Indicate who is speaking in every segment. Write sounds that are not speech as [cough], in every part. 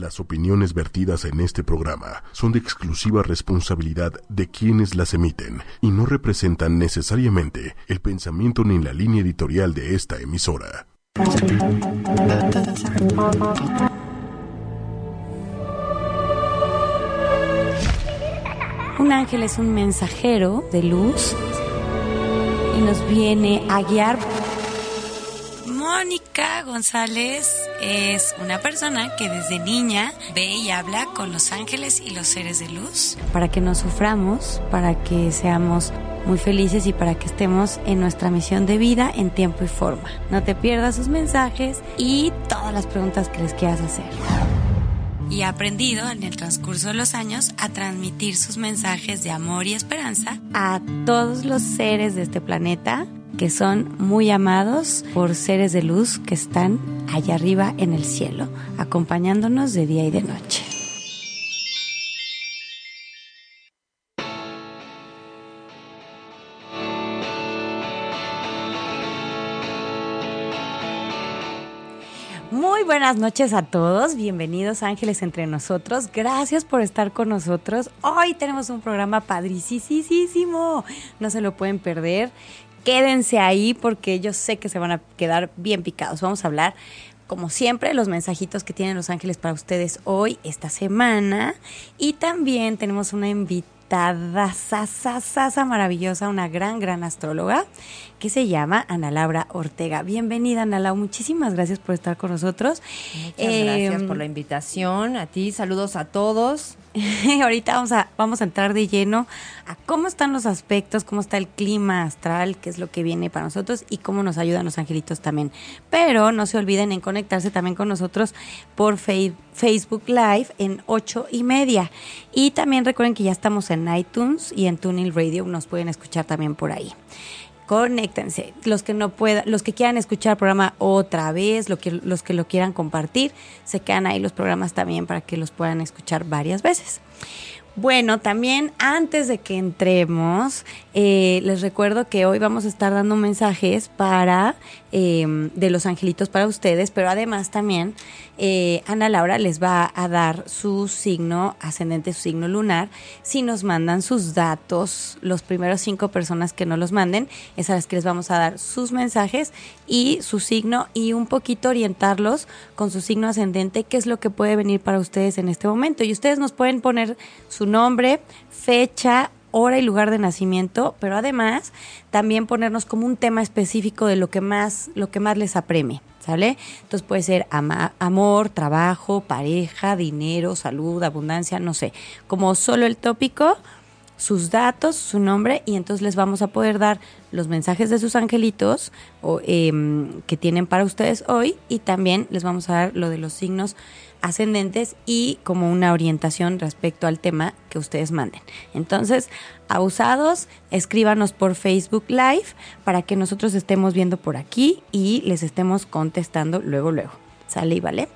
Speaker 1: Las opiniones vertidas en este programa son de exclusiva responsabilidad de quienes las emiten y no representan necesariamente el pensamiento ni la línea editorial de esta emisora.
Speaker 2: Un ángel es un mensajero de luz y nos viene a guiar Mónica González es una persona que desde niña ve y habla con los ángeles y los seres de luz. Para que no suframos, para que seamos muy felices y para que estemos en nuestra misión de vida en tiempo y forma. No te pierdas sus mensajes y todas las preguntas que les quieras hacer. Y ha aprendido en el transcurso de los años a transmitir sus mensajes de amor y esperanza a todos los seres de este planeta que son muy amados por seres de luz que están allá arriba en el cielo, acompañándonos de día y de noche. Muy buenas noches a todos, bienvenidos Ángeles entre nosotros, gracias por estar con nosotros. Hoy tenemos un programa padricísimo, no se lo pueden perder quédense ahí porque yo sé que se van a quedar bien picados. Vamos a hablar, como siempre, los mensajitos que tienen los ángeles para ustedes hoy, esta semana. Y también tenemos una invitada sasa, maravillosa, una gran, gran astróloga que se llama Ana Laura Ortega. Bienvenida, Ana Laura. Muchísimas gracias por estar con nosotros.
Speaker 3: Muchas gracias por la invitación. A ti, saludos a todos. [laughs]
Speaker 2: Ahorita vamos a, vamos a entrar de lleno a cómo están los aspectos, cómo está el clima astral, qué es lo que viene para nosotros y cómo nos ayudan los angelitos también. Pero no se olviden en conectarse también con nosotros por Facebook Live en ocho y media. Y también recuerden que ya estamos en iTunes y en Tuning Radio, nos pueden escuchar también por ahí conéctense. Los que no puedan, los que quieran escuchar el programa otra vez, que, los que lo quieran compartir, se quedan ahí los programas también para que los puedan escuchar varias veces. Bueno, también antes de que entremos, eh, les recuerdo que hoy vamos a estar dando mensajes para em, de los angelitos para ustedes, pero además también eh, Ana Laura les va a dar su signo ascendente, su signo lunar. Si nos mandan sus datos, los primeros cinco personas que no los manden, es a las que les vamos a dar sus mensajes y su signo y un poquito orientarlos con su signo ascendente, qué es lo que puede venir para ustedes en este momento. Y ustedes nos pueden poner su nombre, fecha, hora y lugar de nacimiento, pero además también ponernos como un tema específico de lo que más, lo que más les apremie, ¿sale? Entonces puede ser amor, trabajo, pareja, dinero, salud, abundancia, no sé, como solo el tópico, sus datos, su nombre, y entonces les vamos a poder dar los mensajes de sus angelitos o, em, que tienen para ustedes hoy, y también les vamos a dar lo de los signos ascendentes y como una orientación respecto al tema que ustedes manden. Entonces, abusados, escríbanos por Facebook Live para que nosotros estemos viendo por aquí y les estemos contestando luego, luego. ¿Sale y vale?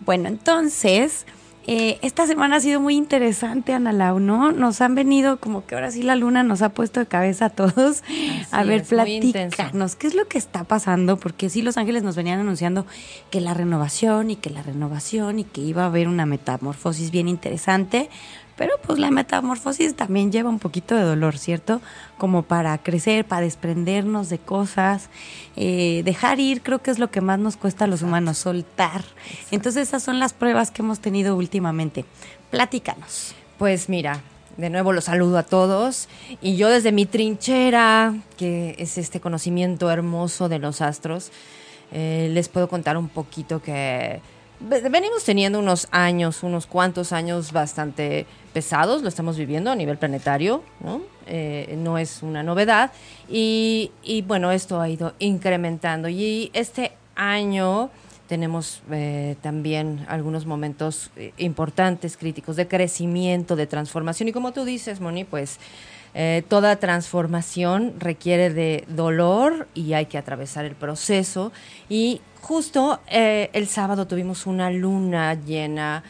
Speaker 2: Bueno, entonces, eh, esta semana ha sido muy interesante, Ana Lau, ¿no? Nos han venido como que ahora sí la luna nos ha puesto de cabeza a todos. a ver, platícanos, ¿qué es lo que está pasando? Porque sí, Los Ángeles nos venían anunciando que la renovación y que la renovación y que iba a haber una metamorfosis bien interesante. Pero pues la metamorfosis también lleva un poquito de dolor, ¿cierto? Como para crecer, para desprendernos de cosas, eh, dejar ir, creo que es lo que más nos cuesta a los humanos, soltar. Entonces esas son las pruebas que hemos tenido últimamente. Platícanos.
Speaker 3: Pues mira, de nuevo los saludo a todos y yo desde mi trinchera, que es este conocimiento hermoso de los astros, eh, les puedo contar un poquito que venimos teniendo unos años, unos cuantos años bastante pesados, lo estamos viviendo a nivel planetario, ¿no? Eh, no es una novedad. Y, bueno, esto ha ido incrementando. Y este año tenemos eh, también algunos momentos eh, importantes, críticos, de crecimiento, de transformación. Y como tú dices, Moni, pues toda transformación requiere de dolor y hay que atravesar el proceso. Y justo el sábado tuvimos una luna llena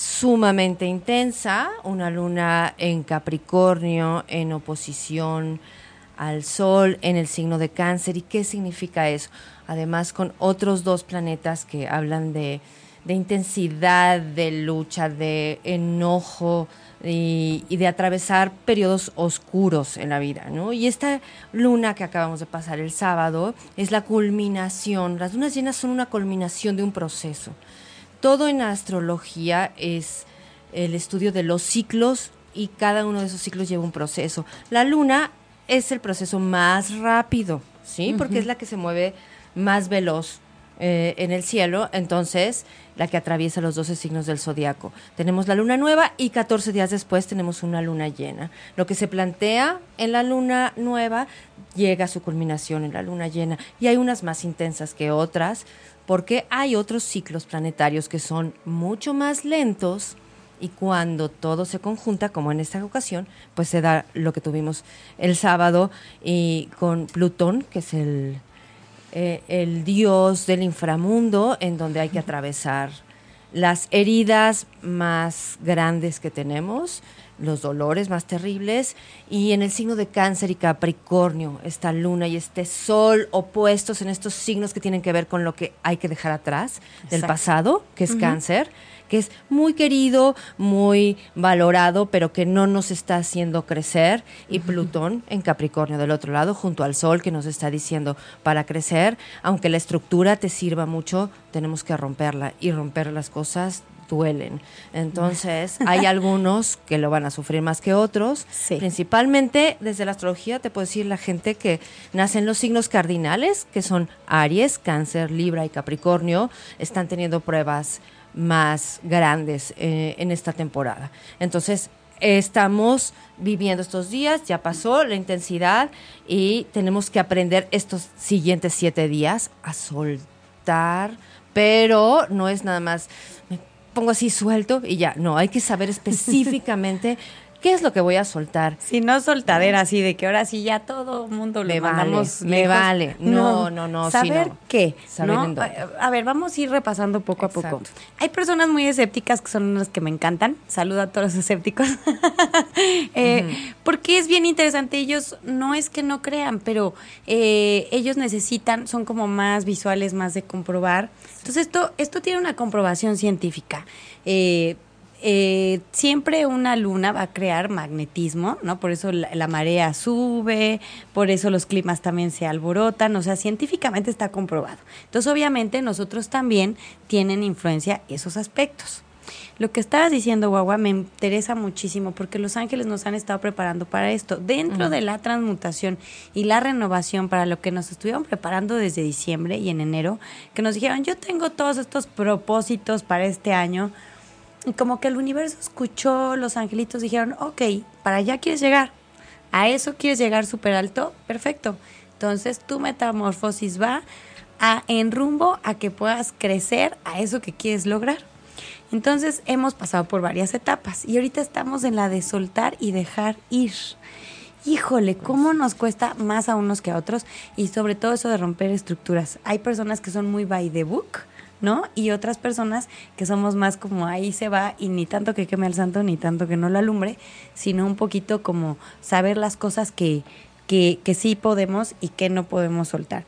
Speaker 3: sumamente intensa, una luna en Capricornio, en oposición al Sol, en el signo de cáncer. ¿Y qué significa eso? Además, con otros dos planetas que hablan de, de intensidad, de lucha, de enojo, y, de atravesar periodos oscuros en la vida, ¿no? Y esta luna que acabamos de pasar el sábado es la culminación, las lunas llenas son una culminación de un proceso. Todo en astrología es el estudio de los ciclos y cada uno de esos ciclos lleva un proceso. La luna es el proceso más rápido, ¿sí? Porque es la que se mueve más veloz eh, en el cielo, entonces la que atraviesa los 12 signos del zodiaco. Tenemos la luna nueva y 14 días después tenemos una luna llena. Lo que se plantea en la luna nueva llega a su culminación en la luna llena y hay unas más intensas que otras porque hay otros ciclos planetarios que son mucho más lentos y cuando todo se conjunta, como en esta ocasión, pues se da lo que tuvimos el sábado y con Plutón, que es el eh, el dios del inframundo, en donde hay que atravesar las heridas más grandes que tenemos, los dolores más terribles, y en el signo de cáncer y capricornio, esta luna y este sol opuestos en estos signos que tienen que ver con lo que hay que dejar atrás del pasado, que es cáncer que es muy querido, muy valorado, pero que no nos está haciendo crecer, y Plutón en Capricornio del otro lado, junto al Sol, que nos está diciendo, para crecer, aunque la estructura te sirva mucho, tenemos que romperla, y romper las cosas duelen. Entonces, [laughs] hay algunos que lo van a sufrir más que otros. Principalmente desde la astrología te puedo decir la gente que nace en los signos cardinales, que son Aries, Cáncer, Libra y Capricornio, están teniendo pruebas más grandes eh, en esta temporada. Entonces, estamos viviendo estos días, ya pasó la intensidad y tenemos que aprender estos siguientes siete días a soltar, pero no es nada más, me pongo así suelto y ya, no, hay que saber [laughs] específicamente ¿Qué es lo que voy a soltar?
Speaker 2: Si no soltadera así de que ahora sí ya todo mundo
Speaker 3: le mandamos vale, vale. No, no, no.
Speaker 2: Saber qué. A ver, vamos a ir repasando poco a poco. Hay personas muy escépticas que son las que me encantan. Saluda a todos los escépticos. [laughs] eh, Porque es bien interesante. Ellos no es que no crean, pero eh, ellos necesitan, son como más visuales, más de comprobar. Entonces esto, esto tiene una comprobación científica. Eh, eh, siempre una luna va a crear magnetismo, ¿no? Por eso la, marea sube, por eso los climas también se alborotan, o sea, científicamente está comprobado. Entonces, obviamente, nosotros también tienen influencia esos aspectos. Lo que estabas diciendo, Guagua, me interesa muchísimo porque los ángeles nos han estado preparando para esto. Dentro de la transmutación y la renovación para lo que nos estuvieron preparando desde diciembre y en enero, que nos dijeron, yo tengo todos estos propósitos para este año, y como que el universo escuchó, los angelitos dijeron, ok, para allá quieres llegar, a eso quieres llegar súper alto, perfecto. Entonces tu metamorfosis va a, en rumbo a que puedas crecer a eso que quieres lograr. Entonces hemos pasado por varias etapas y ahorita estamos en la de soltar y dejar ir. Híjole, ¿cómo nos cuesta más a unos que a otros? Y sobre todo eso de romper estructuras. Hay personas que son muy by the book ¿no? Y otras personas que somos más como ahí se va y ni tanto que queme al santo ni tanto que no lo alumbre, sino un poquito como saber las cosas que, que, que sí podemos y que no podemos soltar.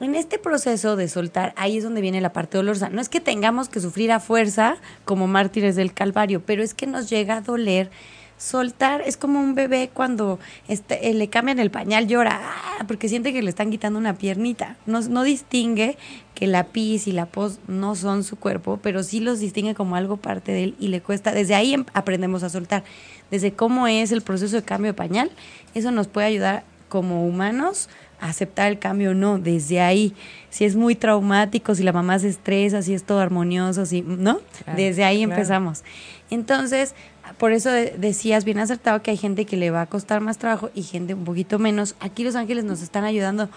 Speaker 2: En este proceso de soltar, ahí es donde viene la parte dolorosa. No es que tengamos que sufrir a fuerza como mártires del Calvario, pero es que nos llega a doler soltar es como un bebé cuando este, eh, le cambian el pañal, llora, ¡ah! porque siente que le están quitando una piernita. No, no distingue que la pis y la pos no son su cuerpo, pero sí los distingue como algo parte de él y le cuesta, desde ahí em, aprendemos a soltar, desde cómo es el proceso de cambio de pañal, eso nos puede ayudar como humanos a aceptar el cambio o no, desde ahí, si es muy traumático, si la mamá se estresa, si es todo armonioso, si, ¿no? desde ahí empezamos. Entonces, por eso decías bien acertado que hay gente que le va a costar más trabajo y gente un poquito menos. Aquí los ángeles nos están ayudando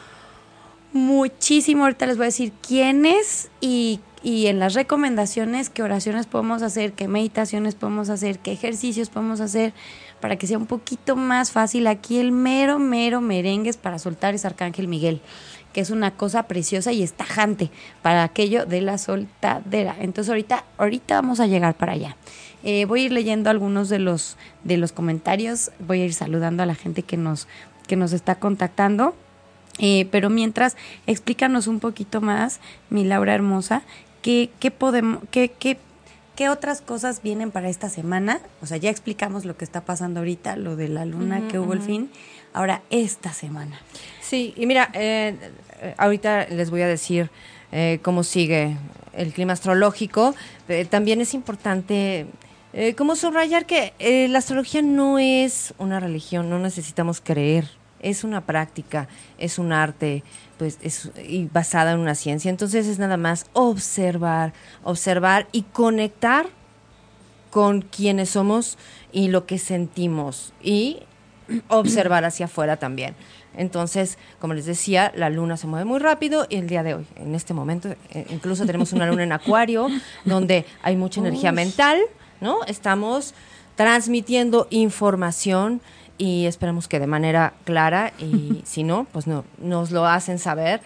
Speaker 2: muchísimo. Ahorita les voy a decir quiénes y, y en las recomendaciones qué oraciones podemos hacer, qué meditaciones podemos hacer, qué ejercicios podemos hacer para que sea un poquito más fácil. Aquí el mero, mero merengue es para soltar es Arcángel Miguel que es una cosa preciosa y estajante para aquello de la soltadera. Entonces ahorita, ahorita vamos a llegar para allá. Eh, voy a ir leyendo algunos de los, de los comentarios, voy a ir saludando a la gente que nos, que nos está contactando. Eh, pero mientras, explícanos un poquito más, mi Laura hermosa, ¿qué, qué podemos, qué, qué, qué otras cosas vienen para esta semana? O sea, ya explicamos lo que está pasando ahorita, lo de la luna que hubo el fin. Ahora, esta semana.
Speaker 3: Sí, y mira, eh, eh, ahorita les voy a decir eh, cómo sigue el clima astrológico. Eh, también es importante eh, como subrayar que eh, la astrología no es una religión, no necesitamos creer, es una práctica, es un arte, pues es y basada en una ciencia. Entonces es nada más observar, observar y conectar con quienes somos y lo que sentimos y observar hacia afuera también. Entonces, como les decía, la luna se mueve muy rápido y el día de hoy, en este momento, eh, incluso tenemos una luna en acuario, donde hay mucha [laughs] energía mental, ¿no? Estamos transmitiendo información y esperamos que de manera clara y si no, pues no, nos lo hacen saber.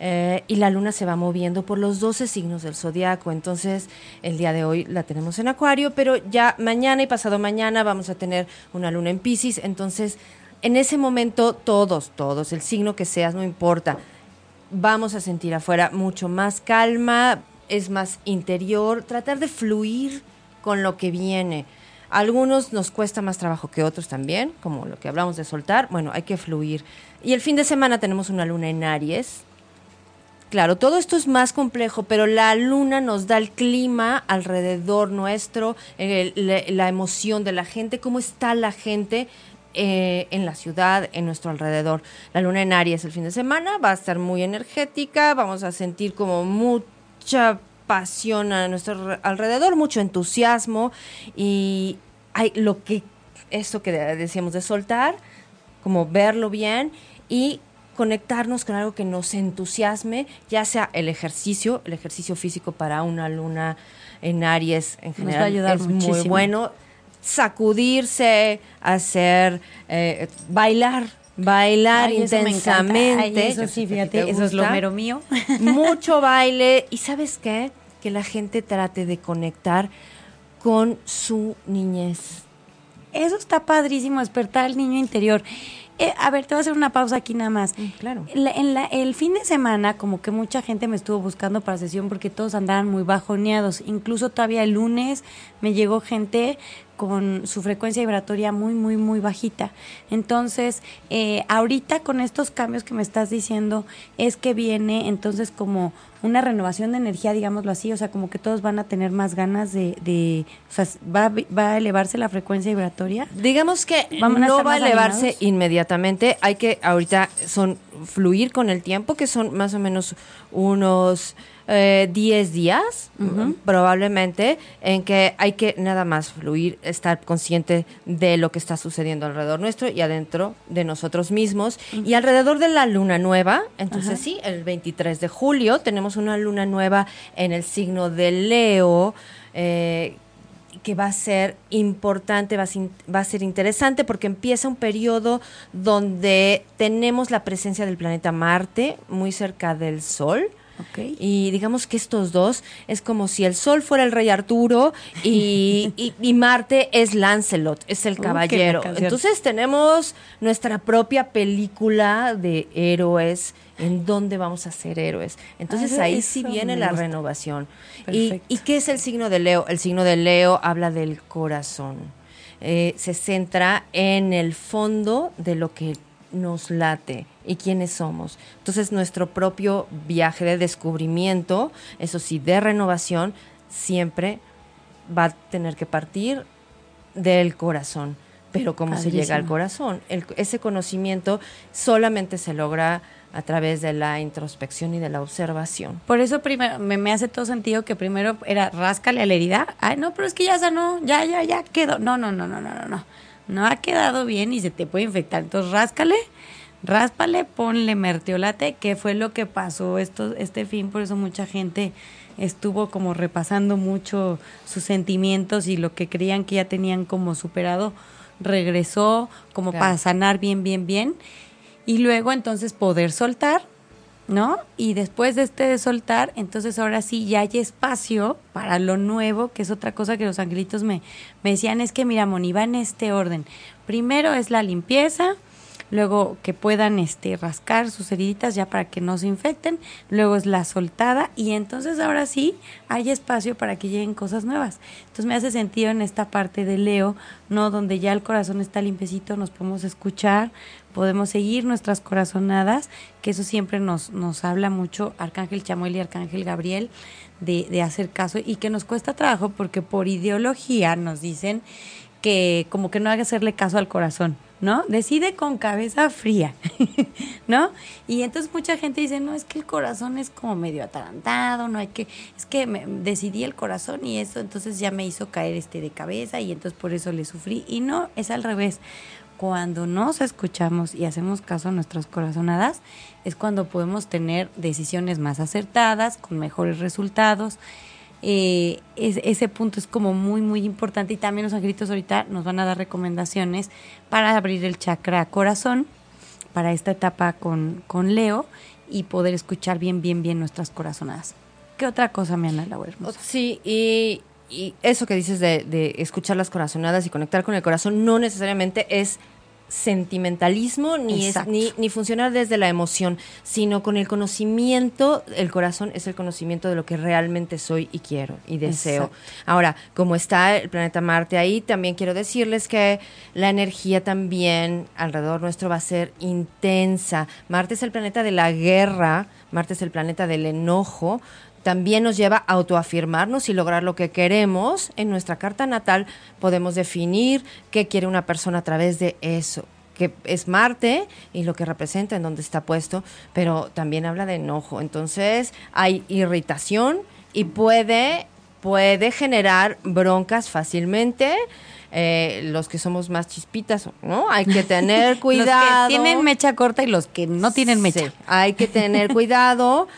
Speaker 3: Eh, y la luna se va moviendo por los 12 signos del zodiaco. Entonces, el día de hoy la tenemos en Acuario, pero ya mañana y pasado mañana vamos a tener una luna en Pisces. Entonces, en ese momento, todos, todos, el signo que seas, no importa, vamos a sentir afuera mucho más calma, es más interior, tratar de fluir con lo que viene. Algunos nos cuesta más trabajo que otros también, como lo que hablamos de soltar. Bueno, hay que fluir. Y el fin de semana tenemos una luna en Aries. Claro, todo esto es más complejo, pero la luna nos da el clima alrededor nuestro, la emoción de la gente, cómo está la gente eh, en la ciudad, en nuestro alrededor. La luna en Aries el fin de semana va a estar muy energética, vamos a sentir como mucha pasión a nuestro re- alrededor, mucho entusiasmo y hay lo que, esto que de- decíamos de soltar, como verlo bien y conectarnos con algo que nos entusiasme, ya sea el ejercicio, el ejercicio físico para una luna en Aries en
Speaker 2: Nos
Speaker 3: general
Speaker 2: va a ayudar
Speaker 3: es muy bueno, sacudirse, hacer, eh, bailar, bailar
Speaker 2: Ay, eso me encanta.
Speaker 3: intensamente.
Speaker 2: Ay, eso sí, fíjate,
Speaker 3: te
Speaker 2: eso es lo mero mío. [laughs]
Speaker 3: Mucho baile. ¿Y sabes qué? Que la gente trate de conectar con su niñez.
Speaker 2: Eso está padrísimo, despertar al niño interior. Eh, a ver, te voy a hacer una pausa aquí nada más.
Speaker 3: Mm, claro.
Speaker 2: La- en la- el fin de semana, como que mucha gente me estuvo buscando para sesión porque todos andaban muy bajoneados. Incluso todavía el lunes me llegó gente con su frecuencia vibratoria muy, muy, muy bajita. Entonces, eh, ahorita con estos cambios que me estás diciendo, es que viene entonces como una renovación de energía, digámoslo así, o sea, como que todos van a tener más ganas de, de o sea, va, va a elevarse la frecuencia vibratoria.
Speaker 3: Digamos que no va a elevarse
Speaker 2: animados.
Speaker 3: inmediatamente. Hay que ahorita son fluir con el tiempo, que son más o menos unos eh, 10 días, probablemente, en que hay que nada más fluir, estar consciente de lo que está sucediendo alrededor nuestro y adentro de nosotros mismos. Y alrededor de la luna nueva, entonces sí, el 23 de julio tenemos una luna nueva en el signo de Leo. eh, que va a ser importante, va a, ser- va a ser interesante porque empieza un periodo donde tenemos la presencia del planeta Marte muy cerca del Sol. Y digamos que estos dos es como si el Sol fuera el rey Arturo y, [laughs] y- y Marte es Lancelot, es el caballero. Entonces tenemos nuestra propia película de héroes en donde vamos a ser héroes. Entonces
Speaker 2: Ah,
Speaker 3: ahí sí viene la
Speaker 2: gusta.
Speaker 3: renovación. Y. ¿Y qué es el signo de Leo? El signo de Leo habla del corazón. Eh, se centra en el fondo de lo que nos late y quiénes somos. Entonces nuestro propio viaje de descubrimiento, eso sí, de renovación, siempre va a tener que partir del corazón. Pero ¿cómo se llega al corazón? El- ese conocimiento solamente se logra a través de la introspección y de la observación.
Speaker 2: Por eso primero me, me hace todo sentido que primero era ráscale a la herida. Ay, no, pero es que ya sanó, ya, ya, ya quedó. No, no, no, no, no, no, no. No ha quedado bien y se te puede infectar. Entonces ráscale, ráspale, ponle mertiolate, que fue lo que pasó esto, este fin. Por eso mucha gente estuvo como repasando mucho sus sentimientos y lo que creían que ya tenían como superado, regresó como
Speaker 3: Claro.
Speaker 2: para sanar bien, bien, bien. Y luego entonces poder soltar, ¿no? Y después de este de soltar, entonces ahora sí ya hay espacio para lo nuevo, que es otra cosa que los angelitos me, me decían, es que mira, Moni, va en este orden. Primero es la limpieza, luego que puedan este rascar sus heriditas ya para que no se infecten, luego es la soltada y entonces ahora sí hay espacio para que lleguen cosas nuevas. Entonces me hace sentido en esta parte de Leo, no donde ya el corazón está limpiecito, nos podemos escuchar, podemos seguir nuestras corazonadas, que eso siempre nos, nos habla mucho Arcángel Chamuel y Arcángel Gabriel de, de hacer caso y que nos cuesta trabajo porque por ideología nos dicen que como que no hay que hacerle caso al corazón, ¿no? Decide con cabeza fría, [laughs] ¿no? Y entonces mucha gente dice, no, es que el corazón es como medio atarantado, no hay que, es que me, decidí el corazón y eso entonces ya me hizo caer este de cabeza y entonces por eso le sufrí. Y no, es al revés. Cuando nos escuchamos y hacemos caso a nuestras corazonadas, es cuando podemos tener decisiones más acertadas, con mejores resultados eh, ese punto es como muy, muy importante. Y también los angelitos ahorita nos van a dar recomendaciones para abrir el chakra corazón para esta etapa con, con Leo y poder escuchar bien, bien, bien nuestras corazonadas. ¿Qué otra cosa, me Ana Laura hermosa?
Speaker 3: Sí, y, y eso que dices de, de escuchar las corazonadas y conectar con el corazón no necesariamente es sentimentalismo ni, es, ni, ni, funcionar desde la emoción, sino con el conocimiento, el corazón es el conocimiento de lo que realmente soy y quiero y deseo. Exacto. Ahora, como está el planeta Marte ahí, también quiero decirles que la energía también alrededor nuestro va a ser intensa. Marte es el planeta de la guerra, Marte es el planeta del enojo, también nos lleva a autoafirmarnos y lograr lo que queremos. En nuestra carta natal podemos definir qué quiere una persona a través de eso que es Marte y lo que representa en donde está puesto, pero también habla de enojo. Entonces hay irritación y puede, puede generar broncas fácilmente. Eh, los que somos más chispitas, ¿no? Hay que [laughs] tener cuidado.
Speaker 2: los que tienen mecha corta y los que no tienen mecha. Sí,
Speaker 3: hay que tener cuidado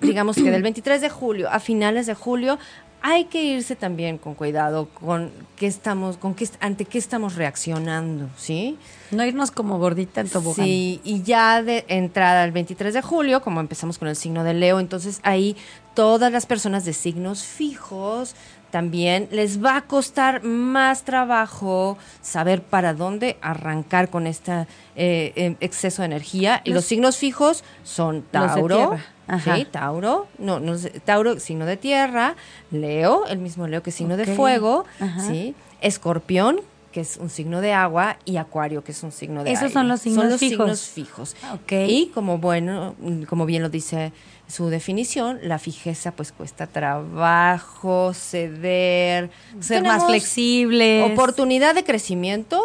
Speaker 3: digamos que del 23 de julio a finales de julio, hay que irse también con cuidado con qué estamos, con qué, ante qué estamos reaccionando, ¿sí?
Speaker 2: No irnos como gordita en tobogán.
Speaker 3: Sí, y ya de entrada al 23 de julio, como empezamos con el signo de Leo, entonces ahí todas las personas de signos fijos también les va a costar más trabajo saber para dónde arrancar con este eh, exceso de energía. Y los signos fijos son Tauro. Sí, Tauro, no, no, Tauro, signo de tierra, Leo, el mismo Leo que signo okay. de fuego, Ajá. ¿sí? Escorpión, que es un signo de agua, y Acuario, que es un signo de
Speaker 2: Esos
Speaker 3: aire.
Speaker 2: son los signos
Speaker 3: son los
Speaker 2: fijos.
Speaker 3: signos fijos.
Speaker 2: Okay.
Speaker 3: Y como bueno, como bien lo dice su definición, la fijeza pues cuesta trabajo, ceder,
Speaker 2: ser más flexibles.
Speaker 3: Oportunidad de crecimiento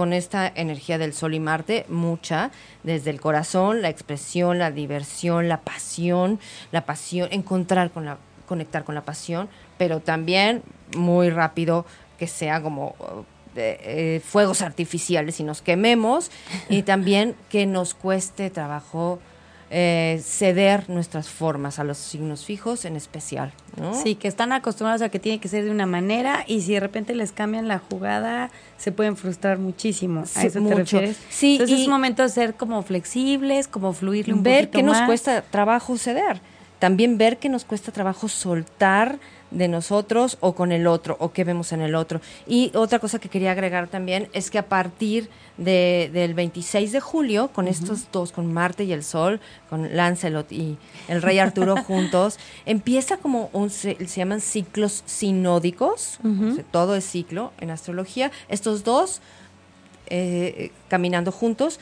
Speaker 3: con esta energía del Sol y Marte, mucha, desde el corazón, la expresión, la diversión, la pasión, la pasión, encontrar con la, conectar con la pasión, pero también muy rápido que sea como eh, fuegos artificiales y nos quememos, y también que nos cueste trabajo eh, ceder nuestras formas a los signos fijos en especial. ¿no?
Speaker 2: Sí, que están acostumbrados a que tiene que ser de una manera y si de repente les cambian la jugada, se pueden frustrar muchísimo.
Speaker 3: Sí,
Speaker 2: ¿A eso
Speaker 3: mucho.
Speaker 2: te refieres?
Speaker 3: Sí,
Speaker 2: Entonces
Speaker 3: y
Speaker 2: es momento de ser como flexibles, como fluirle un
Speaker 3: ver que
Speaker 2: más.
Speaker 3: nos cuesta trabajo ceder. También ver que nos cuesta trabajo soltar de nosotros o con el otro o qué vemos en el otro. Y otra cosa que quería agregar también es que a partir de, del 26 de julio, con uh -huh. estos dos, con Marte y el Sol, con Lancelot y el Rey Arturo [laughs] juntos, empieza como un, se, llaman ciclos sinódicos, uh -huh. o sea, todo es ciclo en astrología. Estos dos eh, caminando juntos,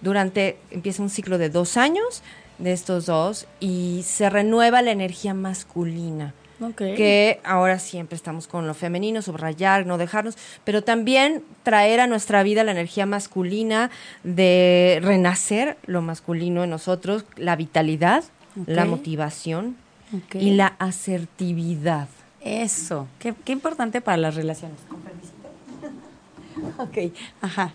Speaker 3: durante, empieza un ciclo de dos años de estos dos y se renueva la energía masculina.
Speaker 2: Okay.
Speaker 3: que ahora siempre estamos con lo femenino, subrayar, no dejarnos, pero también traer a nuestra vida la energía masculina de renacer lo masculino en nosotros, la vitalidad, okay. la motivación okay. y la asertividad.
Speaker 2: Eso, qué, qué importante para las relaciones. [laughs] ok, ajá.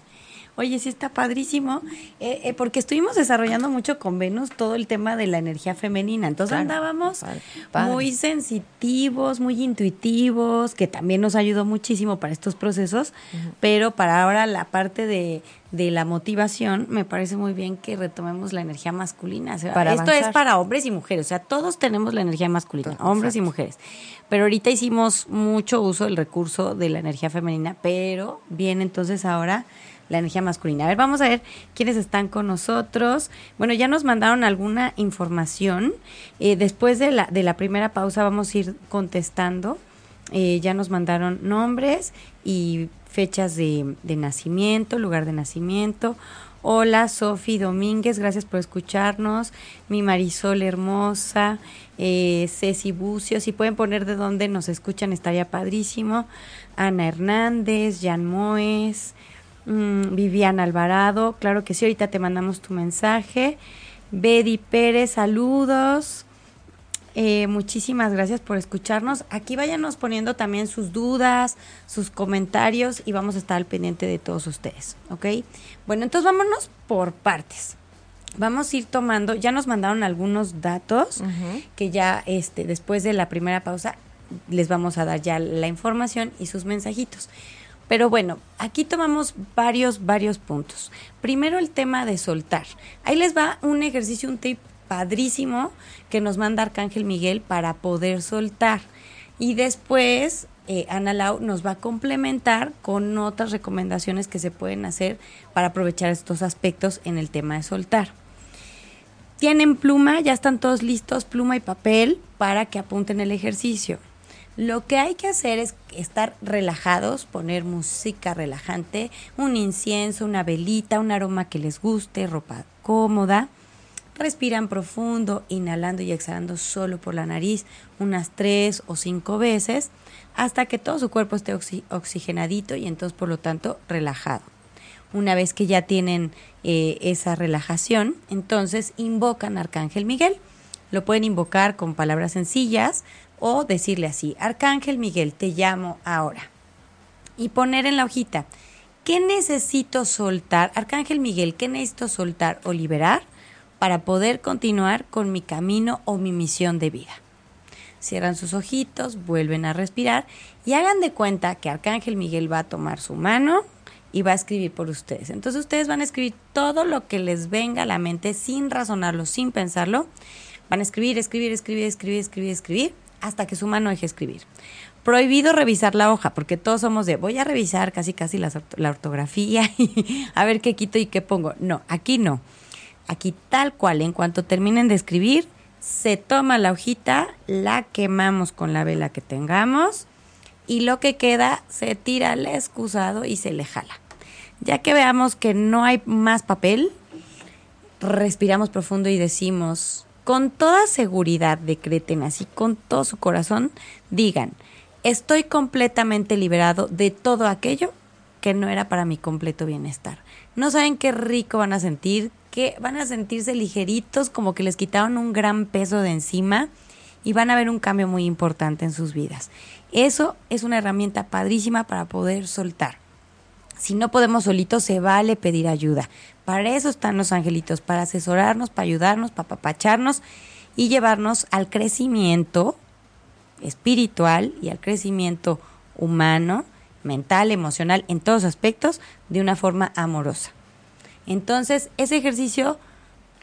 Speaker 2: Oye, sí está padrísimo, eh, eh, porque estuvimos desarrollando mucho con Venus todo el tema de la energía femenina. Entonces claro, andábamos padre, padre. muy sensitivos, muy intuitivos, que también nos ayudó muchísimo para estos procesos, uh -huh. pero para ahora la parte de, de, la motivación, me parece muy bien que retomemos la energía masculina. O sea,
Speaker 3: para
Speaker 2: esto
Speaker 3: avanzar.
Speaker 2: es para hombres y mujeres, o sea, todos tenemos la energía masculina,
Speaker 3: Exacto.
Speaker 2: hombres y mujeres. Pero ahorita hicimos mucho uso del recurso de la energía femenina, pero bien entonces ahora la energía masculina. A ver, vamos a ver quiénes están con nosotros. Bueno, ya nos mandaron alguna información. Eh, después de la, de la primera pausa vamos a ir contestando. Eh, ya nos mandaron nombres y fechas de, de nacimiento, lugar de nacimiento. Hola, Sofi Domínguez, gracias por escucharnos. Mi Marisol hermosa, eh, Ceci Bucio, si pueden poner de dónde nos escuchan estaría padrísimo. Ana Hernández, Jan Moes, mm, Viviana Alvarado, claro que sí, ahorita te mandamos tu mensaje. Betty Pérez, saludos. Eh, muchísimas gracias por escucharnos. Aquí váyanos poniendo también sus dudas, sus comentarios y vamos a estar al pendiente de todos ustedes, ¿ok? Bueno, entonces vámonos por partes. Vamos a ir tomando, ya nos mandaron algunos datos que ya este, después de la primera pausa les vamos a dar ya la información y sus mensajitos. Pero bueno, aquí tomamos varios, varios puntos. Primero el tema de soltar. Ahí les va un ejercicio, un tip padrísimo que nos manda Arcángel Miguel para poder soltar. Y después eh, Ana Lau nos va a complementar con otras recomendaciones que se pueden hacer para aprovechar estos aspectos en el tema de soltar. Tienen pluma, ya están todos listos, pluma y papel para que apunten el ejercicio. Lo que hay que hacer es estar relajados, poner música relajante, un incienso, una velita, un aroma que les guste, ropa cómoda Respiran profundo, inhalando y exhalando solo por la nariz unas tres o cinco veces hasta que todo su cuerpo esté oxigenadito y entonces por lo tanto relajado. Una vez que ya tienen eh, esa relajación, entonces invocan a Arcángel Miguel. Lo pueden invocar con palabras sencillas o decirle así, Arcángel Miguel, te llamo ahora. Y poner en la hojita, ¿qué necesito soltar? Arcángel Miguel, ¿qué necesito soltar o liberar? para poder continuar con mi camino o mi misión de vida. Cierran sus ojitos, vuelven a respirar y hagan de cuenta que Arcángel Miguel va a tomar su mano y va a escribir por ustedes. Entonces ustedes van a escribir todo lo que les venga a la mente sin razonarlo, sin pensarlo. Van a escribir, escribir, escribir, escribir, escribir, escribir, hasta que su mano deje escribir. Prohibido revisar la hoja, porque todos somos de voy a revisar casi casi la, ortografía [laughs] y a ver qué quito y qué pongo. No, aquí no. Aquí tal cual, en cuanto terminen de escribir, se toma la hojita, la quemamos con la vela que tengamos y lo que queda se tira al excusado y se le jala. Ya que veamos que no hay más papel, respiramos profundo y decimos, con toda seguridad decreten así, con todo su corazón, digan, estoy completamente liberado de todo aquello que no era para mi completo bienestar. No saben qué rico van a sentir, que van a sentirse ligeritos, como que les quitaron un gran peso de encima y van a ver un cambio muy importante en sus vidas. Eso es una herramienta padrísima para poder soltar. Si no podemos solitos, se vale pedir ayuda. Para eso están los angelitos, para asesorarnos, para ayudarnos, para apapacharnos y llevarnos al crecimiento espiritual y al crecimiento humano, mental, emocional, en todos aspectos, de una forma amorosa. Entonces, ese ejercicio,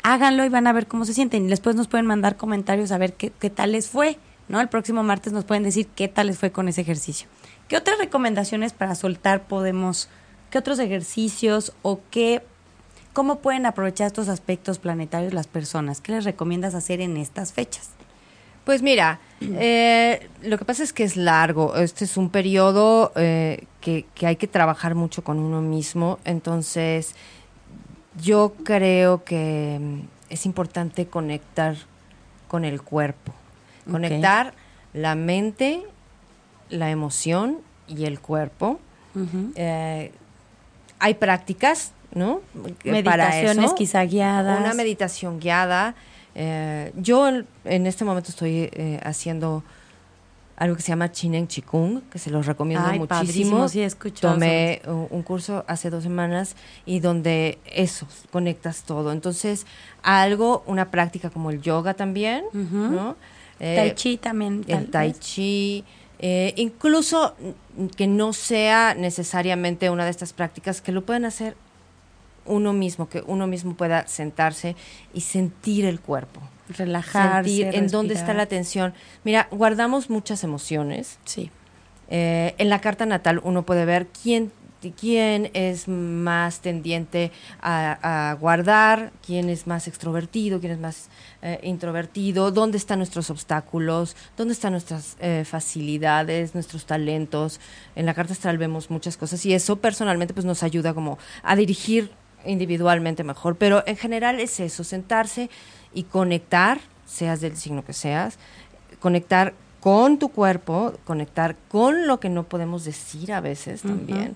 Speaker 2: háganlo y van a ver cómo se sienten. Y después nos pueden mandar comentarios a ver qué, tal les fue, ¿no? El próximo martes nos pueden decir qué tal les fue con ese ejercicio. ¿Qué otras recomendaciones para soltar podemos, qué otros ejercicios o qué, cómo pueden aprovechar estos aspectos planetarios las personas? ¿Qué les recomiendas hacer en estas fechas?
Speaker 3: Pues mira, eh, lo que pasa es que es largo. Este es un periodo eh, que, que, hay que trabajar mucho con uno mismo. Entonces, yo creo que mm, es importante conectar con el cuerpo, conectar la mente, la emoción y el cuerpo. Eh, hay prácticas, ¿no?
Speaker 2: Meditaciones quizá guiadas.
Speaker 3: Una meditación guiada. Eh, yo en este momento estoy eh, haciendo algo que se llama Chinen Chikung, que se los recomiendo muchísimo.
Speaker 2: Sí,
Speaker 3: Tomé un curso hace dos semanas y donde eso, conectas todo. Entonces, algo, una práctica como el yoga también, ¿no?
Speaker 2: tai Chi también.
Speaker 3: El Tai Chi. Eh, incluso que no sea necesariamente una de estas prácticas, que lo pueden hacer uno mismo, que uno mismo pueda sentarse y sentir el cuerpo
Speaker 2: relajarse,
Speaker 3: en dónde está la atención. Mira, guardamos muchas emociones.
Speaker 2: Sí.
Speaker 3: Eh, en la carta natal uno puede ver quién quién es más tendiente a, guardar, quién es más extrovertido, quién es más eh, introvertido, dónde están nuestros obstáculos, dónde están nuestras eh, facilidades, nuestros talentos. En la carta astral vemos muchas cosas y eso personalmente pues nos ayuda como a dirigir individualmente mejor, pero en general es eso, sentarse y conectar, seas del signo que seas, conectar con tu cuerpo, conectar con lo que no podemos decir a veces también,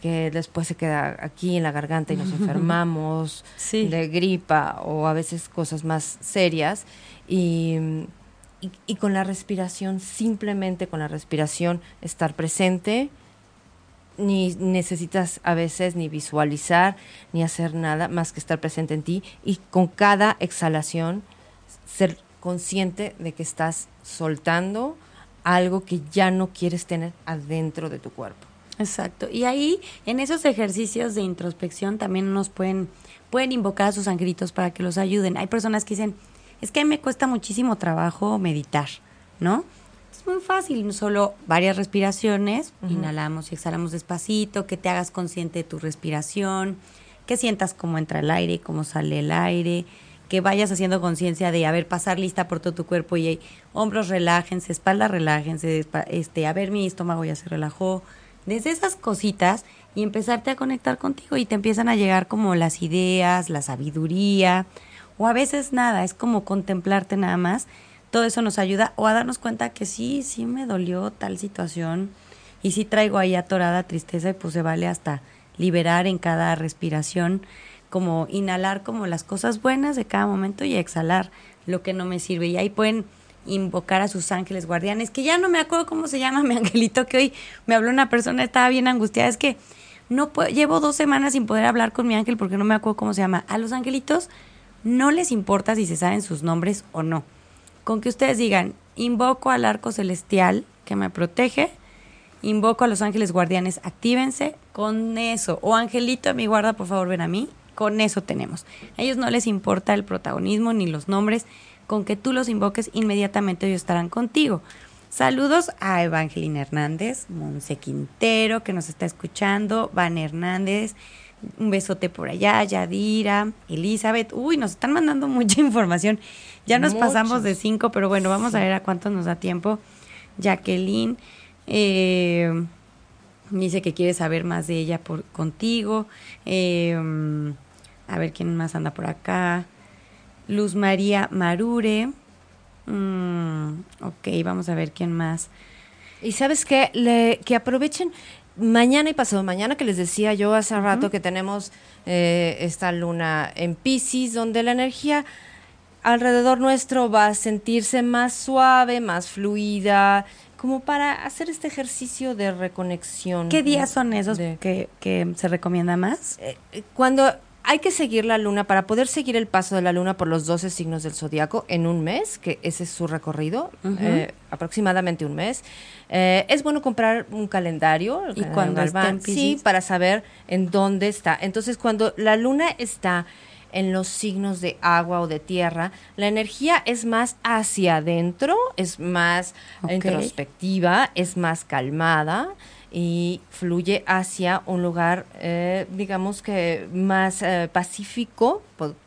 Speaker 3: que después se queda aquí en la garganta y nos enfermamos de gripa o a veces cosas más serias. Y, y, con la respiración, simplemente con la respiración, estar presente, ni necesitas a veces ni visualizar, ni hacer nada más que estar presente en ti. Y con cada exhalación ser consciente de que estás soltando algo que ya no quieres tener adentro de tu cuerpo.
Speaker 2: Exacto. Y ahí, en esos ejercicios de introspección, también nos pueden, pueden invocar a sus angelitos para que los ayuden. Hay personas que dicen, es que a mí me cuesta muchísimo trabajo meditar, ¿no? Es muy fácil, solo varias respiraciones, inhalamos y exhalamos despacito, que te hagas consciente de tu respiración, que sientas cómo entra el aire, cómo sale el aire, que vayas haciendo conciencia de, a ver, pasar lista por todo tu cuerpo y hombros relájense, espalda relájense, este, a ver, mi estómago ya se relajó. Desde esas cositas y empezarte a conectar contigo y te empiezan a llegar como las ideas, la sabiduría, o a veces nada, es como contemplarte nada más. Todo eso nos ayuda o a darnos cuenta que sí, sí me dolió tal situación y sí traigo ahí atorada tristeza y pues se vale hasta liberar en cada respiración como inhalar como las cosas buenas de cada momento y exhalar lo que no me sirve. Y ahí pueden invocar a sus ángeles guardianes, que ya no me acuerdo cómo se llama [laughs] mi angelito, que hoy me habló una persona, estaba bien angustiada, es que no puedo, llevo dos semanas sin poder hablar con mi ángel porque no me acuerdo cómo se llama. A los angelitos no les importa si se saben sus nombres o no. Con que ustedes digan, invoco al arco celestial que me protege, invoco a los ángeles guardianes, actívense con eso. O angelito, mi guarda, por favor, ven a mí con eso tenemos. A ellos no les importa el protagonismo ni los nombres, con que tú los invoques inmediatamente ellos estarán contigo. Saludos a Evangelina Hernández, Monse Quintero, que nos está escuchando, Van Hernández, un besote por allá, Yadira, Elizabeth. Uy, nos están mandando mucha [laughs] información. Ya nos pasamos de cinco, pero bueno, vamos a ver a cuánto nos da tiempo. Jacqueline eh, dice que quiere saber más de ella por, contigo. Eh, a ver quién más anda por acá. Luz María Marure. Mm, ok, vamos a ver quién más.
Speaker 3: Y sabes qué, Le, que aprovechen mañana y pasado mañana, que les decía yo hace rato que tenemos eh, esta luna en Pisces, donde la energía alrededor nuestro va a sentirse más suave, más fluida, como para hacer este ejercicio de reconexión.
Speaker 2: ¿Qué días son esos que, que, se recomienda más?
Speaker 3: Eh, cuando hay que seguir la luna para poder seguir el paso de la luna por los 12 signos del zodiaco en un mes, que ese es su recorrido, eh, aproximadamente un mes. Eh, es bueno comprar un calendario.
Speaker 2: ¿Y cuando está
Speaker 3: Sí, para saber en dónde está. Entonces, cuando la luna está en los signos de agua o de tierra, la energía es más hacia adentro, es más introspectiva, es más calmada y fluye hacia un lugar, eh, digamos que más eh, pacífico,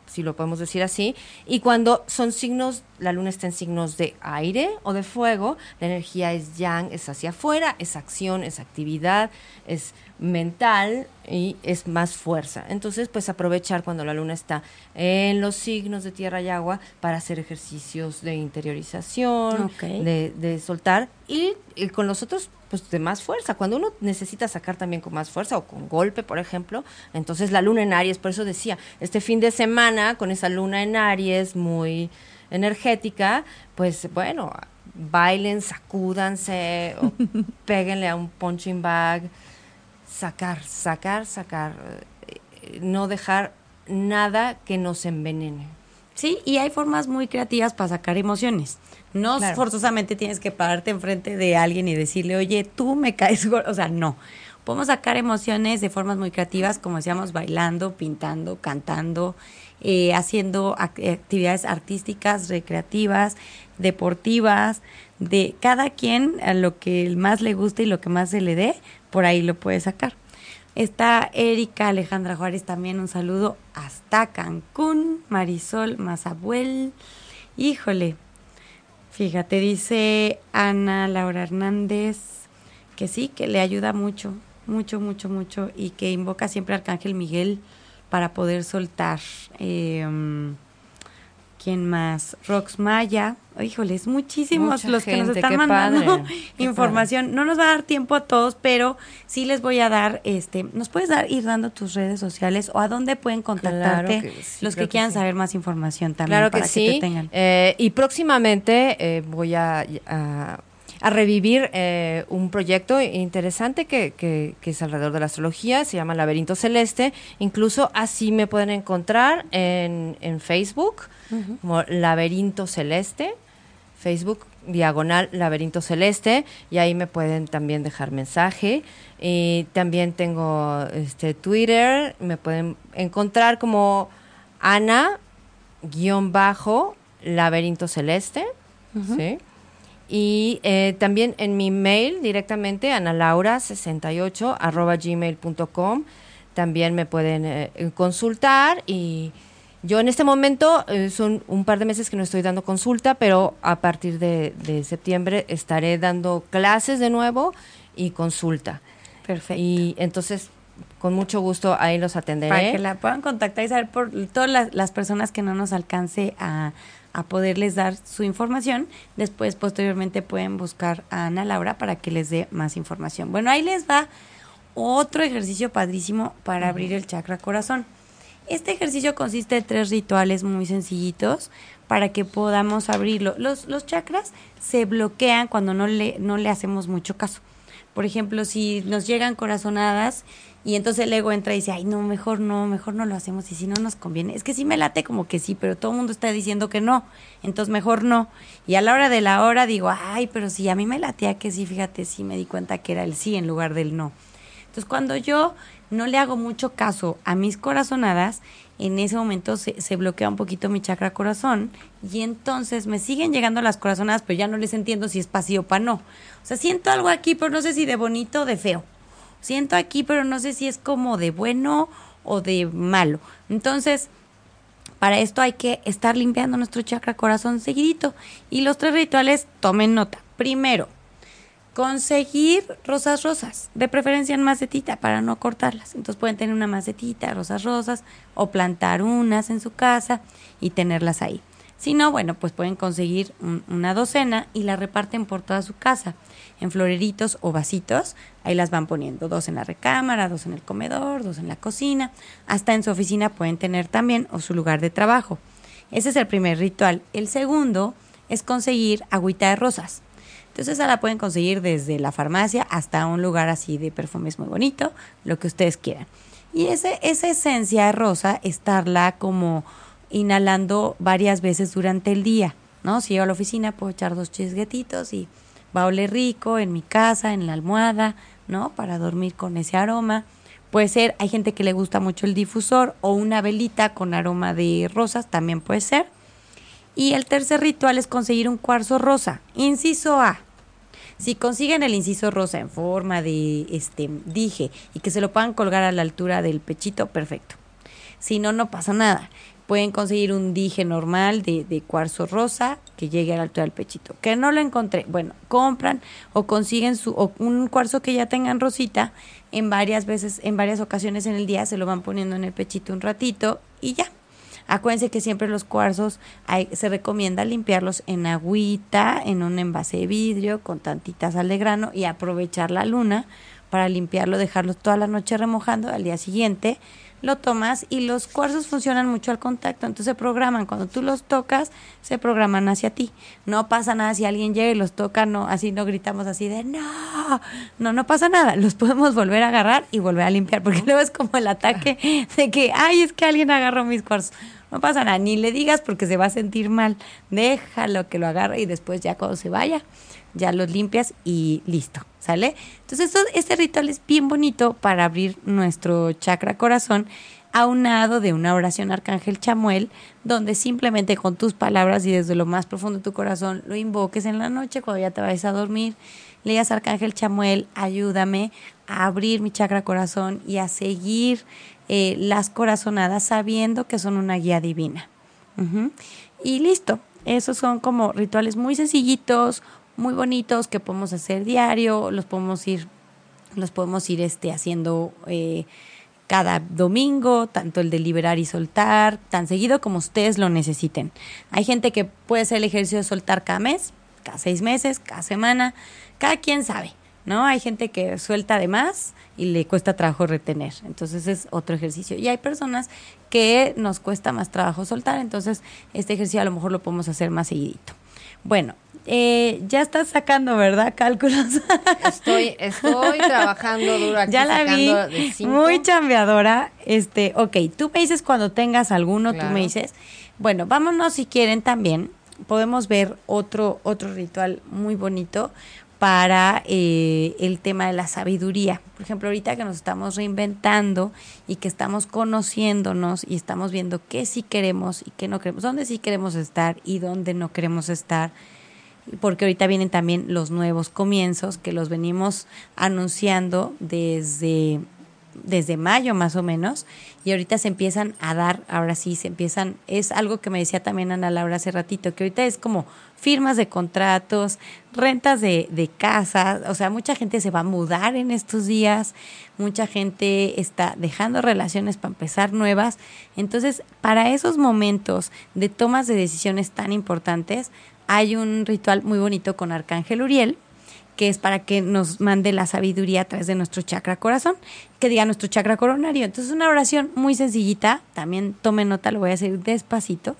Speaker 3: si lo podemos decir así, y cuando son signos, la luna está en signos de aire o de fuego, la energía es yang, es hacia afuera, es acción, es actividad, es mental y es más fuerza. Entonces, pues aprovechar cuando la luna está en los signos de tierra y agua para hacer ejercicios de interiorización, de, de, soltar y, con los otros, pues de más fuerza. Cuando uno necesita sacar también con más fuerza o con golpe, por ejemplo, entonces la luna en Aries, por eso decía, este fin de semana con esa luna en Aries muy energética, pues bueno, bailen, sacúdanse, o [laughs] péguenle a un punching bag, sacar, sacar, sacar, eh, no dejar nada que nos envenene.
Speaker 2: Sí, y hay formas muy creativas para sacar emociones. No forzosamente tienes que pararte enfrente de alguien y decirle, oye, tú me caes, o sea, no. Podemos sacar emociones de formas muy creativas, como decíamos, bailando, pintando, cantando, eh, haciendo actividades artísticas, recreativas, deportivas, de cada quien a lo que más le guste y lo que más se le dé, por ahí lo puede sacar. Está Erika Alejandra Juárez también, un saludo hasta Cancún. Marisol Mazabuel. Híjole, fíjate, dice Ana Laura Hernández que sí, que le ayuda mucho, mucho, mucho, mucho y que invoca siempre a Arcángel Miguel para poder soltar. Eh, ¿Quién más? Rox Maya. Híjoles, muchísimos
Speaker 3: Mucha
Speaker 2: los que nos están mandando
Speaker 3: padre, [laughs]
Speaker 2: información. No nos va a dar tiempo a todos, pero sí les voy a dar, este, ¿nos puedes dar ir dando tus redes sociales o a dónde pueden contactarte
Speaker 3: que sí,
Speaker 2: los que quieran
Speaker 3: sí.
Speaker 2: saber más información también
Speaker 3: Claro
Speaker 2: para
Speaker 3: que
Speaker 2: que,
Speaker 3: sí.
Speaker 2: te tengan?
Speaker 3: Eh, y próximamente eh, voy a, a- a revivir eh, un proyecto interesante que, que- que es alrededor de la astrología, se llama Laberinto Celeste. Incluso así me pueden encontrar en, en Facebook como Laberinto Celeste, Facebook diagonal Laberinto Celeste, y ahí me pueden también dejar mensaje. Y también tengo este Twitter, me pueden encontrar como Ana guion bajo laberinto celeste ¿sí? Y eh, también en mi mail directamente analaura68 arroba gmail.com también me pueden eh, consultar. Y yo en este momento eh, son un par de meses que no estoy dando consulta pero a partir de, de septiembre estaré dando clases de nuevo y consulta.
Speaker 2: Perfecto.
Speaker 3: y entonces con mucho gusto ahí los atenderé.
Speaker 2: Para que la puedan contactar y saber por todas las, las personas que no nos alcance a, a poderles dar su información. Después, posteriormente, pueden buscar a Ana Laura para que les dé más información. Bueno, ahí les va otro ejercicio padrísimo para abrir el chakra corazón. Este ejercicio consiste de tres rituales muy sencillitos para que podamos abrirlo. Los, los chakras se bloquean cuando no le, no le hacemos mucho caso. Por ejemplo, si nos llegan corazonadas y entonces el ego entra y dice, ay, no, mejor no, mejor no lo hacemos y si no nos conviene. Es que sí me late como que sí, pero todo el mundo está diciendo que no, entonces mejor no. Y a la hora de la hora digo, ay, pero sí, a mí me latea que sí, fíjate, sí me di cuenta que era el sí en lugar del no. Entonces, cuando yo no le hago mucho caso a mis corazonadas, en ese momento se, se bloquea un poquito mi chakra corazón y entonces me siguen llegando las corazonadas, pero ya no les entiendo si es sí o para no. O sea, siento algo aquí, pero no sé si de bonito o de feo. Siento aquí, pero no sé si es como de bueno o de malo. Entonces, para esto hay que estar limpiando nuestro chakra corazón seguidito. Y los tres rituales, tomen nota. Primero, conseguir rosas rosas, de preferencia en macetita para no cortarlas. Entonces pueden tener una macetita, rosas rosas, o plantar unas en su casa y tenerlas ahí. Si no, bueno, pues pueden conseguir un- una docena y la reparten por toda su casa, en floreritos o vasitos. Ahí las van poniendo, dos en la recámara, dos en el comedor, dos en la cocina. Hasta en su oficina pueden tener también o su lugar de trabajo. Ese es el primer ritual. El segundo es conseguir agüita de rosas. Entonces esa la pueden conseguir desde la farmacia hasta un lugar así de perfumes muy bonito, lo que ustedes quieran. Y ese, esa esencia de rosa, estarla como inhalando varias veces durante el día, ¿no? Si llego a la oficina puedo echar dos chisguetitos y va a oler rico en mi casa, en la almohada, ¿no? Para dormir con ese aroma. Puede ser, hay gente que le gusta mucho el difusor o una velita con aroma de rosas, también puede ser. Y el tercer ritual es conseguir un cuarzo rosa. Inciso A. Si consiguen el inciso rosa en forma de este dije y que se lo puedan colgar a la altura del pechito, perfecto. Si no, no pasa nada. Pueden conseguir un dije normal de, de cuarzo rosa que llegue a la altura del pechito. Que no lo encontré. Bueno, compran o consiguen su, o un cuarzo que ya tengan rosita en varias veces, en varias ocasiones en el día, se lo van poniendo en el pechito un ratito y ya. Acuérdense que siempre los cuarzos hay- se recomienda limpiarlos en agüita, en un envase de vidrio, con tantita sal de grano y aprovechar la luna para limpiarlo, dejarlo toda la noche remojando. Al día siguiente lo tomas y los cuarzos funcionan mucho al contacto, entonces se programan. Cuando tú los tocas, se programan hacia ti. No pasa nada si alguien llega y los toca, no, así no gritamos así de no, no, no pasa nada. Los podemos volver a agarrar y volver a limpiar, porque luego es como el ataque de que, ay, es que alguien agarró mis cuarzos. No pasa nada, ni le digas porque se va a sentir mal. Déjalo que lo agarre y después ya cuando se vaya, ya los limpias y listo, ¿sale? Entonces este ritual es bien bonito para abrir nuestro chakra corazón aunado de una oración Arcángel Chamuel, donde simplemente con tus palabras y desde lo más profundo de tu corazón lo invoques en la noche cuando ya te vayas a dormir, le digas Arcángel Chamuel, ayúdame a abrir mi chakra corazón y a seguir eh, las corazonadas sabiendo que son una guía divina. Y listo, esos son como rituales muy sencillitos, muy bonitos que podemos hacer diario, los podemos ir, los podemos ir este, haciendo eh, cada domingo, tanto el de liberar y soltar, tan seguido como ustedes lo necesiten. Hay gente que puede hacer el ejercicio de soltar cada mes, cada seis meses, cada semana, cada quien sabe. ¿no? Hay gente que suelta de más y le cuesta trabajo retener. Entonces es otro ejercicio. Y hay personas que nos cuesta más trabajo soltar, entonces este ejercicio a lo mejor lo podemos hacer más seguidito. Bueno, eh, ya estás sacando, ¿verdad? Cálculos.
Speaker 3: Estoy, [laughs] estoy trabajando duro aquí.
Speaker 2: Ya la vi, muy chambeadora. Este, ok, tú me dices cuando tengas alguno, tú me dices. Bueno, vámonos si quieren también. Podemos ver otro, otro ritual muy bonito para eh, el tema de la sabiduría. Por ejemplo, ahorita que nos estamos reinventando y que estamos conociéndonos y estamos viendo qué sí queremos y qué no queremos, dónde sí queremos estar y dónde no queremos estar, porque ahorita vienen también los nuevos comienzos que los venimos anunciando desde desde mayo más o menos y ahorita se empiezan a dar, ahora sí se empiezan, es algo que me decía también Ana Laura hace ratito, que ahorita es como firmas de contratos, rentas de, de casas, o sea, mucha gente se va a mudar en estos días, mucha gente está dejando relaciones para empezar nuevas, entonces para esos momentos de tomas de decisiones tan importantes, hay un ritual muy bonito con Arcángel Uriel, que es para que nos mande la sabiduría a través de nuestro chakra corazón, que diga nuestro chakra coronario. Entonces, una oración muy sencillita, también tome nota, lo voy a hacer despacito,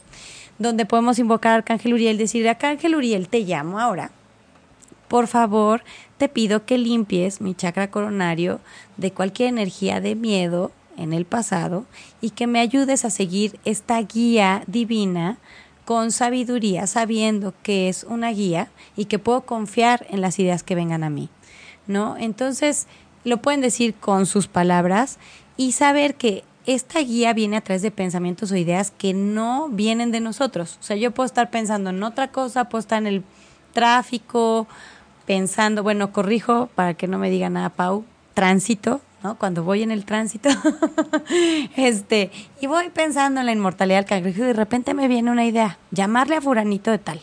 Speaker 2: donde podemos invocar a Arcángel Uriel, decir, Arcángel Uriel, te llamo ahora. Por favor, te pido que limpies mi chakra coronario de cualquier energía de miedo en el pasado y que me ayudes a seguir esta guía divina con sabiduría, sabiendo que es una guía y que puedo confiar en las ideas que vengan a mí, ¿no? Entonces, lo pueden decir con sus palabras y saber que esta guía viene a través de pensamientos o ideas que no vienen de nosotros. O sea, yo puedo estar pensando en otra cosa, puedo estar en el tráfico, pensando, bueno, corrijo para que no me diga nada, Pau, tránsito, ¿no? Cuando voy en el tránsito, [laughs] este, y voy pensando en la inmortalidad del cangrejo y de repente me viene una idea, llamarle a furanito de tal.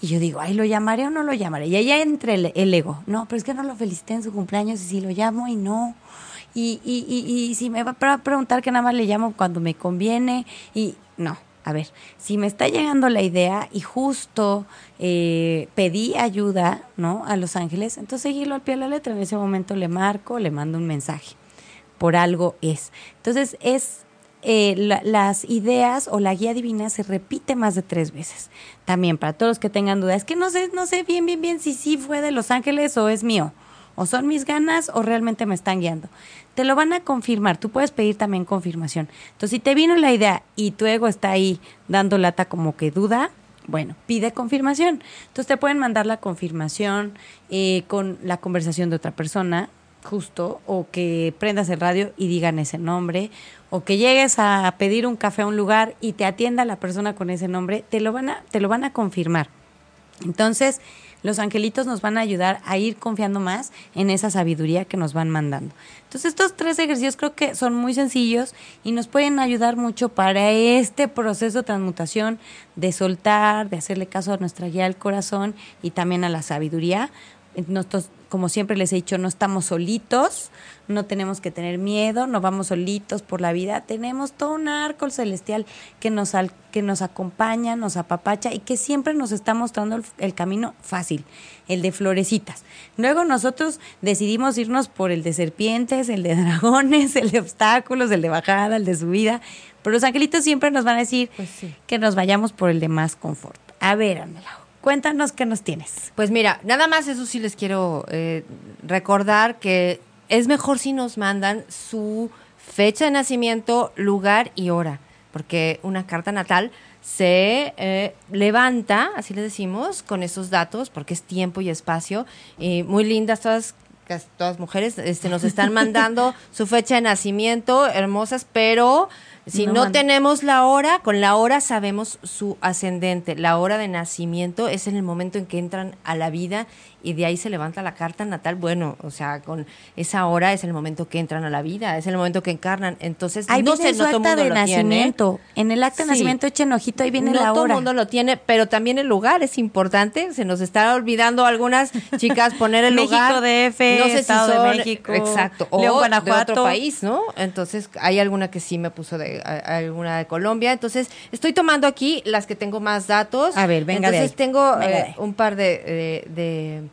Speaker 2: Y yo digo, ay, ¿lo llamaré o no lo llamaré? Y ahí entre el, ego, no, pero es que no lo felicité en su cumpleaños y si lo llamo y no. Y, y, si me va a preguntar que nada más le llamo cuando me conviene y no a ver, si me está llegando la idea y justo eh, pedí ayuda, ¿no? A Los Ángeles, entonces seguirlo al pie de la letra. En ese momento le marco, le mando un mensaje. Por algo es. Entonces es eh, las ideas o la guía divina se repite más de tres veces. También para todos los que tengan dudas, es que no sé, no sé bien, bien, bien si sí fue de Los Ángeles o es mío. O son mis ganas o realmente me están guiando te lo van a confirmar. Tú puedes pedir también confirmación. Entonces, si te vino la idea y tu ego está ahí dando lata como que duda, bueno, pide confirmación. Entonces te pueden mandar la confirmación eh, con la conversación de otra persona, justo, o que prendas el radio y digan ese nombre, o que llegues a pedir un café a un lugar y te atienda la persona con ese nombre, te lo van a, te lo van a confirmar. Entonces, los angelitos nos van a ayudar a ir confiando más en esa sabiduría que nos van mandando. Entonces estos tres ejercicios creo que son muy sencillos y nos pueden ayudar mucho para este proceso de transmutación, de soltar, de hacerle caso a nuestra guía del corazón y también a la sabiduría. Nosotros como siempre les he dicho, no estamos solitos, no tenemos que tener miedo, no vamos solitos por la vida, tenemos todo un arco celestial que nos, que nos acompaña, nos apapacha y que siempre nos está mostrando el, camino fácil, el de florecitas. Luego nosotros decidimos irnos por el de serpientes, el de [laughs] dragones, el de obstáculos, el de bajada, el de subida, pero los angelitos siempre nos van a decir pues que nos vayamos por el de más confort. A ver, Anela. Cuéntanos qué nos tienes.
Speaker 3: Pues mira, nada más eso sí les quiero eh, recordar que es mejor si nos mandan su fecha de nacimiento, lugar y hora, porque una carta natal se eh, levanta, así le decimos, con esos datos, porque es tiempo y espacio. Y muy lindas todas todas mujeres este, nos están mandando [laughs] su fecha de nacimiento, hermosas, pero Si
Speaker 2: No
Speaker 3: no, tenemos la hora, con la hora sabemos su ascendente. La hora de nacimiento es en el momento en que entran a la vida y de ahí se levanta la carta natal. Bueno, o sea, con esa hora es el momento que entran a la vida, es el momento que encarnan. Entonces,
Speaker 2: Ahí
Speaker 3: no
Speaker 2: viene
Speaker 3: sé,
Speaker 2: su
Speaker 3: no todo el
Speaker 2: acta
Speaker 3: mundo
Speaker 2: de
Speaker 3: lo tiene.
Speaker 2: nacimiento. En el acta de
Speaker 3: Sí.
Speaker 2: nacimiento echen ojito, ahí viene
Speaker 3: no
Speaker 2: la
Speaker 3: todo el
Speaker 2: hora.
Speaker 3: mundo lo tiene, pero también el lugar es importante. Se nos está olvidando algunas chicas poner el [laughs]
Speaker 2: México
Speaker 3: lugar.
Speaker 2: DF, Estado de México,
Speaker 3: exacto, o
Speaker 2: León,
Speaker 3: de
Speaker 2: Guanajuato.
Speaker 3: otro país, ¿no? Entonces hay alguna que sí me puso de a- alguna de Colombia. Entonces estoy tomando aquí las que tengo más datos.
Speaker 2: A ver, venga de
Speaker 3: Entonces
Speaker 2: ahí.
Speaker 3: tengo
Speaker 2: Venga de
Speaker 3: eh,
Speaker 2: ahí.
Speaker 3: un par de, de,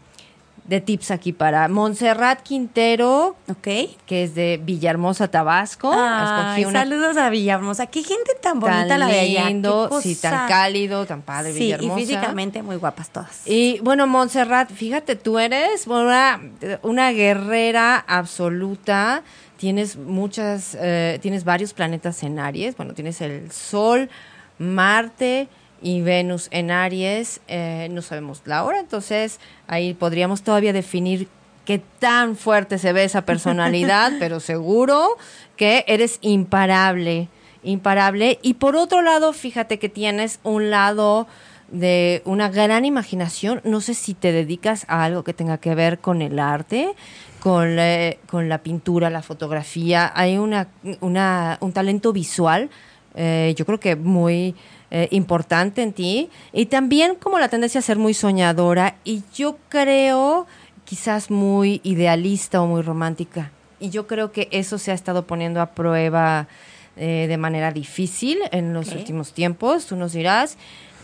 Speaker 3: de- tips aquí para Montserrat Quintero,
Speaker 2: Ok.
Speaker 3: que es de Villahermosa, Tabasco. Escogí una
Speaker 2: saludos a Villahermosa. Qué gente tan bonita
Speaker 3: tan
Speaker 2: la de allá.
Speaker 3: lindo, sí, tan cálido, tan padre,
Speaker 2: Sí, y
Speaker 3: Villahermosa.
Speaker 2: físicamente muy guapas todas.
Speaker 3: Y bueno, Montserrat, fíjate, tú eres una, una guerrera absoluta. Tienes muchas, eh, tienes varios planetas en Aries. Bueno, tienes el Sol, Marte y Venus en Aries. Eh, no sabemos la hora, entonces ahí podríamos todavía definir qué tan fuerte se ve esa personalidad, [laughs] pero seguro que eres imparable, imparable. Y por otro lado, fíjate que tienes un lado de una gran imaginación. No sé si te dedicas a algo que tenga que ver con el arte, con, la- con la pintura, la fotografía. Hay una, una- un talento visual, eh, yo creo que muy eh, importante en ti. Y también como la tendencia a ser muy soñadora. Y yo creo quizás muy idealista o muy romántica. Y yo creo que eso se ha estado poniendo a prueba eh, de manera difícil en los
Speaker 2: Ok.
Speaker 3: últimos tiempos, tú nos dirás. [laughs]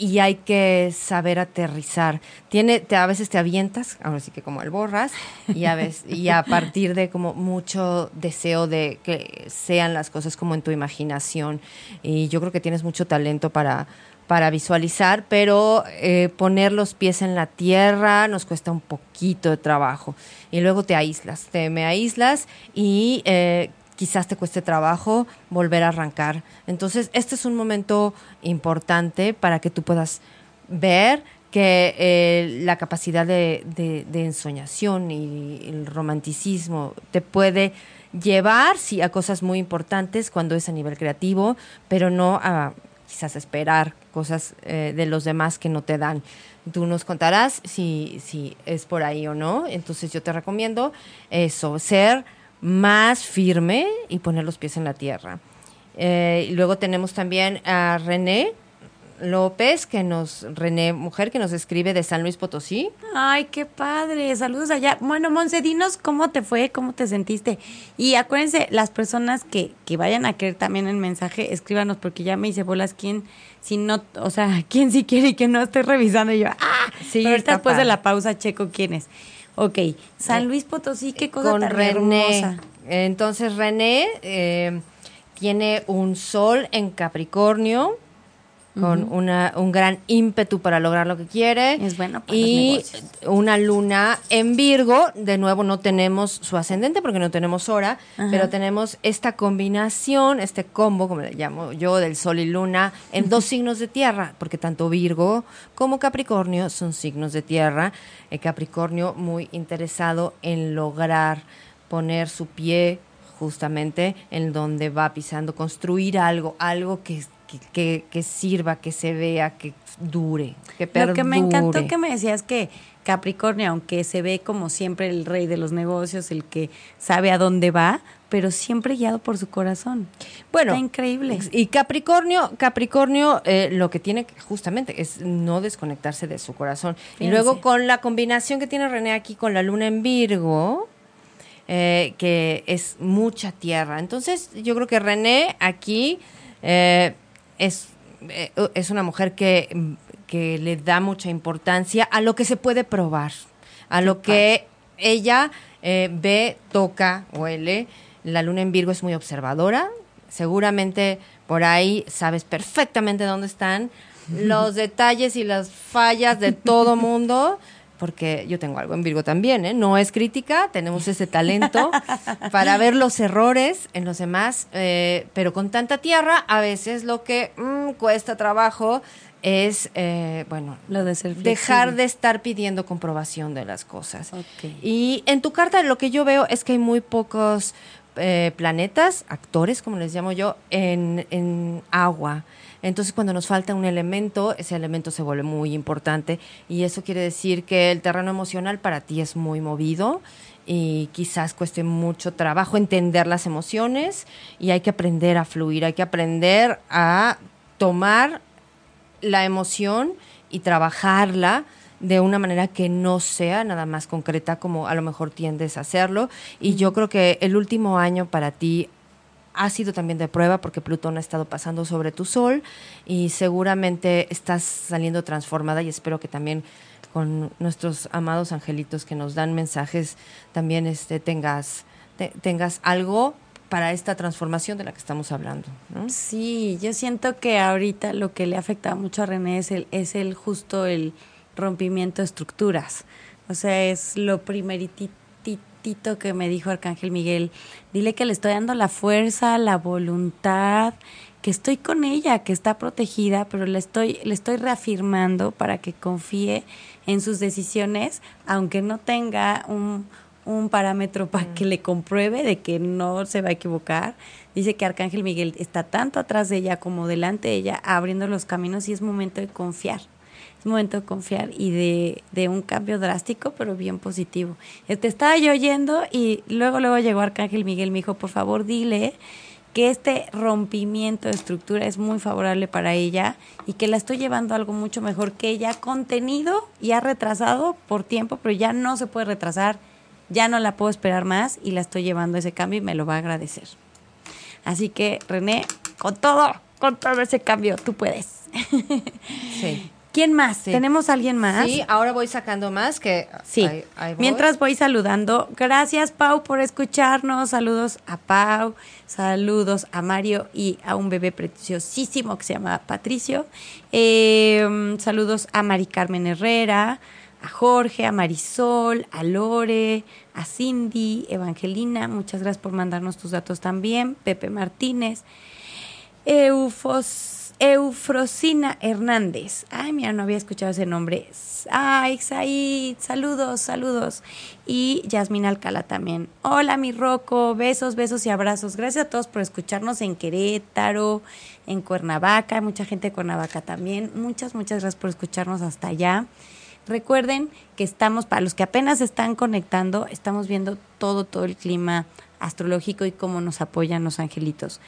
Speaker 3: Y hay que saber aterrizar. Tiene, te, a veces te avientas, ahora sí que como el borras, y a, veces, y a partir de como mucho deseo de que sean las cosas como en tu imaginación. Y yo creo que tienes mucho talento para, para visualizar, pero eh, poner los pies en la tierra nos cuesta un poquito de trabajo. Y luego te aíslas, te me aíslas y eh, quizás te cueste trabajo volver a arrancar. Entonces, este es un momento importante para que tú puedas ver que eh, la capacidad de, de- de ensoñación y el romanticismo te puede llevar, sí, a cosas muy importantes cuando es a nivel creativo, pero no a quizás esperar cosas eh, de los demás que no te dan. Tú nos contarás si, si es por ahí o no. Entonces yo te recomiendo eso, ser más firme y poner los pies en la tierra. Eh, y luego tenemos también a René López, que nos, René, mujer que nos escribe de San Luis Potosí.
Speaker 2: Ay, qué padre. Saludos allá. Bueno, Monse, dinos cómo te fue, cómo te sentiste. Y acuérdense, las personas que, que vayan a querer también el mensaje, escríbanos, porque ya me hice bolas quién, si no, o sea, [laughs] quién sí quiere y que no esté revisando. Y yo, ah,
Speaker 3: Sí,
Speaker 2: pero ahorita después de la pausa checo quién es. Ok, San Luis Potosí, qué cosa
Speaker 3: con
Speaker 2: tan
Speaker 3: René.
Speaker 2: hermosa.
Speaker 3: Entonces René eh, tiene un sol en Capricornio con una, un gran ímpetu para lograr lo que quiere.
Speaker 2: Es bueno para
Speaker 3: y una luna en Virgo. De nuevo no tenemos su ascendente porque no tenemos hora, pero tenemos esta combinación, este combo, como le llamo yo, del sol y luna en dos signos de tierra, porque tanto Virgo como Capricornio son signos de tierra. El Capricornio muy interesado en lograr poner su pie justamente en donde va pisando, construir algo, algo que, que, que- que sirva, que se vea, que dure, que perdure.
Speaker 2: Lo que me encantó que me decías que Capricornio, aunque se ve como siempre el rey de los negocios, el que sabe a dónde va, pero siempre guiado por su corazón.
Speaker 3: Bueno,
Speaker 2: Está increíble.
Speaker 3: Y Capricornio, Capricornio eh, lo que tiene justamente es no desconectarse de su corazón. Y luego con la combinación que tiene René aquí con la luna en Virgo, eh, que es mucha tierra. Entonces yo creo que René aquí eh, es, eh, es una mujer que, que le da mucha importancia a lo que se puede probar, a lo que ella eh, ve, toca, huele. La luna en Virgo es muy observadora. Seguramente por ahí sabes perfectamente dónde están [laughs] los detalles y las fallas de todo mundo. Porque yo tengo algo en Virgo también, ¿eh? No es crítica, tenemos ese talento [laughs] para ver los errores en los demás, eh, pero con tanta tierra, a veces lo que mm, cuesta trabajo es, eh, bueno,
Speaker 2: Lo de ser
Speaker 3: dejar de estar pidiendo comprobación de las cosas. Y en tu carta lo que yo veo es que hay muy pocos eh, planetas, actores, como les llamo yo, en, en agua. Entonces, cuando nos falta un elemento, ese elemento se vuelve muy importante y eso quiere decir que el terreno emocional para ti es muy movido y quizás cueste mucho trabajo entender las emociones y hay que aprender a fluir, hay que aprender a tomar la emoción y trabajarla de una manera que no sea nada más concreta como a lo mejor tiendes a hacerlo. Y yo creo que el último año para ti ha sido también de prueba porque Plutón ha estado pasando sobre tu Sol y seguramente estás saliendo transformada y espero que también con nuestros amados angelitos que nos dan mensajes también este, tengas, tengas algo para esta transformación de la que estamos hablando.
Speaker 2: Sí, yo siento que ahorita lo que le ha afectado mucho a René es el, es el justo el rompimiento de estructuras. O sea, es lo primeritito que me dijo Arcángel Miguel. Dile que le estoy dando la fuerza, la voluntad, que estoy con ella, que está protegida, pero le estoy, le estoy reafirmando para que confíe en sus decisiones, aunque no tenga un, un parámetro para mm. que le compruebe de que no se va a equivocar. Dice que Arcángel Miguel está tanto atrás de ella como delante de ella, abriendo los caminos y es momento de confiar es momento de confiar y de, de, un cambio drástico, pero bien positivo. Te estaba yo oyendo y luego, luego llegó Arcángel Miguel, me dijo, por favor, dile que este rompimiento de estructura es muy favorable para ella y que la estoy llevando a algo mucho mejor que ella contenido y ha retrasado por tiempo, pero ya no se puede retrasar, ya no la puedo esperar más y la estoy llevando a ese cambio y me lo va a agradecer. Así que René, con todo, con todo ese cambio, tú puedes. Sí. [laughs] ¿Quién más? ¿Tenemos alguien más?
Speaker 3: Sí, ahora voy sacando más que...
Speaker 2: Sí, mientras voy saludando. Gracias, Pau, por escucharnos. Saludos a Pau, saludos a Mario y a un bebé preciosísimo que se llama Patricio. Em, saludos a Mari Carmen Herrera, a Jorge, a Marisol, a Lore, a Cindy, Evangelina. Muchas gracias por mandarnos tus datos también. Pepe Martínez. Eufos Eufrosina Hernández. Ay, mira, no había escuchado ese nombre. Ay, Said, saludos, saludos. Y Yasmina Alcala también. Hola, mi Roco, besos, besos y abrazos. Gracias a todos por escucharnos en Querétaro, en Cuernavaca, hay mucha gente de Cuernavaca también. Muchas, muchas gracias por escucharnos hasta allá. Recuerden que estamos, para los que apenas están conectando, estamos viendo todo, todo el clima astrológico y cómo nos apoyan los angelitos.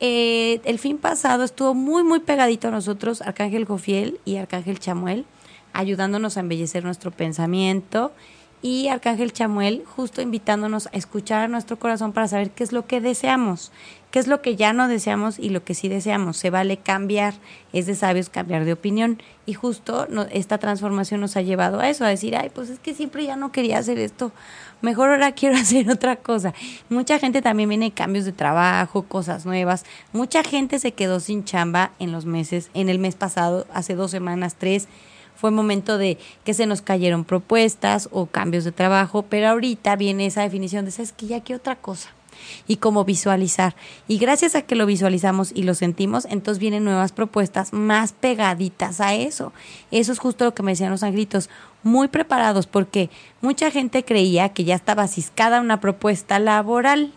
Speaker 2: Eh, el fin pasado estuvo muy, muy pegadito a nosotros Arcángel Jofiel y Arcángel Chamuel, ayudándonos a embellecer nuestro pensamiento. Y Arcángel Chamuel justo invitándonos a escuchar a nuestro corazón para saber qué es lo que deseamos, qué es lo que ya no deseamos y lo que sí deseamos. Se vale cambiar, es de sabios cambiar de opinión y justo esta transformación nos ha llevado a eso, a decir, ay, pues es que siempre ya no quería hacer esto mejor ahora [laughs] quiero hacer otra cosa. Mucha gente también viene cambios de trabajo, cosas nuevas. Mucha gente se quedó sin chamba en los meses, en el mes pasado, hace dos semanas, tres. Fue momento de que se nos cayeron propuestas o cambios de trabajo, pero ahorita viene esa definición de, ¿sabes que Ya que otra cosa y cómo visualizar. Y gracias a que lo visualizamos y lo sentimos, entonces vienen nuevas propuestas más pegaditas a eso. Eso es justo lo que me decían los angelitos, muy preparados porque mucha gente creía que ya estaba ciscada una propuesta laboral.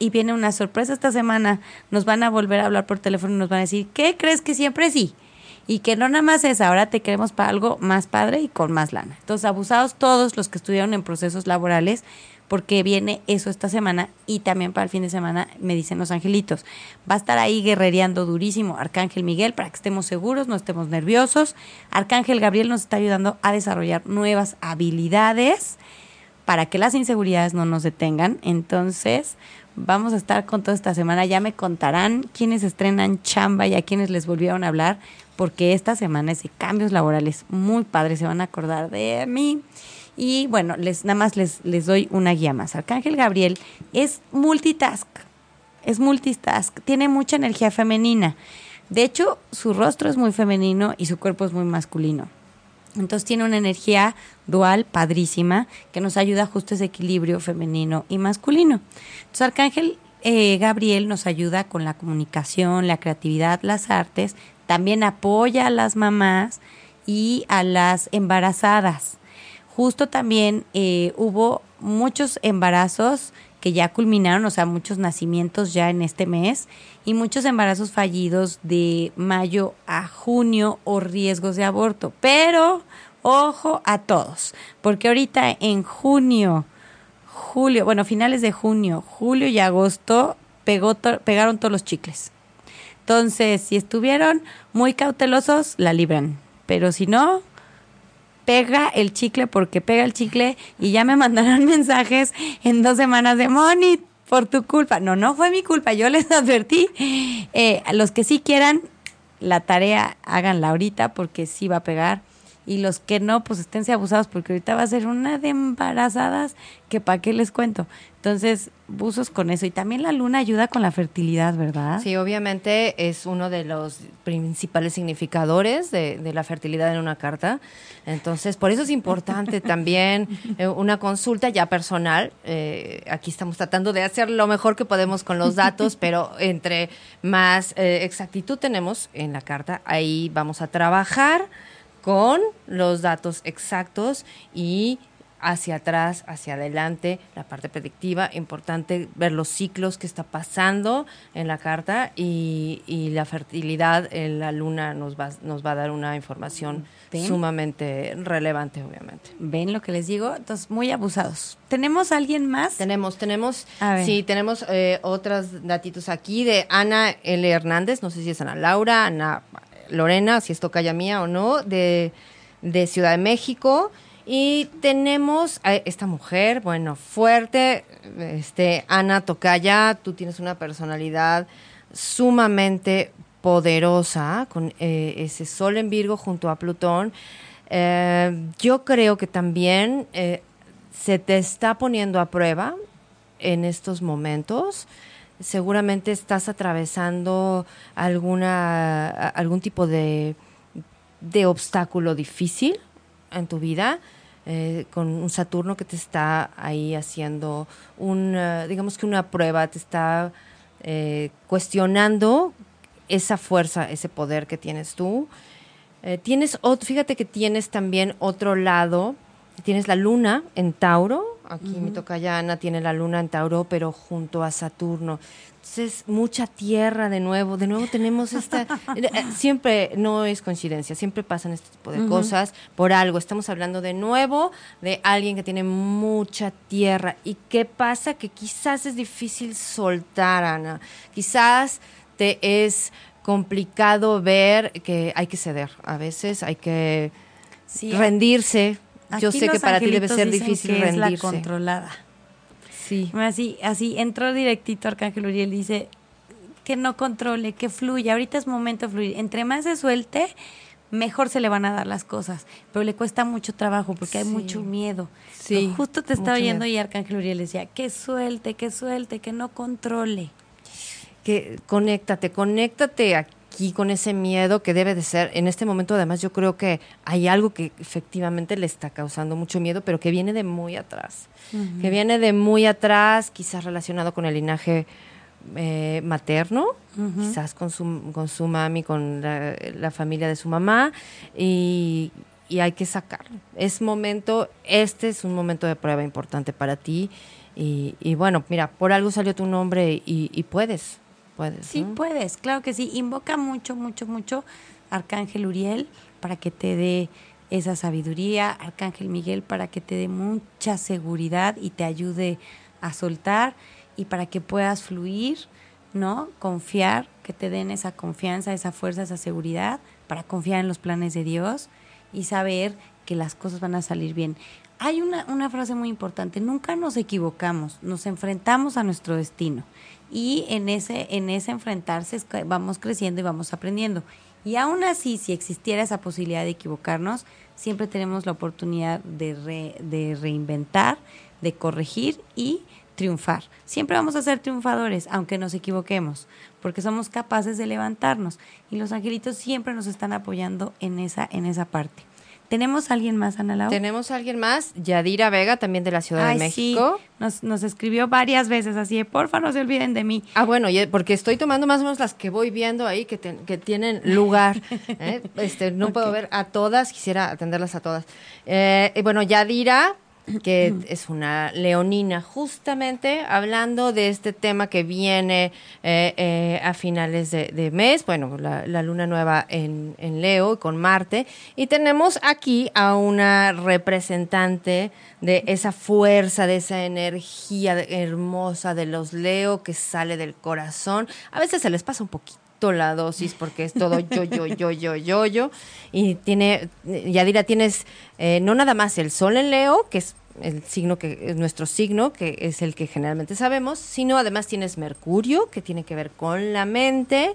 Speaker 2: Y viene una sorpresa esta semana, nos van a volver a hablar por teléfono y nos van a decir, ¿qué crees que siempre sí? y que no nada más es ahora te queremos para algo más padre y con más lana. Entonces, abusados todos los que estuvieron en procesos laborales, porque viene eso esta semana y también para el fin de semana me dicen los angelitos. Va a estar ahí guerrereando durísimo Arcángel Miguel para que estemos seguros, no estemos nerviosos. Arcángel Gabriel nos está ayudando a desarrollar nuevas habilidades para que las inseguridades no nos detengan. Entonces, vamos a estar con toda esta semana. Ya me contarán quiénes estrenan chamba y a quienes les volvieron a hablar, porque esta semana es de cambios laborales muy padres. Se van a acordar de mí. Y bueno, les, nada más les, les doy una guía más. Arcángel Gabriel es multitask, es multitask, tiene mucha energía femenina. De hecho, su rostro es muy femenino y su cuerpo es muy masculino. Entonces tiene una energía dual, padrísima, que nos ayuda justo ese equilibrio femenino y masculino. Entonces Arcángel eh, Gabriel nos ayuda con la comunicación, la creatividad, las artes, también apoya a las mamás y a las embarazadas justo también eh, hubo muchos embarazos que ya culminaron, o sea, muchos nacimientos ya en este mes y muchos embarazos fallidos de mayo a junio o riesgos de aborto. Pero ojo a todos, porque ahorita en junio, julio, bueno, finales de junio, julio y agosto pegó pegaron todos los chicles. Entonces, si estuvieron muy cautelosos, la libran. Pero si no, pega el chicle porque pega el chicle y ya me mandarán [laughs] mensajes en dos semanas de Moni por tu culpa. No, no fue mi culpa, yo les [laughs] advertí. Eh, a los que sí quieran la tarea, háganla ahorita porque sí va a pegar y los que no, pues esténse abusados porque ahorita va a ser una de embarazadas que para qué les cuento. Entonces, buzos con eso. Y también la luna ayuda con la fertilidad, ¿verdad?
Speaker 3: Sí, obviamente es uno de los principales significadores de, la fertilidad en una carta. Entonces, por eso es importante [laughs] también eh, una consulta ya personal. Eh, aquí estamos tratando de hacer lo mejor que podemos con los datos, [laughs] pero entre más eh, exactitud tenemos en la carta, ahí vamos a trabajar con los datos exactos y hacia atrás, hacia adelante, la parte predictiva, importante ver los ciclos que está pasando en la carta y, la fertilidad en la luna nos va, nos va a dar una información sumamente relevante, obviamente.
Speaker 2: ¿Ven lo que les digo? Entonces, muy abusados. ¿Tenemos alguien más?
Speaker 3: Tenemos, tenemos, sí, tenemos eh, otros datitos aquí de Ana L. Hernández, no sé si es Ana Laura, Ana Lorena, si es tocaya mía o no, de, Ciudad de México. Y tenemos a esta mujer, bueno, fuerte, este, Ana Tocaya, tú tienes una personalidad sumamente poderosa, con eh, ese sol en Virgo junto a Plutón. Eh, yo creo que también eh, se te está poniendo a prueba en estos momentos seguramente estás atravesando alguna, algún tipo de, de obstáculo difícil en tu vida. Eh, con un Saturno que te está ahí haciendo un, digamos que una prueba, te está eh, cuestionando esa fuerza, ese poder que tienes tú. Eh, tienes, fíjate que tienes también otro lado, tienes la luna en Tauro, Aquí mi toca Ana tiene la luna en Tauro, pero junto a Saturno. Entonces, mucha tierra de nuevo. De nuevo tenemos esta... [laughs] Eh, eh, siempre, no es coincidencia, siempre pasan este tipo de cosas por algo. Estamos hablando de nuevo de alguien que tiene mucha tierra. ¿Y qué pasa? Que quizás es difícil soltar, Ana. Quizás te es complicado ver que hay que ceder. A veces hay que rendirse yo sé que para ti debe ser difícil que rendirse.
Speaker 2: Es la controlada.
Speaker 3: Sí.
Speaker 2: Así, así entró directito Arcángel Uriel dice que no controle, que fluya. Ahorita es momento de fluir. Entre más se suelte, mejor se le van a dar las cosas. Pero le cuesta mucho trabajo porque hay mucho miedo. Sí. justo te estaba oyendo y Arcángel Uriel decía que suelte, que suelte, que no controle.
Speaker 3: Que conéctate, conéctate aquí aquí con ese miedo que debe de ser, en este momento además yo creo que hay algo que efectivamente le está causando mucho miedo, pero que viene de muy atrás, que viene de muy atrás, quizás relacionado con el linaje eh, materno, quizás con su, con su mami, con la, familia de su mamá, y, hay que sacarlo. Es momento, este es un momento de prueba importante para ti, y, bueno, mira, por algo salió tu nombre y puedes,
Speaker 2: Sí, puedes, claro que sí. Invoca mucho, mucho, mucho Arcángel Uriel para que te dé esa sabiduría, Arcángel Miguel para que te dé mucha seguridad y te ayude a soltar y para que puedas fluir, ¿no? Confiar, que te den esa confianza, esa fuerza, esa seguridad para confiar en los planes de Dios y saber que las cosas van a salir bien. Hay una, una frase muy importante, nunca nos equivocamos, nos enfrentamos a nuestro destino y en ese, en ese enfrentarse vamos creciendo y vamos aprendiendo. Y aún así, si existiera esa posibilidad de equivocarnos, siempre tenemos la oportunidad de, de reinventar, de corregir y triunfar. Siempre vamos a ser triunfadores, aunque nos equivoquemos, porque somos capaces de levantarnos. Y los angelitos siempre nos están apoyando en esa, en esa parte. ¿Tenemos alguien más, Ana Lau?
Speaker 3: Tenemos alguien más, Yadira Vega, también de la Ciudad de México.
Speaker 2: Sí. Nos, nos escribió varias veces así, de, porfa, no se olviden de mí.
Speaker 3: Ah, bueno, porque estoy tomando más o menos las que voy viendo ahí que, que tienen lugar. [laughs] ¿eh? este, no puedo ver a todas, quisiera atenderlas a todas. Eh, bueno, Yadira que es una leonina, justamente hablando de este tema que viene eh, eh, a finales de, mes, bueno, la, luna nueva en, en, Leo con Marte, y tenemos aquí a una representante de esa fuerza, de esa energía hermosa de los Leo que sale del corazón. A veces se les pasa un poquito la dosis porque es todo yo, yo, yo, yo, yo, yo. Y tiene, Yadira, tienes eh, no nada más el sol en Leo, que es el signo que es nuestro signo, que es el que generalmente sabemos, sino además tienes Mercurio, que tiene que ver con la mente,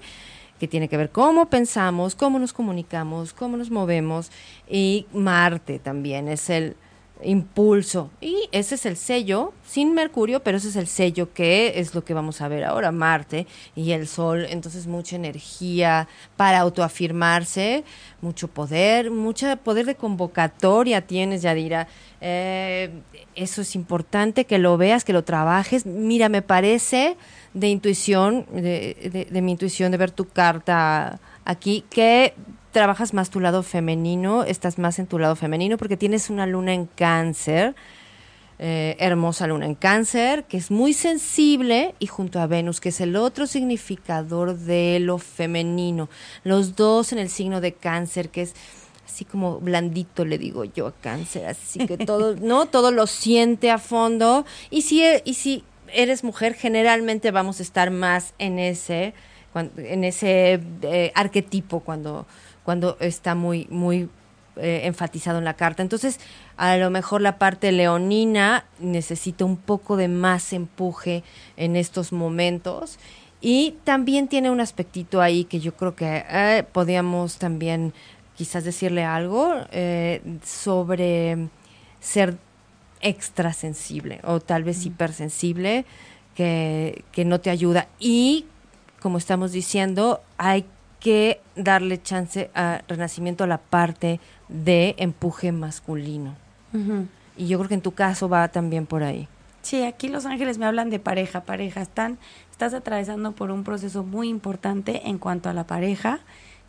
Speaker 3: que tiene que ver cómo pensamos, cómo nos comunicamos, cómo nos movemos, y Marte también es el impulso. Y ese es el sello, sin Mercurio, pero ese es el sello que es lo que vamos a ver ahora, Marte y el Sol. Entonces mucha energía para autoafirmarse, mucho poder, mucho poder de convocatoria tienes, Yadira. Eh, eso es importante que lo veas, que lo trabajes. Mira, me parece de intuición, de, de mi intuición de ver tu carta aquí, que trabajas más tu lado femenino, estás más en tu lado femenino porque tienes una luna en cáncer, eh, hermosa luna en cáncer, que es muy sensible y junto a Venus, que es el otro significador de lo femenino. Los dos en el signo de cáncer, que es así como blandito le digo yo a cáncer, así que todo, [laughs] ¿no? Todo lo siente a fondo. Y si, y si eres mujer, generalmente vamos a estar más en ese, en ese eh, arquetipo cuando cuando está muy, muy eh, enfatizado en la carta. Entonces, a lo mejor la parte leonina necesita un poco de más empuje en estos momentos. Y también tiene un aspectito ahí que yo creo que eh, podíamos también quizás decirle algo eh, sobre ser extrasensible o tal vez hipersensible que, que no te ayuda. Y como estamos diciendo, hay que darle chance a Renacimiento a la parte de empuje masculino. Y yo creo que en tu caso va también por ahí.
Speaker 2: Sí, aquí Los Ángeles me hablan de pareja, pareja. Están, estás atravesando por un proceso muy importante en cuanto a la pareja,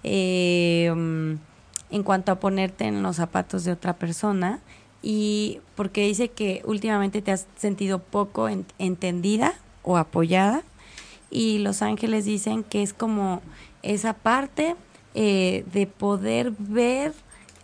Speaker 2: eh, en cuanto a ponerte en los zapatos de otra persona y porque dice que últimamente te has sentido poco entendida o apoyada y Los Ángeles dicen que es como esa parte eh, de poder ver,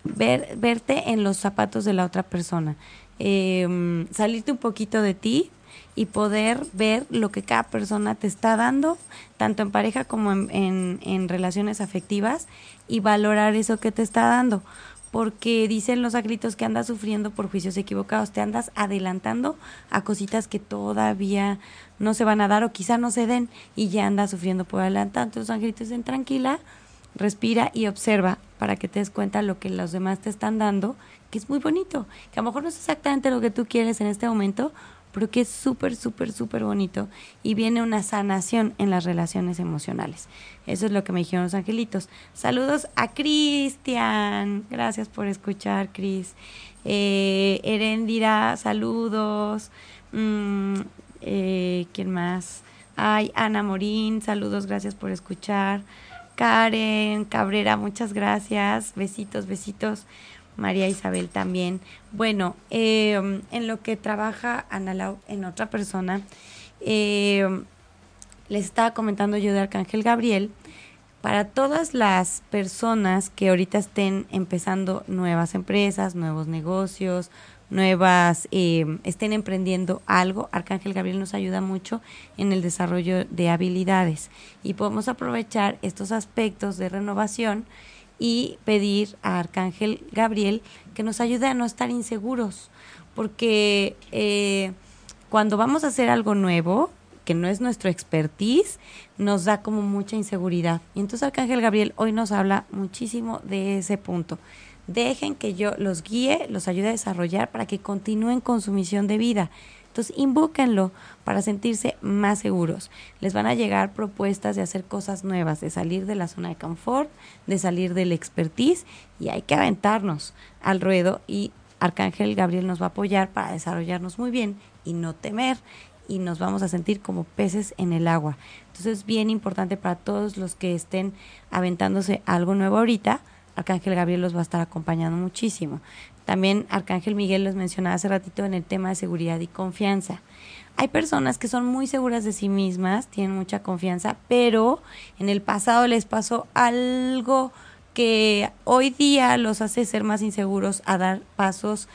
Speaker 2: ver, verte en los zapatos de la otra persona. Em, salirte un poquito de ti y poder ver lo que cada persona te está dando, tanto en pareja como en, en, relaciones afectivas, y valorar eso que te está dando. Porque dicen los agritos que andas sufriendo por juicios equivocados, te andas adelantando a cositas que todavía no se van a dar o quizá no se den y ya anda sufriendo por adelantado. Entonces, Angelito, en tranquila, respira y observa para que te des cuenta lo que los demás te están dando, que es muy bonito, que a lo mejor no es exactamente lo que tú quieres en este momento, pero que es súper, súper, súper bonito y viene una sanación en las relaciones emocionales. Eso es lo que me dijeron los angelitos. Saludos a Cristian. Gracias por escuchar, Cris. Eh, Erendira, saludos. Mm, eh, ¿Quién más? Ay, Ana Morín, saludos, gracias por escuchar. Karen Cabrera, muchas gracias. Besitos, besitos. María Isabel también. Bueno, em, en lo que trabaja Ana en otra persona, em, les estaba comentando yo de Arcángel Gabriel. Para todas las personas que ahorita estén empezando nuevas empresas, nuevos negocios, nuevas, eh, estén emprendiendo algo, Arcángel Gabriel nos ayuda mucho en el desarrollo de habilidades. Y podemos aprovechar estos aspectos de renovación y pedir a Arcángel Gabriel que nos ayude a no estar inseguros, porque eh, cuando vamos a hacer algo nuevo, que no es nuestro expertise, nos da como mucha inseguridad. Y entonces Arcángel Gabriel hoy nos habla muchísimo de ese punto Dejen que yo los guíe, los ayude a desarrollar para que continúen con su misión de vida. Entonces, invóquenlo para sentirse más seguros. Les van a llegar propuestas de hacer cosas nuevas, de salir de la zona de confort, de salir del expertise y hay que aventarnos al ruedo y Arcángel Gabriel nos va a apoyar para desarrollarnos muy bien y no temer y nos vamos a sentir como peces en el agua. Entonces es bien importante para todos los que estén aventándose algo nuevo ahorita, Arcángel Gabriel los va a estar acompañando muchísimo. También Arcángel Miguel los mencionaba hace ratito en el tema de seguridad y confianza. Hay personas que son muy seguras de sí mismas, tienen mucha confianza, pero en el pasado les pasó algo que hoy día los hace ser más inseguros a dar pasos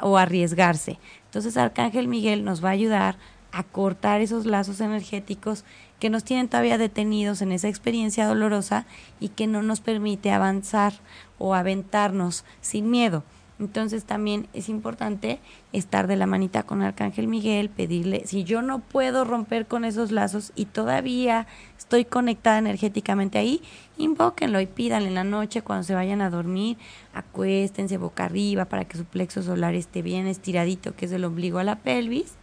Speaker 2: o arriesgarse. Entonces Arcángel Miguel nos va a ayudar a cortar esos lazos energéticos que nos tienen todavía detenidos en esa experiencia dolorosa y que no nos permite avanzar o aventarnos sin miedo. Entonces también es importante estar de la manita con Arcángel Miguel, pedirle, si yo no puedo romper con esos lazos y todavía estoy conectada energéticamente ahí, invóquenlo y pídanle en la noche cuando se vayan a dormir, acuéstense boca arriba para que su plexo solar esté bien estiradito, que es del ombligo a la pelvis.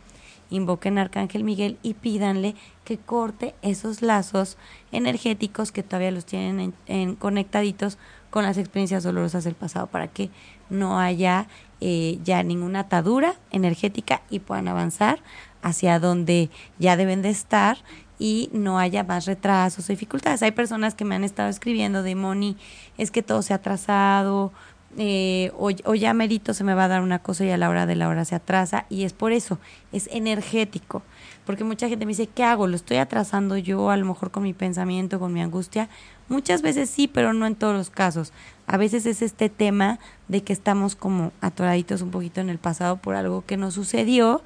Speaker 2: Invoquen a Arcángel Miguel y pídanle que corte esos lazos energéticos que todavía los tienen en conectaditos con las experiencias dolorosas del pasado para que no haya eh, ya ninguna atadura energética y puedan avanzar hacia donde ya deben de estar y no haya más retrasos o dificultades. Hay personas que me han estado escribiendo de Moni, es que todo se ha atrasado, eh, o, ya merito se me va a dar una cosa y a la hora de la hora se atrasa y es por eso, es energético, porque mucha gente me dice, ¿qué hago? ¿Lo estoy atrasando yo a lo mejor con mi pensamiento, con mi angustia? Muchas veces sí, pero no en todos los casos. A veces es este tema de que estamos como atoraditos un poquito en el pasado por algo que nos sucedió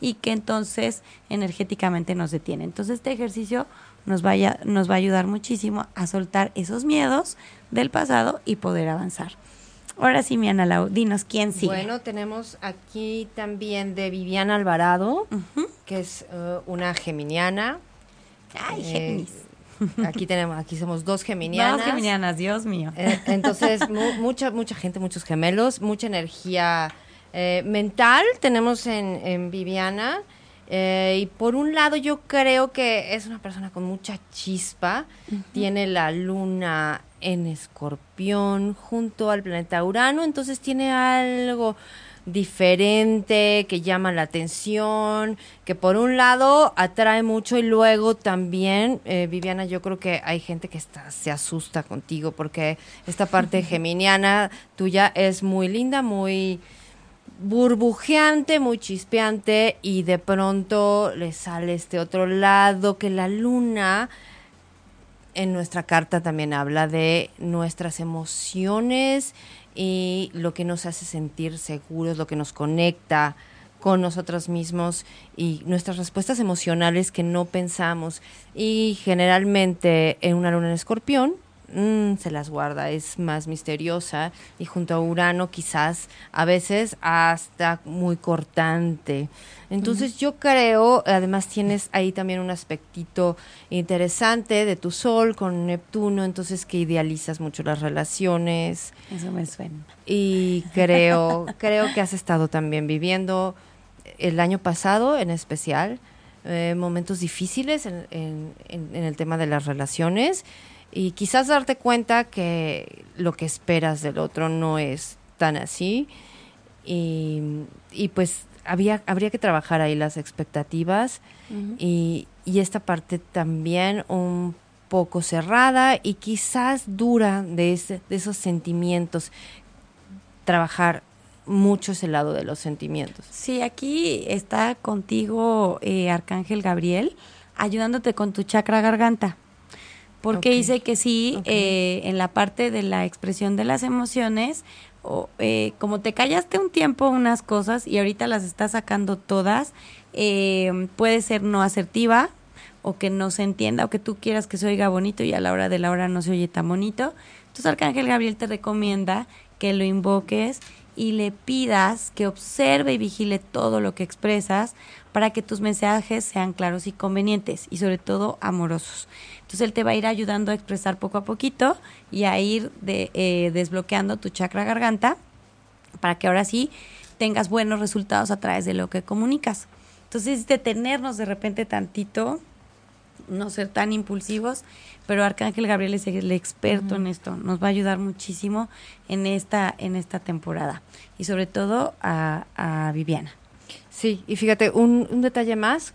Speaker 2: y que entonces energéticamente nos detiene. Entonces este ejercicio nos, vaya, nos va a ayudar muchísimo a soltar esos miedos del pasado y poder avanzar. Ahora sí, mi Ana Lau, dinos quién sigue.
Speaker 3: Bueno, tenemos aquí también de Viviana Alvarado, que es uh, una geminiana.
Speaker 2: Ay, eh, Géminis. [laughs]
Speaker 3: Aquí tenemos, aquí somos dos geminianas.
Speaker 2: Dos geminianas, Dios mío.
Speaker 3: Eh, entonces, mucha, mucha gente, muchos gemelos, mucha energía eh, mental tenemos en, Viviana. Eh, y por un lado yo creo que es una persona con mucha chispa, tiene la luna en escorpión junto al planeta Urano, entonces tiene algo diferente, que llama la atención, que por un lado atrae mucho y luego también, eh, Viviana, yo creo que hay gente que está, se asusta contigo porque esta parte [laughs] geminiana tuya es muy linda, muy burbujeante, muy chispeante y de pronto le sale este otro lado que la luna en nuestra carta también habla de nuestras emociones y lo que nos hace sentir seguros, lo que nos conecta con nosotros mismos y nuestras respuestas emocionales que no pensamos. Y generalmente en una luna en escorpión mm, se las guarda, es más misteriosa y junto a Urano quizás a veces hasta muy cortante. Entonces yo creo, además tienes ahí también un aspectito interesante de tu Sol con Neptuno, entonces que idealizas mucho las relaciones.
Speaker 2: Eso me suena.
Speaker 3: Y creo, creo que has estado también viviendo el año pasado en especial eh, momentos difíciles en, en el tema de las relaciones y quizás darte cuenta que lo que esperas del otro no es tan así y, y pues había, habría que trabajar ahí las expectativas y, y, esta parte también un poco cerrada y quizás dura de, ese, de esos sentimientos. Trabajar mucho ese lado de los sentimientos.
Speaker 2: Sí, aquí está contigo eh, Arcángel Gabriel, ayudándote con tu chakra garganta. Porque dice que sí, eh, en la parte de la expresión de las emociones, eh, como te callaste un tiempo unas cosas y ahorita las estás sacando todas, eh, puede ser no asertiva o que no se entienda o que tú quieras que se oiga bonito y a la hora de la hora no se oye tan bonito. Entonces Arcángel Gabriel te recomienda que lo invoques y le pidas que observe y vigile todo lo que expresas para que tus mensajes sean claros y convenientes y sobre todo amorosos. Entonces él te va a ir ayudando a expresar poco a poquito y a ir de, eh, desbloqueando tu chakra garganta para que ahora sí tengas buenos resultados a través de lo que comunicas. Entonces, detenernos de repente tantito, no ser tan impulsivos, pero Arcángel Gabriel es el experto en esto, nos va a ayudar muchísimo en esta, en esta temporada y sobre todo a, a Viviana.
Speaker 3: Sí, y fíjate, un, un detalle más,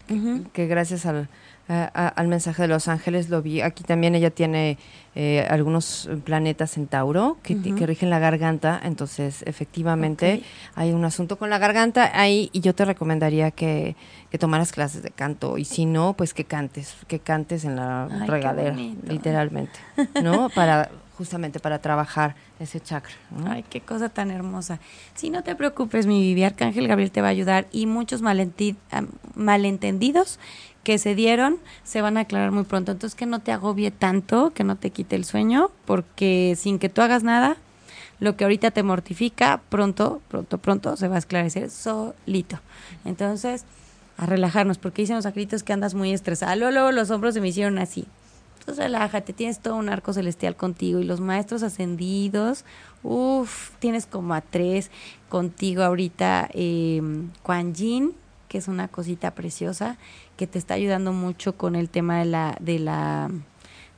Speaker 3: que gracias al, al mensaje de los ángeles lo vi. Aquí también ella tiene eh, algunos planetas en Tauro que, rigen la garganta, entonces efectivamente hay un asunto con la garganta ahí y yo te recomendaría que, que tomaras clases de canto y si no, pues que cantes, que cantes en la regadera, literalmente, [laughs] ¿no? Para justamente para trabajar ese chakra.
Speaker 2: Ay, qué cosa tan hermosa. Si no te preocupes, mi Vivi, Arcángel Gabriel te va a ayudar y muchos malentendidos que se dieron se van a aclarar muy pronto. Entonces que no te agobie tanto, que no te quite el sueño, porque sin que tú hagas nada, lo que ahorita te mortifica, pronto, pronto, pronto se va a esclarecer solito. Entonces, a relajarnos, porque dicen los acritos que andas muy estresada. luego los hombros se me hicieron así. Entonces relájate, tienes todo un arco celestial contigo y los maestros ascendidos, uff, tienes como a tres contigo ahorita, eh, Quan Yin, que es una cosita preciosa, que te está ayudando mucho con el tema de la, de la,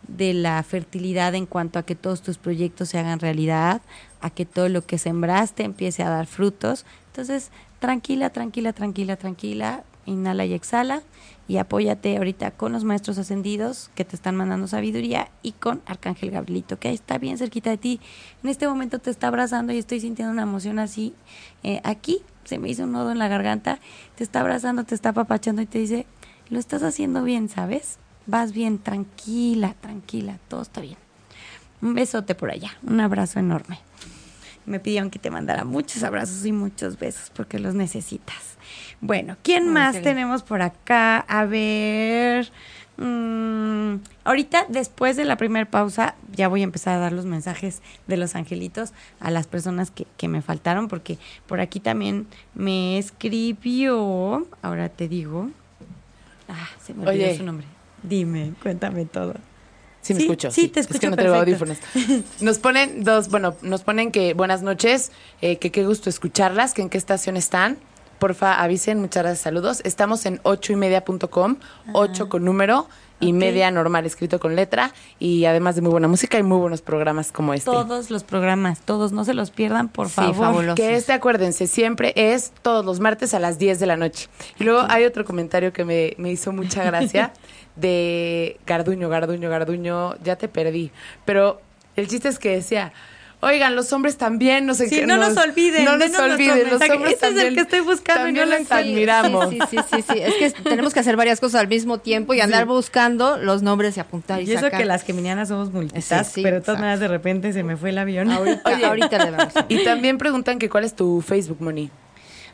Speaker 2: de la fertilidad en cuanto a que todos tus proyectos se hagan realidad, a que todo lo que sembraste empiece a dar frutos. Entonces, tranquila, tranquila, tranquila, tranquila, inhala y exhala y apóyate ahorita con los maestros ascendidos que te están mandando sabiduría y con Arcángel Gabrielito, que ahí está bien cerquita de ti. En este momento te está abrazando y estoy sintiendo una emoción así. Eh, aquí se me hizo un nodo en la garganta, te está abrazando, te está apapachando y te dice, lo estás haciendo bien, ¿sabes? Vas bien, tranquila, tranquila, todo está bien. Un besote por allá, un abrazo enorme. Me pidieron que te mandara muchos abrazos y muchos besos porque los necesitas. Bueno, ¿quién más tenemos por acá? A ver. Mm, ahorita, después de la primera pausa, ya voy a empezar a dar los mensajes de los angelitos a las personas que, que me faltaron, porque por aquí también me escribió. Ahora te digo. Ah, se me olvidó su nombre. Dime, cuéntame todo.
Speaker 4: Sí, me escucho.
Speaker 2: Sí, te escucho.
Speaker 4: Es que no tengo audífonos. Nos ponen dos, bueno, nos ponen que buenas noches, eh, que qué gusto escucharlas, que en qué estación están porfa avisen, muchas gracias, saludos. Estamos en ocho y media.com, ocho con número y media normal escrito con letra y además de muy buena música y muy buenos programas como este.
Speaker 2: Todos los programas, todos, no se los pierdan, por favor.
Speaker 4: Que este, acuérdense, siempre es todos los martes a las 10 de la noche. Y luego hay otro comentario que me, me hizo mucha gracia [laughs] de Garduño, Garduño, Garduño, ya te perdí. Pero el chiste es que decía Oigan, los hombres también, no sé
Speaker 2: sí, no nos, olviden.
Speaker 4: No nos olviden, los hombres
Speaker 2: Ese es el que estoy buscando y no
Speaker 4: los admiramos.
Speaker 3: Sí, sí, sí, sí, Es que [laughs] tenemos que hacer varias cosas al mismo tiempo y andar buscando los nombres y apuntar y,
Speaker 2: y eso que las geminianas somos multitask, pero de todas maneras de repente se me fue el avión.
Speaker 3: Ahorita, Oye, ahorita le vamos.
Speaker 4: Y también preguntan que cuál es tu Facebook, Moni.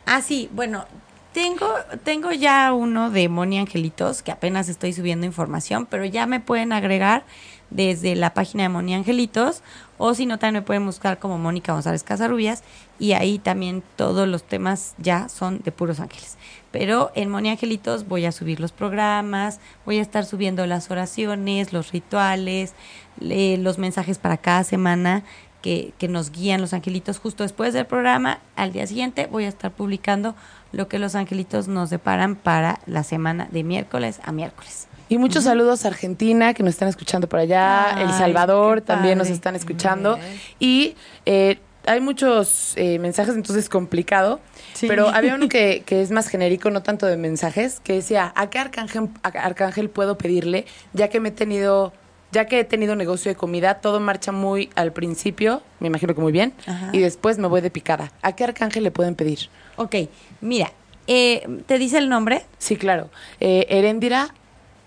Speaker 2: Ah, sí, bueno, tengo, tengo ya uno de Moni Angelitos, que apenas estoy subiendo información, pero ya me pueden agregar desde la página de Moni Angelitos o si no también me pueden buscar como Mónica González Casarubias y ahí también todos los temas ya son de puros ángeles. Pero en Moni Angelitos voy a subir los programas, voy a estar subiendo las oraciones, los rituales, los mensajes para cada semana que, que nos guían los angelitos justo después del programa. Al día siguiente voy a estar publicando lo que los angelitos nos deparan para la semana de miércoles a miércoles.
Speaker 4: Y muchos saludos a Argentina, que nos están escuchando por allá. El Salvador también nos están escuchando. Y eh, hay muchos eh, mensajes, entonces es complicado. Pero había uno que, que, es más genérico, no tanto de mensajes, que decía, ¿a qué arcángel, arcángel puedo pedirle? Ya que me he tenido ya que he tenido negocio de comida, todo marcha muy al principio, me imagino que muy bien, y después me voy de picada. ¿A qué arcángel le pueden pedir?
Speaker 2: Ok, mira, eh, ¿te dice el nombre?
Speaker 4: Sí, claro. Eh, Herendira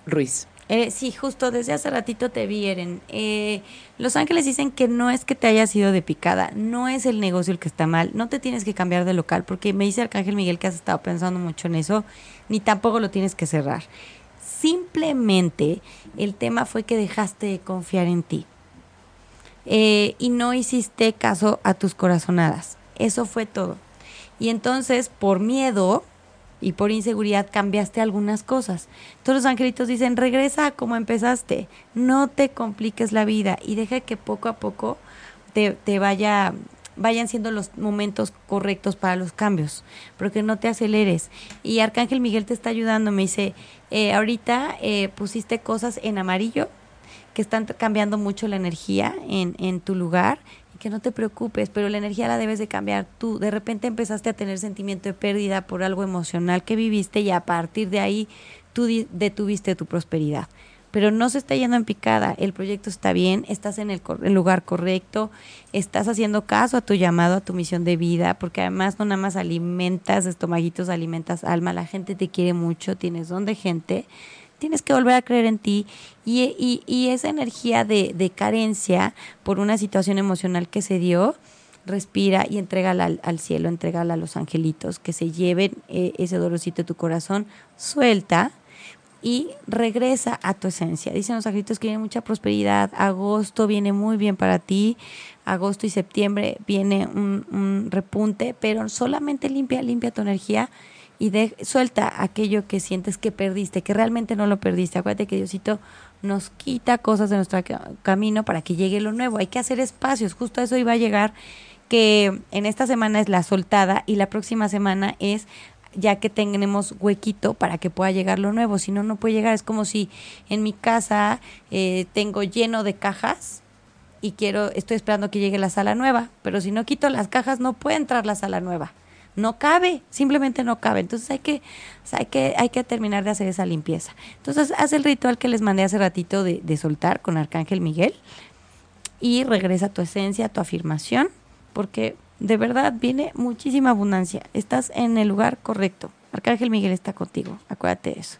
Speaker 4: Ruiz.
Speaker 2: Eh, sí, justo desde hace ratito te vieron. Eh, los ángeles dicen que no es que te hayas ido de picada, no es el negocio el que está mal, no te tienes que cambiar de local, porque me dice Arcángel Miguel que has estado pensando mucho en eso, ni tampoco lo tienes que cerrar. Simplemente el tema fue que dejaste de confiar en ti eh, y no hiciste caso a tus corazonadas. Eso fue todo. Y entonces, por miedo, y por inseguridad cambiaste algunas cosas. Todos los angelitos dicen, regresa como empezaste, no te compliques la vida y deja que poco a poco te, te vaya vayan siendo los momentos correctos para los cambios, pero que no te aceleres. Y Arcángel Miguel te está ayudando, me dice, eh, ahorita eh, pusiste cosas en amarillo que están cambiando mucho la energía en, en tu lugar que no te preocupes, pero la energía la debes de cambiar tú. De repente empezaste a tener sentimiento de pérdida por algo emocional que viviste y a partir de ahí tú detuviste tu prosperidad pero no se está yendo en picada, el proyecto está bien, estás en el, lugar correcto, estás haciendo caso a tu llamado, a tu misión de vida, porque además no nada más alimentas estomaguitos, alimentas alma, la gente te quiere mucho, tienes don de gente, tienes que volver a creer en ti y, esa energía de, de, carencia por una situación emocional que se dio, respira y entrégala al, cielo, entrégala a los angelitos, que se lleven eh, ese dolorcito de tu corazón, suelta y regresa a tu esencia. Dicen los angelitos que viene mucha prosperidad, agosto viene muy bien para ti, agosto y septiembre viene un, repunte, pero solamente limpia, limpia tu energía y de, suelta aquello que sientes que perdiste, que realmente no lo perdiste. Acuérdate que Diosito nos quita cosas de nuestro camino para que llegue lo nuevo. Hay que hacer espacios, justo a eso iba a llegar que en esta semana es la soltada y la próxima semana es ya que tenemos huequito para que pueda llegar lo nuevo, si no, no puede llegar. Es como si en mi casa eh, tengo lleno de cajas y quiero, estoy esperando que llegue la sala nueva, pero si no quito las cajas no puede entrar la sala nueva. No cabe, simplemente no cabe. Entonces hay que, hay que, hay que terminar de hacer esa limpieza. Entonces haz el ritual que les mandé hace ratito de, de soltar con Arcángel Miguel y regresa a tu esencia, a tu afirmación, porque de verdad viene muchísima abundancia. Estás en el lugar correcto. Arcángel Miguel está contigo. Acuérdate de eso.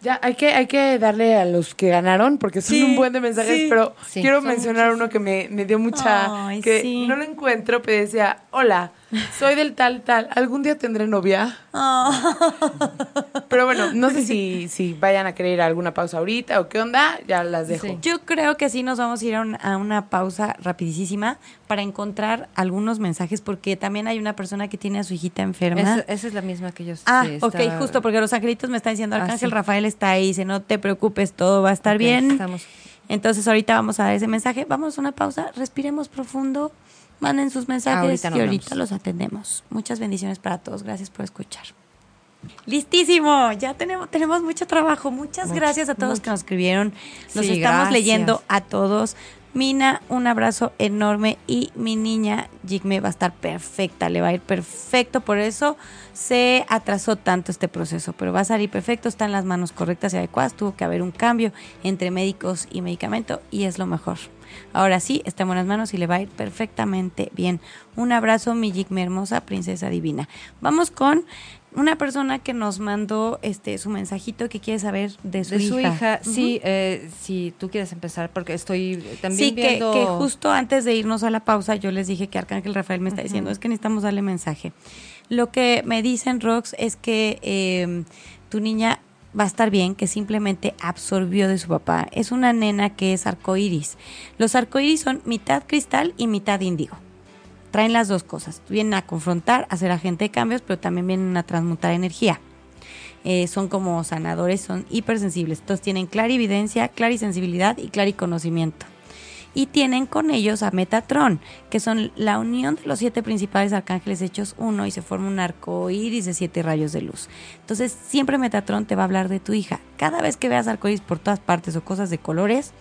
Speaker 4: Ya, hay que, hay que darle a los que ganaron, porque son un buen de mensajes, pero quiero mencionar uno que me, dio mucha... que no lo encuentro, pero decía, hola, soy del tal, tal, algún día tendré novia. Ah. Pero bueno, no sé si, [laughs] si vayan a querer alguna pausa ahorita o qué onda, ya las dejo.
Speaker 2: Yo creo que sí nos vamos a ir a, una pausa rapidísima para encontrar algunos mensajes, porque también hay una persona que tiene a su hijita enferma.
Speaker 3: esa es la misma que yo.
Speaker 2: Ah, ok, justo, porque los angelitos me están diciendo, ah, Arcángel Rafael está ahí, dice, no te preocupes, todo va a estar bien. Entonces ahorita vamos a dar ese mensaje, vamos a una pausa, respiremos profundo. Manden sus mensajes y ahorita los atendemos. Muchas bendiciones para todos. Gracias por escuchar. Listísimo, ya tenemos, tenemos mucho trabajo. Muchas gracias a todos que nos escribieron. Los estamos leyendo a todos. Mina, un abrazo enorme y mi niña Jigme va a estar perfecta, le va a ir perfecto, por eso se atrasó tanto este proceso, pero va a salir perfecto, está en las manos correctas y adecuadas, tuvo que haber un cambio entre médicos y medicamento y es lo mejor. Ahora sí, está en buenas manos y le va a ir perfectamente bien. Un abrazo, mi Jigme hermosa, princesa divina. Vamos con una persona que nos mandó este su mensajito que quiere saber de su
Speaker 3: de
Speaker 2: hija.
Speaker 3: Su hija. Sí, eh, si tú quieres empezar, porque estoy también
Speaker 2: sí, viendo... que, que, justo antes de irnos a la pausa yo les dije que Arcángel Rafael me está diciendo, es que necesitamos darle mensaje. Lo que me dicen, Rox, es que eh, tu niña va a estar bien, que simplemente absorbió de su papá. Es una nena que es arcoíris. Los arcoíris son mitad cristal y mitad índigo traen las dos cosas. Vienen a confrontar, a ser agente de cambios, pero también vienen a transmutar energía. Eh, son como sanadores, son hipersensibles. Entonces tienen clarividencia, clarisensibilidad y clariconocimiento. Y tienen con ellos a Metatron, que son la unión de los siete principales arcángeles hechos uno y se forma un arco iris de siete rayos de luz. Entonces, siempre Metatron te va a hablar de tu hija. Cada vez que veas arcoíris por todas partes o cosas de colores,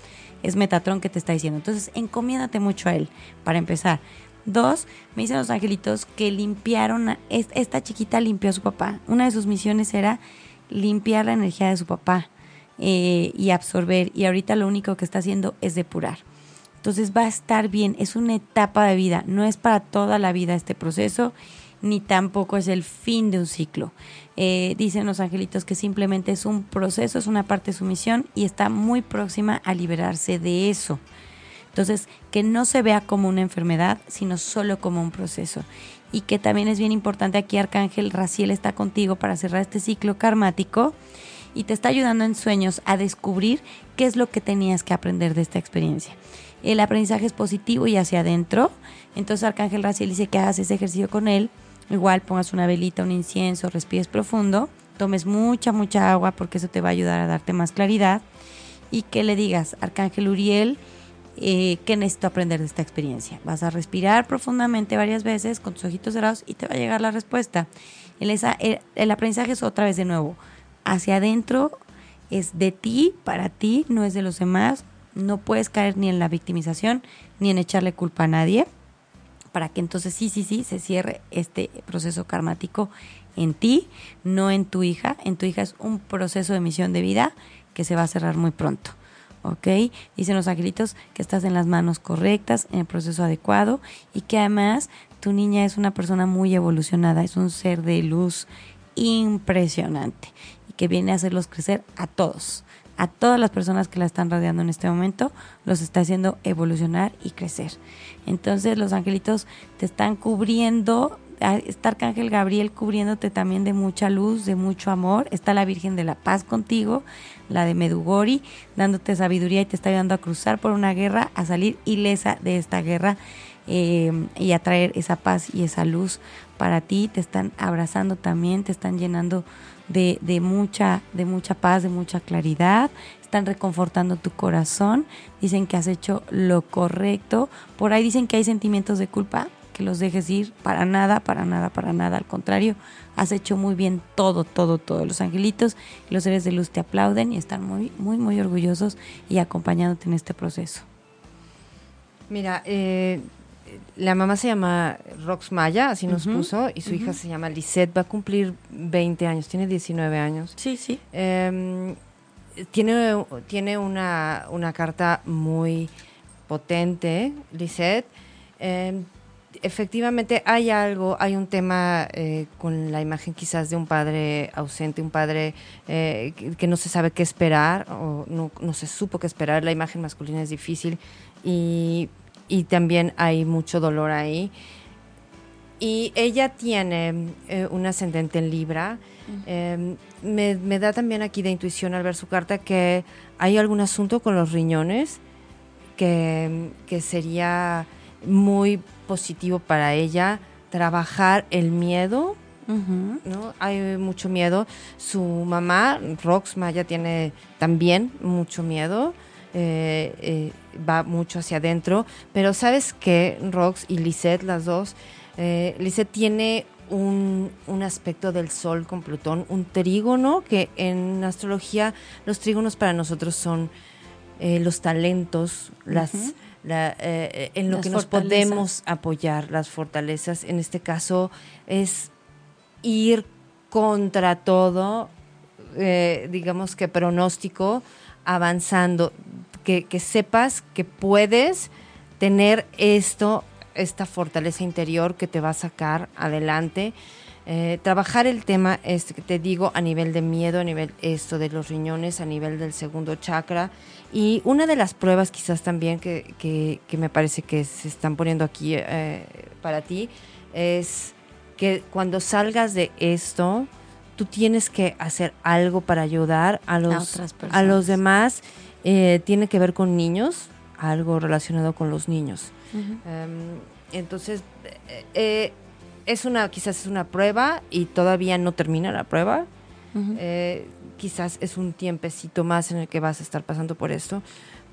Speaker 2: es Metatron que te está diciendo. Entonces, encomiéndate mucho a él, para empezar. Dos, me dicen los angelitos que limpiaron, esta chiquita limpió a su papá. Una de sus misiones era limpiar la energía de su papá eh, y absorber. Y ahorita lo único que está haciendo es depurar. Entonces va a estar bien, es una etapa de vida, no es para toda la vida este proceso, ni tampoco es el fin de un ciclo. Eh, dicen los angelitos que simplemente es un proceso, es una parte de su misión y está muy próxima a liberarse de eso. Entonces, que no se vea como una enfermedad, sino solo como un proceso. Y que también es bien importante aquí, Arcángel Raciel está contigo para cerrar este ciclo karmático y te está ayudando en sueños a descubrir qué es lo que tenías que aprender de esta experiencia. El aprendizaje es positivo y hacia adentro. Entonces Arcángel Raciel dice que hagas ese ejercicio con él. Igual pongas una velita, un incienso, respires profundo, tomes mucha, mucha agua porque eso te va a ayudar a darte más claridad. Y que le digas, Arcángel Uriel, eh, ¿qué necesito aprender de esta experiencia? Vas a respirar profundamente varias veces con tus ojitos cerrados y te va a llegar la respuesta. El, el, el aprendizaje es otra vez de nuevo, hacia adentro es de ti, para ti, no es de los demás. No puedes caer ni en la victimización ni en echarle culpa a nadie para que entonces sí, sí, sí, se cierre este proceso karmático en ti, no en tu hija. En tu hija es un proceso de misión de vida que se va a cerrar muy pronto. ¿Ok? Dicen los angelitos que estás en las manos correctas, en el proceso adecuado y que además tu niña es una persona muy evolucionada, es un ser de luz impresionante y que viene a hacerlos crecer a todos a todas las personas que la están rodeando en este momento, los está haciendo evolucionar y crecer. Entonces los angelitos te están cubriendo está Arcángel Gabriel cubriéndote también de mucha luz, de mucho amor. Está la Virgen de la Paz contigo, la de Medugori, dándote sabiduría y te está ayudando a cruzar por una guerra, a salir ilesa de esta guerra eh, y a traer esa paz y esa luz para ti. Te están abrazando también, te están llenando de, de, mucha, de mucha paz, de mucha claridad. Están reconfortando tu corazón. Dicen que has hecho lo correcto. Por ahí dicen que hay sentimientos de culpa que los dejes ir, para nada, para nada, para nada. Al contrario, has hecho muy bien todo, todo, todo. Los angelitos y los seres de luz te aplauden y están muy, muy, muy orgullosos y acompañándote en este proceso.
Speaker 3: Mira, eh, la mamá se llama Rox Maya, así nos puso, y su hija se llama Lisette, va a cumplir 20 años, tiene 19 años.
Speaker 2: Sí, sí.
Speaker 3: Em, tiene tiene una, una, carta muy potente, Lisette. Eh, efectivamente hay algo, hay un tema eh, con la imagen quizás de un padre ausente, un padre eh, que, no se sabe qué esperar o no, no, se supo qué esperar. La imagen masculina es difícil y, y también hay mucho dolor ahí. Y ella tiene eh, un ascendente en Libra. Em, me, me, da también aquí de intuición al ver su carta que hay algún asunto con los riñones que, que sería muy positivo para ella trabajar el miedo, ¿no? Hay mucho miedo. Su mamá, Rox Maya, tiene también mucho miedo. Eh, eh, va mucho hacia adentro. Pero sabes que Rox y Lisette, las dos, eh, Lisette tiene un, un, aspecto del Sol con Plutón, un trígono, que en astrología los trígonos para nosotros son los talentos, las eh, en lo que nos podemos apoyar, las fortalezas. En este caso es ir contra todo, eh, digamos que pronóstico, avanzando, que, sepas que puedes tener esto, esta fortaleza interior que te va a sacar adelante. Eh, trabajar el tema, este que te digo, a nivel de miedo, a nivel esto de los riñones, a nivel del segundo chakra, y una de las pruebas quizás también que, que, me parece que se están poniendo aquí eh, para ti es que cuando salgas de esto, tú tienes que hacer algo para ayudar a los, a, los demás. Eh, tiene que ver con niños, algo relacionado con los niños. Em, entonces, eh, es una, quizás es una prueba y todavía no termina la prueba quizás es un tiempecito más en el que vas a estar pasando por esto,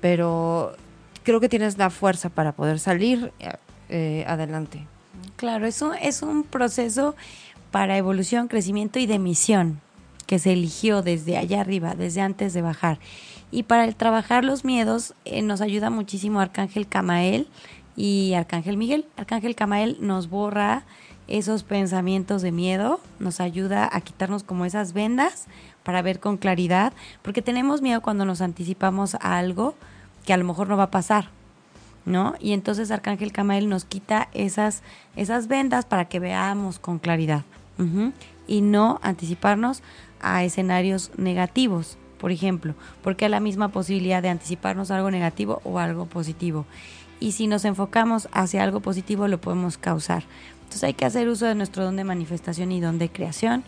Speaker 3: pero creo que tienes la fuerza para poder salir eh, adelante.
Speaker 2: Claro, eso es un proceso para evolución, crecimiento y de misión que se eligió desde allá arriba, desde antes de bajar. Y para el trabajar los miedos eh, nos ayuda muchísimo Arcángel Camael y Arcángel Miguel. Arcángel Camael nos borra esos pensamientos de miedo, nos ayuda a quitarnos como esas vendas para ver con claridad, porque tenemos miedo cuando nos anticipamos a algo que a lo mejor no va a pasar, ¿no? Y entonces Arcángel Camael nos quita esas, esas vendas para que veamos con claridad y no anticiparnos a escenarios negativos, por ejemplo, porque hay la misma posibilidad de anticiparnos algo negativo o algo positivo. Y si nos enfocamos hacia algo positivo, lo podemos causar. Entonces hay que hacer uso de nuestro don de manifestación y don de creación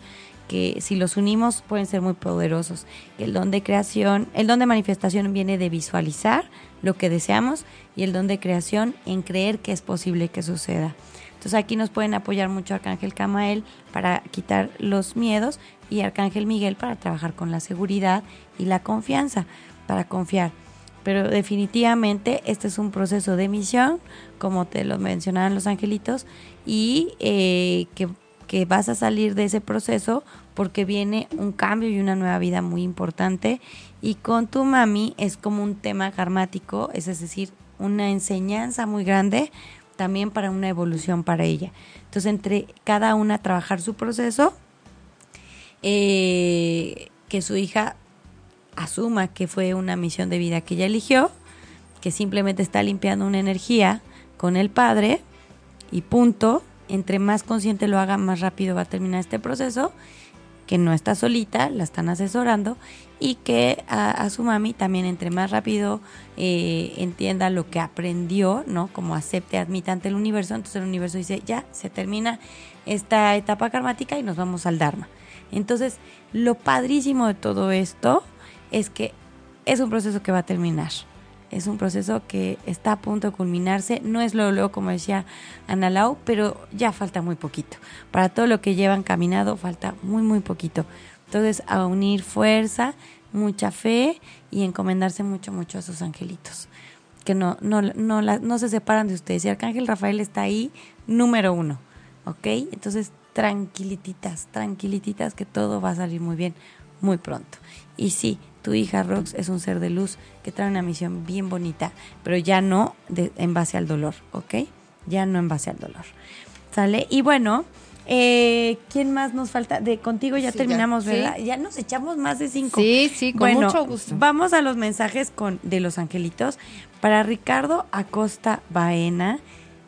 Speaker 2: que si los unimos pueden ser muy poderosos. El don de creación, el don de manifestación viene de visualizar lo que deseamos y el don de creación en creer que es posible que suceda. Entonces aquí nos pueden apoyar mucho Arcángel Camael para quitar los miedos y Arcángel Miguel para trabajar con la seguridad y la confianza, para confiar. pero definitivamente este es un proceso de misión, como te lo mencionaban los angelitos, y eh, que, que vas a salir de ese proceso porque viene un cambio y una nueva vida muy importante. Y con tu mami es como un tema karmático, es decir, una enseñanza muy grande también para una evolución para ella. Entonces, entre cada una trabajar su proceso, eh, que su hija asuma que fue una misión de vida que ella eligió, que simplemente está limpiando una energía con el padre y punto. Entre más consciente lo haga, más rápido va a terminar este proceso, que no está solita, la están asesorando y que a, su mami también entre más rápido eh, entienda lo que aprendió, ¿no? Como acepte, admita ante el universo, entonces el universo dice, ya, se termina esta etapa karmática y nos vamos al Dharma. Entonces, lo padrísimo de todo esto es que es un proceso que va a terminar. Es un proceso que está a punto de culminarse. No es lo luego, como decía Ana Lau, pero ya falta muy poquito. Para todo lo que llevan caminado, falta muy, muy poquito. Entonces, a unir fuerza, mucha fe y encomendarse mucho, mucho a sus angelitos. Que no, no, no, no se separan de ustedes. Y Arcángel Rafael está ahí, número uno. ¿Ok? Entonces, tranquilititas, tranquilititas, que todo va a salir muy bien muy pronto. Y sí, tu hija Rox es un ser de luz que trae una misión bien bonita, pero ya no de, en base al dolor, ¿ok? Ya no en base al dolor. ¿Sale? Y bueno, eh, ¿quién más nos falta? De contigo ya terminamos, ¿verdad? Ya nos echamos más de cinco.
Speaker 3: Sí, sí, con mucho gusto.
Speaker 2: Vamos a los mensajes con, de los angelitos. Para Ricardo Acosta Baena,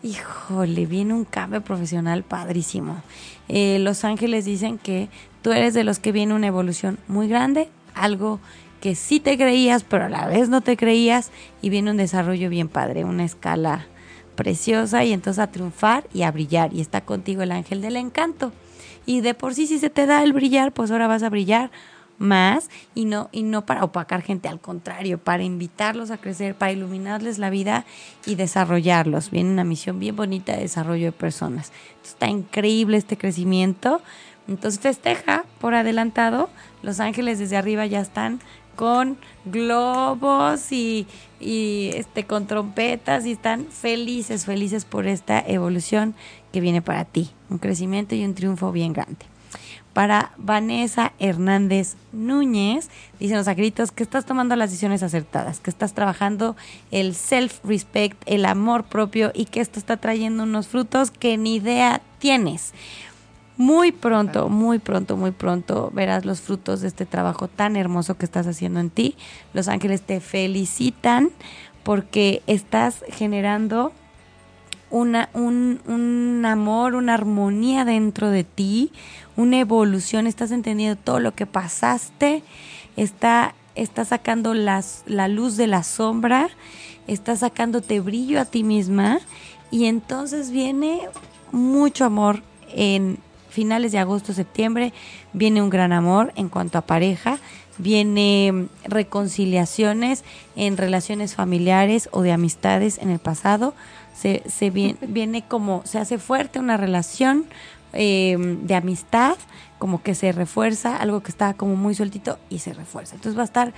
Speaker 2: híjole, viene un cambio profesional padrísimo. Eh, los ángeles dicen que tú eres de los que viene una evolución muy grande, algo que sí te creías, pero a la vez no te creías, y viene un desarrollo bien padre, una escala preciosa, y entonces a triunfar y a brillar, y está contigo el ángel del encanto. Y de por sí, si se te da el brillar, pues ahora vas a brillar más y no y no para opacar gente, al contrario, para invitarlos a crecer, para iluminarles la vida y desarrollarlos. Viene una misión bien bonita de desarrollo de personas. está increíble este crecimiento. Entonces festeja por adelantado. Los ángeles desde arriba ya están con globos y, y este con trompetas y están felices, felices por esta evolución que viene para ti. Un crecimiento y un triunfo bien grande para Vanessa Hernández Núñez. Dicen los agritos que estás tomando las decisiones acertadas, que estás trabajando el self-respect, el amor propio y que esto está trayendo unos frutos que ni idea tienes. Muy pronto, muy pronto, muy pronto verás los frutos de este trabajo tan hermoso que estás haciendo en ti. Los ángeles te felicitan porque estás generando una, un, un amor, una armonía dentro de ti, una evolución, estás entendiendo todo lo que pasaste, está, está sacando las, la luz de la sombra, está sacándote brillo a ti misma. Y entonces viene mucho amor en finales de agosto, septiembre, viene un gran amor en cuanto a pareja, viene reconciliaciones en relaciones familiares o de amistades en el pasado, se, se viene, [laughs] viene como, se hace fuerte una relación eh, de amistad, como que se refuerza, algo que está como muy sueltito y se refuerza. Entonces va a estar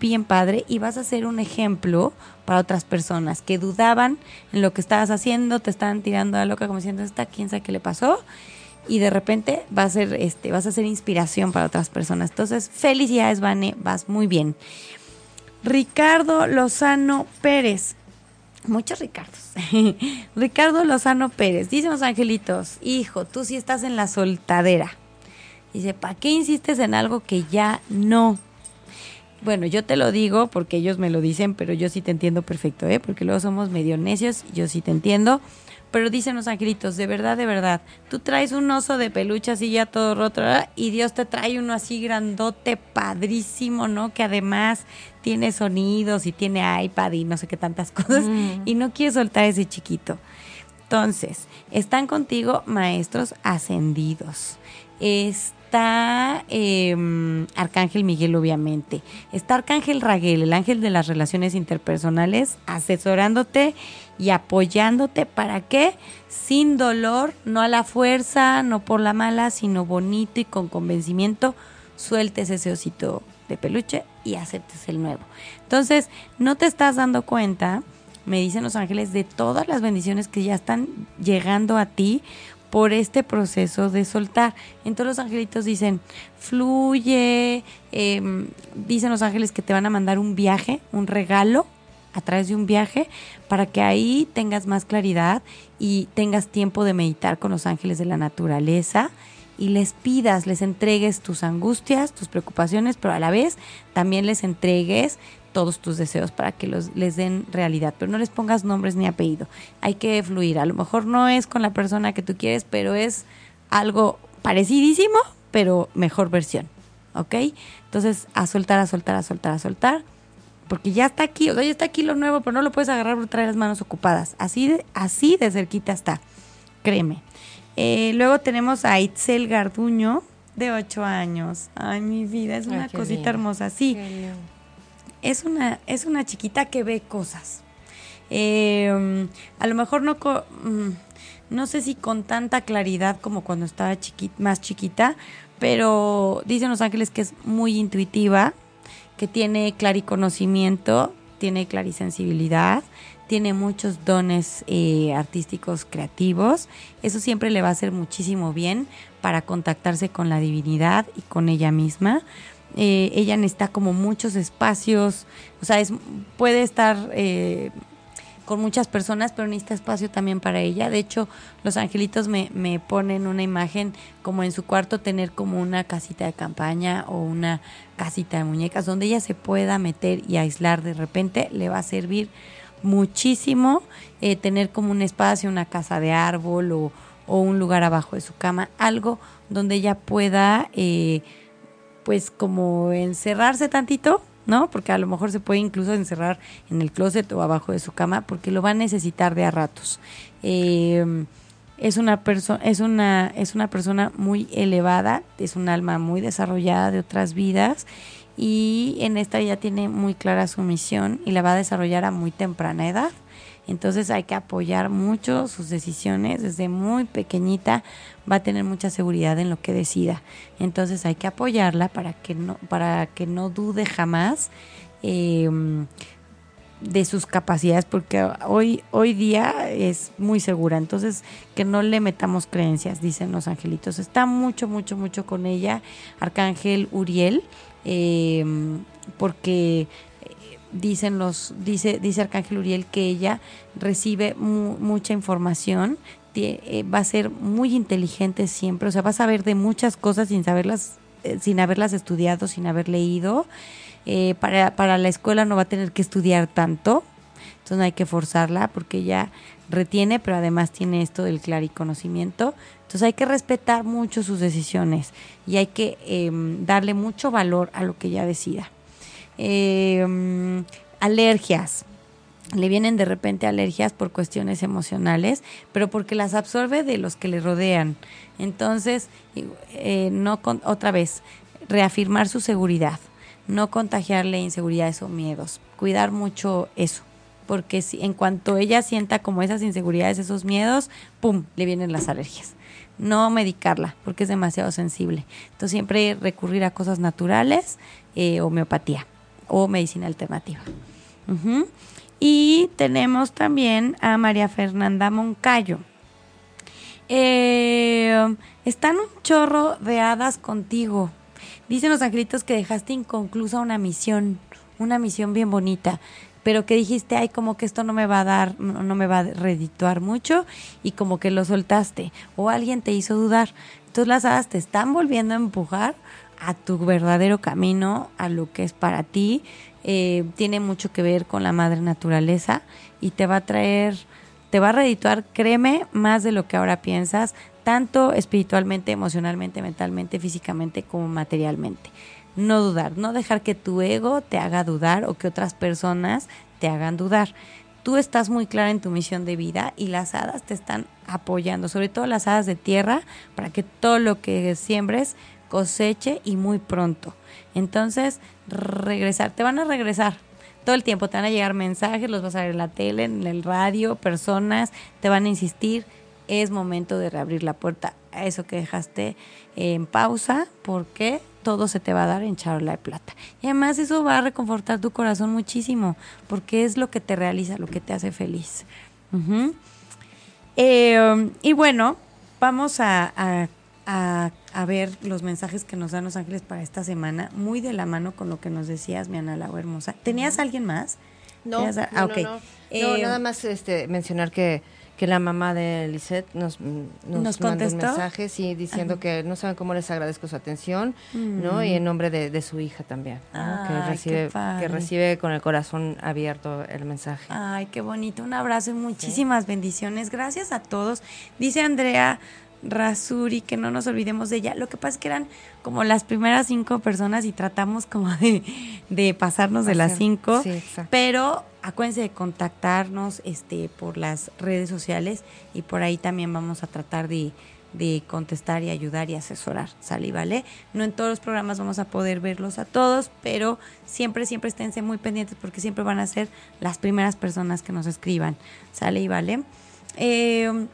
Speaker 2: bien padre y vas a ser un ejemplo para otras personas que dudaban en lo que estabas haciendo, te estaban tirando a loca como diciendo, esta quién sabe qué le pasó y de repente va a ser este vas a ser inspiración para otras personas. Entonces, felicidades, Vane, vas muy bien. Ricardo Lozano Pérez. Muchos Ricardos. [laughs] Ricardo Lozano Pérez. Dicen los angelitos, hijo, tú sí estás en la soltadera. Dice, ¿para qué insistes en algo que ya no? Bueno, yo te lo digo porque ellos me lo dicen, pero yo sí te entiendo perfecto, ¿eh? Porque luego somos medio necios, yo sí te entiendo. Pero dicen los angelitos, de verdad, de verdad, tú traes un oso de peluche así ya todo roto y Dios te trae uno así grandote, padrísimo, ¿no? Que además tiene sonidos y tiene iPad y no sé qué tantas [laughs] cosas mm. y no quieres soltar ese chiquito. Entonces, están contigo maestros ascendidos. Está em, Arcángel Miguel, obviamente. Está Arcángel Raguel, el ángel de las relaciones interpersonales, asesorándote y apoyándote para que sin dolor, no a la fuerza, no por la mala, sino bonito y con convencimiento, sueltes ese osito de peluche y aceptes el nuevo. Entonces, no te estás dando cuenta, me dicen los ángeles, de todas las bendiciones que ya están llegando a ti por este proceso de soltar. Entonces los angelitos dicen, fluye, em, dicen los ángeles que te van a mandar un viaje, un regalo a través de un viaje para que ahí tengas más claridad y tengas tiempo de meditar con los ángeles de la naturaleza y les pidas, les entregues tus angustias, tus preocupaciones, pero a la vez también les entregues todos tus deseos para que los, les den realidad, pero no les pongas nombres ni apellido. Hay que fluir. A lo mejor no es con la persona que tú quieres, pero es algo parecidísimo, pero mejor versión. ¿Ok? Entonces, a soltar, a soltar, a soltar, a soltar. Porque ya está aquí, o sea, ya está aquí lo nuevo, pero no lo puedes agarrar por traer las manos ocupadas. Así de, así de cerquita está. Créeme. Eh, luego tenemos a Itzel Garduño, de 8 años. Ay, mi vida, es una cosita hermosa. Sí es una, es una chiquita que ve cosas. Eh, a lo mejor no, mm, no sé si con tanta claridad como cuando estaba más chiquita, pero dicen los ángeles que es muy intuitiva, que tiene clariconocimiento, tiene clarisensibilidad, tiene muchos dones eh, artísticos creativos. Eso siempre le va a hacer muchísimo bien para contactarse con la divinidad y con ella misma. Eh, ella necesita como muchos espacios, o sea, es, puede estar eh, con muchas personas, pero necesita espacio también para ella. De hecho, los angelitos me, me ponen una imagen como en su cuarto tener como una casita de campaña o una casita de muñecas donde ella se pueda meter y aislar de repente, le va a servir muchísimo eh, tener como un espacio, una casa de árbol o, o, un lugar abajo de su cama, algo donde ella pueda... Eh, pues como encerrarse tantito, ¿no? Porque a lo mejor se puede incluso encerrar en el closet o abajo de su cama porque lo va a necesitar de a ratos. Em, es una persona es una es una persona muy elevada, es un alma muy desarrollada de otras vidas y en esta ya tiene muy clara su misión y la va a desarrollar a muy temprana edad. Entonces hay que apoyar mucho sus decisiones. Desde muy pequeñita va a tener mucha seguridad en lo que decida. Entonces hay que apoyarla para que no, para que no dude jamás em, de sus capacidades, porque hoy, hoy día es muy segura. Entonces, que no le metamos creencias, dicen los angelitos. Está mucho, mucho, mucho con ella, Arcángel Uriel, em, porque dicen los dice dice Arcángel Uriel que ella recibe mucha información eh, va a ser muy inteligente siempre. O sea va a saber de muchas cosas sin saberlas eh, sin haberlas estudiado sin haber leído. Eh, para, para la escuela no va a tener que estudiar tanto. Entonces no hay que forzarla porque ella retiene pero además tiene esto del conocimiento entonces hay que respetar mucho sus decisiones y hay que em, darle mucho valor a lo que ella decida. Eh, alergias. Le vienen de repente alergias por cuestiones emocionales, pero porque las absorbe de los que le rodean. Entonces, eh, no otra vez, reafirmar su seguridad, no contagiarle inseguridades o miedos, cuidar mucho eso, porque si, en cuanto ella sienta como esas inseguridades, esos miedos, ¡pum!, le vienen las alergias. No medicarla, porque es demasiado sensible. Entonces siempre recurrir a cosas naturales, eh, homeopatía o medicina alternativa. Y tenemos también a María Fernanda Moncayo. Eh, están un chorro de hadas contigo. Dicen los angelitos que dejaste inconclusa una misión, una misión bien bonita, pero que dijiste, ay, como que esto no me va a dar, no, me va a redituar mucho y como que lo soltaste o alguien te hizo dudar. Entonces las hadas te están volviendo a empujar a tu verdadero camino, a lo que es para ti. Eh, tiene mucho que ver con la madre naturaleza y te va a traer, te va a redituar, créeme, más de lo que ahora piensas, tanto espiritualmente, emocionalmente, mentalmente, físicamente como materialmente. No dudar, no dejar que tu ego te haga dudar o que otras personas te hagan dudar. Tú estás muy clara en tu misión de vida y las hadas te están apoyando, sobre todo las hadas de tierra, para que todo lo que siembres coseche y muy pronto. Entonces, regresar, te van a regresar todo el tiempo, te van a llegar mensajes, los vas a ver en la tele, en el radio, personas, te van a insistir, es momento de reabrir la puerta a eso que dejaste en pausa, porque todo se te va a dar en charola de plata. Y además eso va a reconfortar tu corazón muchísimo, porque es lo que te realiza, lo que te hace feliz. Eh, y bueno, vamos a, ver los mensajes que nos dan los ángeles para esta semana, muy de la mano con lo que nos decías, mi Ana hermosa. ¿Tenías alguien más?
Speaker 3: No, no, ah, no, eh, nada más este, mencionar que que la mamá de Lisette nos, nos, mandó un mensaje sí, diciendo que no saben cómo les agradezco su atención, ¿no? Y en mm. nombre de, su hija también, que, recibe, que recibe con el corazón abierto el mensaje.
Speaker 2: Ay, qué bonito. Un abrazo y muchísimas bendiciones. Gracias a todos. Dice Andrea Rasuri, que no nos olvidemos de ella. Lo que pasa es que eran como las primeras cinco personas y tratamos como de, pasarnos de las cinco. Sí, pero acuérdense de contactarnos este, por las redes sociales y por ahí también vamos a tratar de, contestar y ayudar y asesorar, ¿sale? ¿Vale? No en todos los programas vamos a poder verlos a todos, pero siempre, siempre esténse muy pendientes porque siempre van a ser las primeras personas que nos escriban, ¿sale? ¿Y vale? Eh,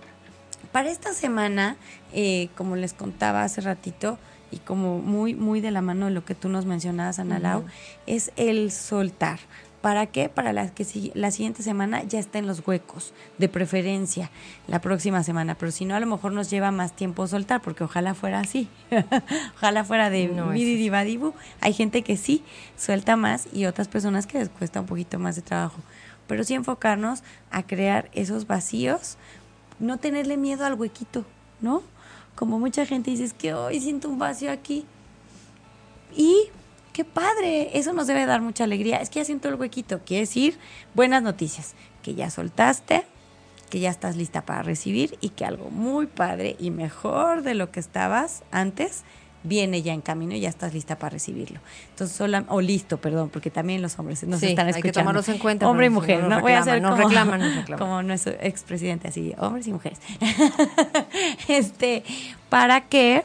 Speaker 2: para esta semana, eh, como les contaba hace ratito, y como muy, muy de la mano de lo que tú nos mencionabas, Ana Lau, es el soltar. ¿Para qué? Para la, que la siguiente semana ya estén los huecos, de preferencia, la próxima semana. Pero si no, a lo mejor nos lleva más tiempo soltar, porque ojalá fuera así. [laughs] ojalá fuera de no, Hay gente que sí suelta más y otras personas que les cuesta un poquito más de trabajo. Pero sí enfocarnos a crear esos vacíos, no tenerle miedo al huequito, ¿no? Como mucha gente dice, es que hoy siento un vacío aquí. Y qué padre, eso nos debe dar mucha alegría. Es que ya siento el huequito, quiere decir buenas noticias, que ya soltaste, que ya estás lista para recibir y que algo muy padre y mejor de lo que estabas antes viene ya en camino y ya estás lista para recibirlo. Entonces, sola, o listo, perdón, porque también los hombres nos están escuchando. Hay que
Speaker 3: tomarlos en cuenta.
Speaker 2: Hombre y mujer, no, voy a hacer
Speaker 3: como, reclaman, reclaman. [laughs]
Speaker 2: como nuestro expresidente, así, hombres y mujeres. [laughs] este, para que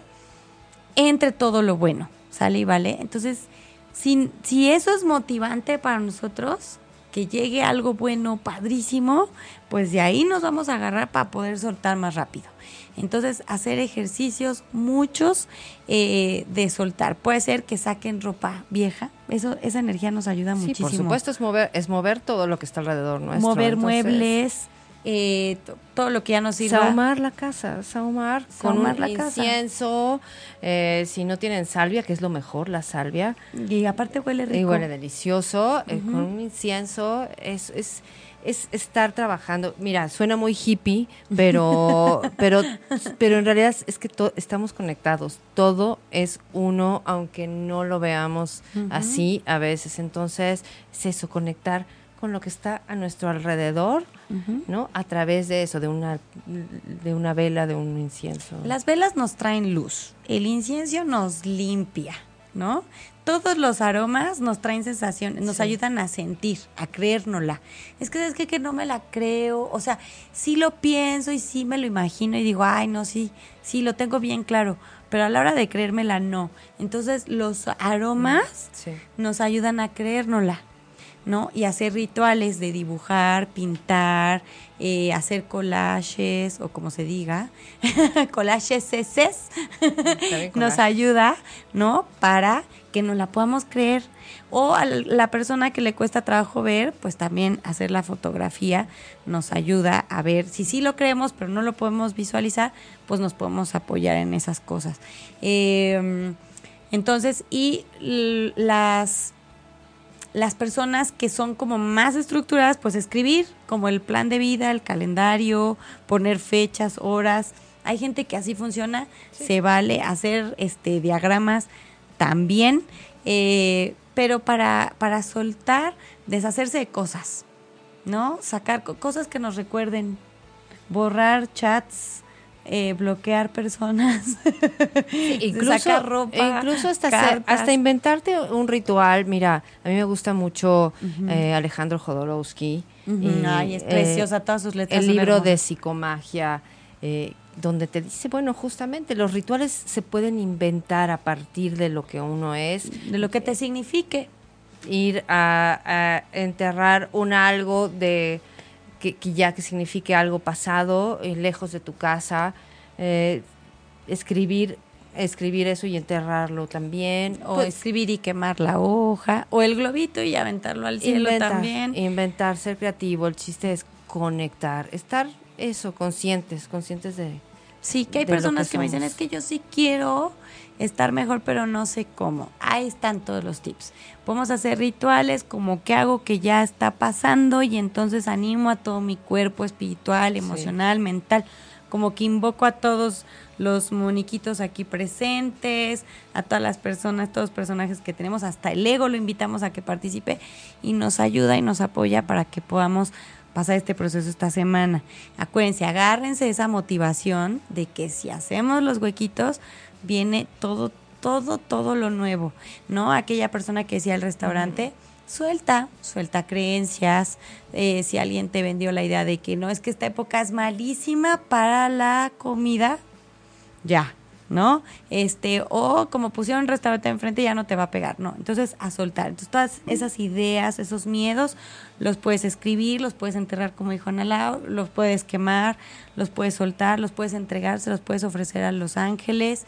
Speaker 2: entre todo lo bueno, ¿sale y vale? Entonces, si, si eso es motivante para nosotros, que llegue algo bueno, padrísimo, pues de ahí nos vamos a agarrar para poder soltar más rápido. Entonces, hacer ejercicios, muchos, eh, de soltar. Puede ser que saquen ropa vieja. Eso, esa energía nos ayuda sí, muchísimo.
Speaker 3: Por supuesto, es mover, es mover todo lo que está alrededor nuestro.
Speaker 2: Mover muebles, eh, todo lo que ya nos sirva.
Speaker 3: Sahumar la casa, sahumar, con un la incienso, eh, si no tienen salvia, que es lo mejor, la salvia.
Speaker 2: Y aparte huele rico.
Speaker 3: Y huele delicioso, con un incienso, es, es es estar trabajando. Mira, suena muy hippie, pero, [laughs] pero, pero en realidad es que estamos conectados. Todo es uno, aunque no lo veamos así a veces. Entonces, es eso, conectar con lo que está a nuestro alrededor, ¿no? A través de eso, de una, de una vela, de un incienso.
Speaker 2: Las velas nos traen luz, el incienso nos limpia, ¿no? Todos los aromas nos traen sensaciones, nos ayudan a sentir, a creérnosla. Es que es que, que no me la creo, o sea, sí lo pienso y sí me lo imagino y digo, ay, no, sí, sí, lo tengo bien claro, pero a la hora de creérmela no. Entonces los aromas nos ayudan a creérnosla. ¿no? Y hacer rituales de dibujar, pintar, eh, hacer collages o como se diga, [laughs] collages [laughs] nos ayuda, ¿no? Para que nos la podamos creer. O a la persona que le cuesta trabajo ver, pues también hacer la fotografía nos ayuda a ver si sí lo creemos, pero no lo podemos visualizar, pues nos podemos apoyar en esas cosas. Em, entonces, y las las personas que son como más estructuradas, pues escribir como el plan de vida, el calendario, poner fechas, horas. Hay gente que así funciona, se vale hacer este diagramas también, eh, pero para, para soltar, deshacerse de cosas, ¿no? Sacar cosas que nos recuerden, borrar chats, eh, bloquear personas, [laughs]
Speaker 3: incluso, sacar ropa, incluso hasta, hasta inventarte un ritual. Mira, a mí me gusta mucho eh, Alejandro Jodorowsky.
Speaker 2: Ay, es preciosa, todas sus letras.
Speaker 3: El libro de psicomagia, eh, donde te dice, bueno, justamente los rituales se pueden inventar a partir de lo que uno es.
Speaker 2: De lo que te signifique.
Speaker 3: Ir a enterrar un algo de que, ya que signifique algo pasado, eh, lejos de tu casa, eh, escribir escribir eso y enterrarlo también.
Speaker 2: O pues escribir y quemar la hoja, o el globito y aventarlo al cielo también.
Speaker 3: Inventar, ser creativo, el chiste es conectar, estar eso, conscientes, conscientes de...
Speaker 2: Sí, que hay personas que, me dicen, es que yo sí quiero estar mejor, pero no sé cómo. Ahí están todos los tips. Podemos hacer rituales como que hago que ya está pasando y entonces animo a todo mi cuerpo espiritual, emocional, mental, como que invoco a todos los moniquitos aquí presentes, a todas las personas, todos los personajes que tenemos, hasta el ego lo invitamos a que participe y nos ayuda y nos apoya para que podamos pasar este proceso esta semana. Acuérdense, agárrense esa motivación de que si hacemos los huequitos, viene todo, todo, todo lo nuevo, ¿no? Aquella persona que decía el restaurante, suelta, suelta creencias, eh, si alguien te vendió la idea de que no, es que esta época es malísima para la comida, ya, ¿no? Este, o como pusieron un restaurante enfrente ya no te va a pegar, ¿no? Entonces, a soltar. Entonces, todas esas ideas, esos miedos, los puedes escribir, los puedes enterrar, como dijo Analao, los puedes quemar, los puedes soltar, los puedes entregar, se los puedes ofrecer a los ángeles.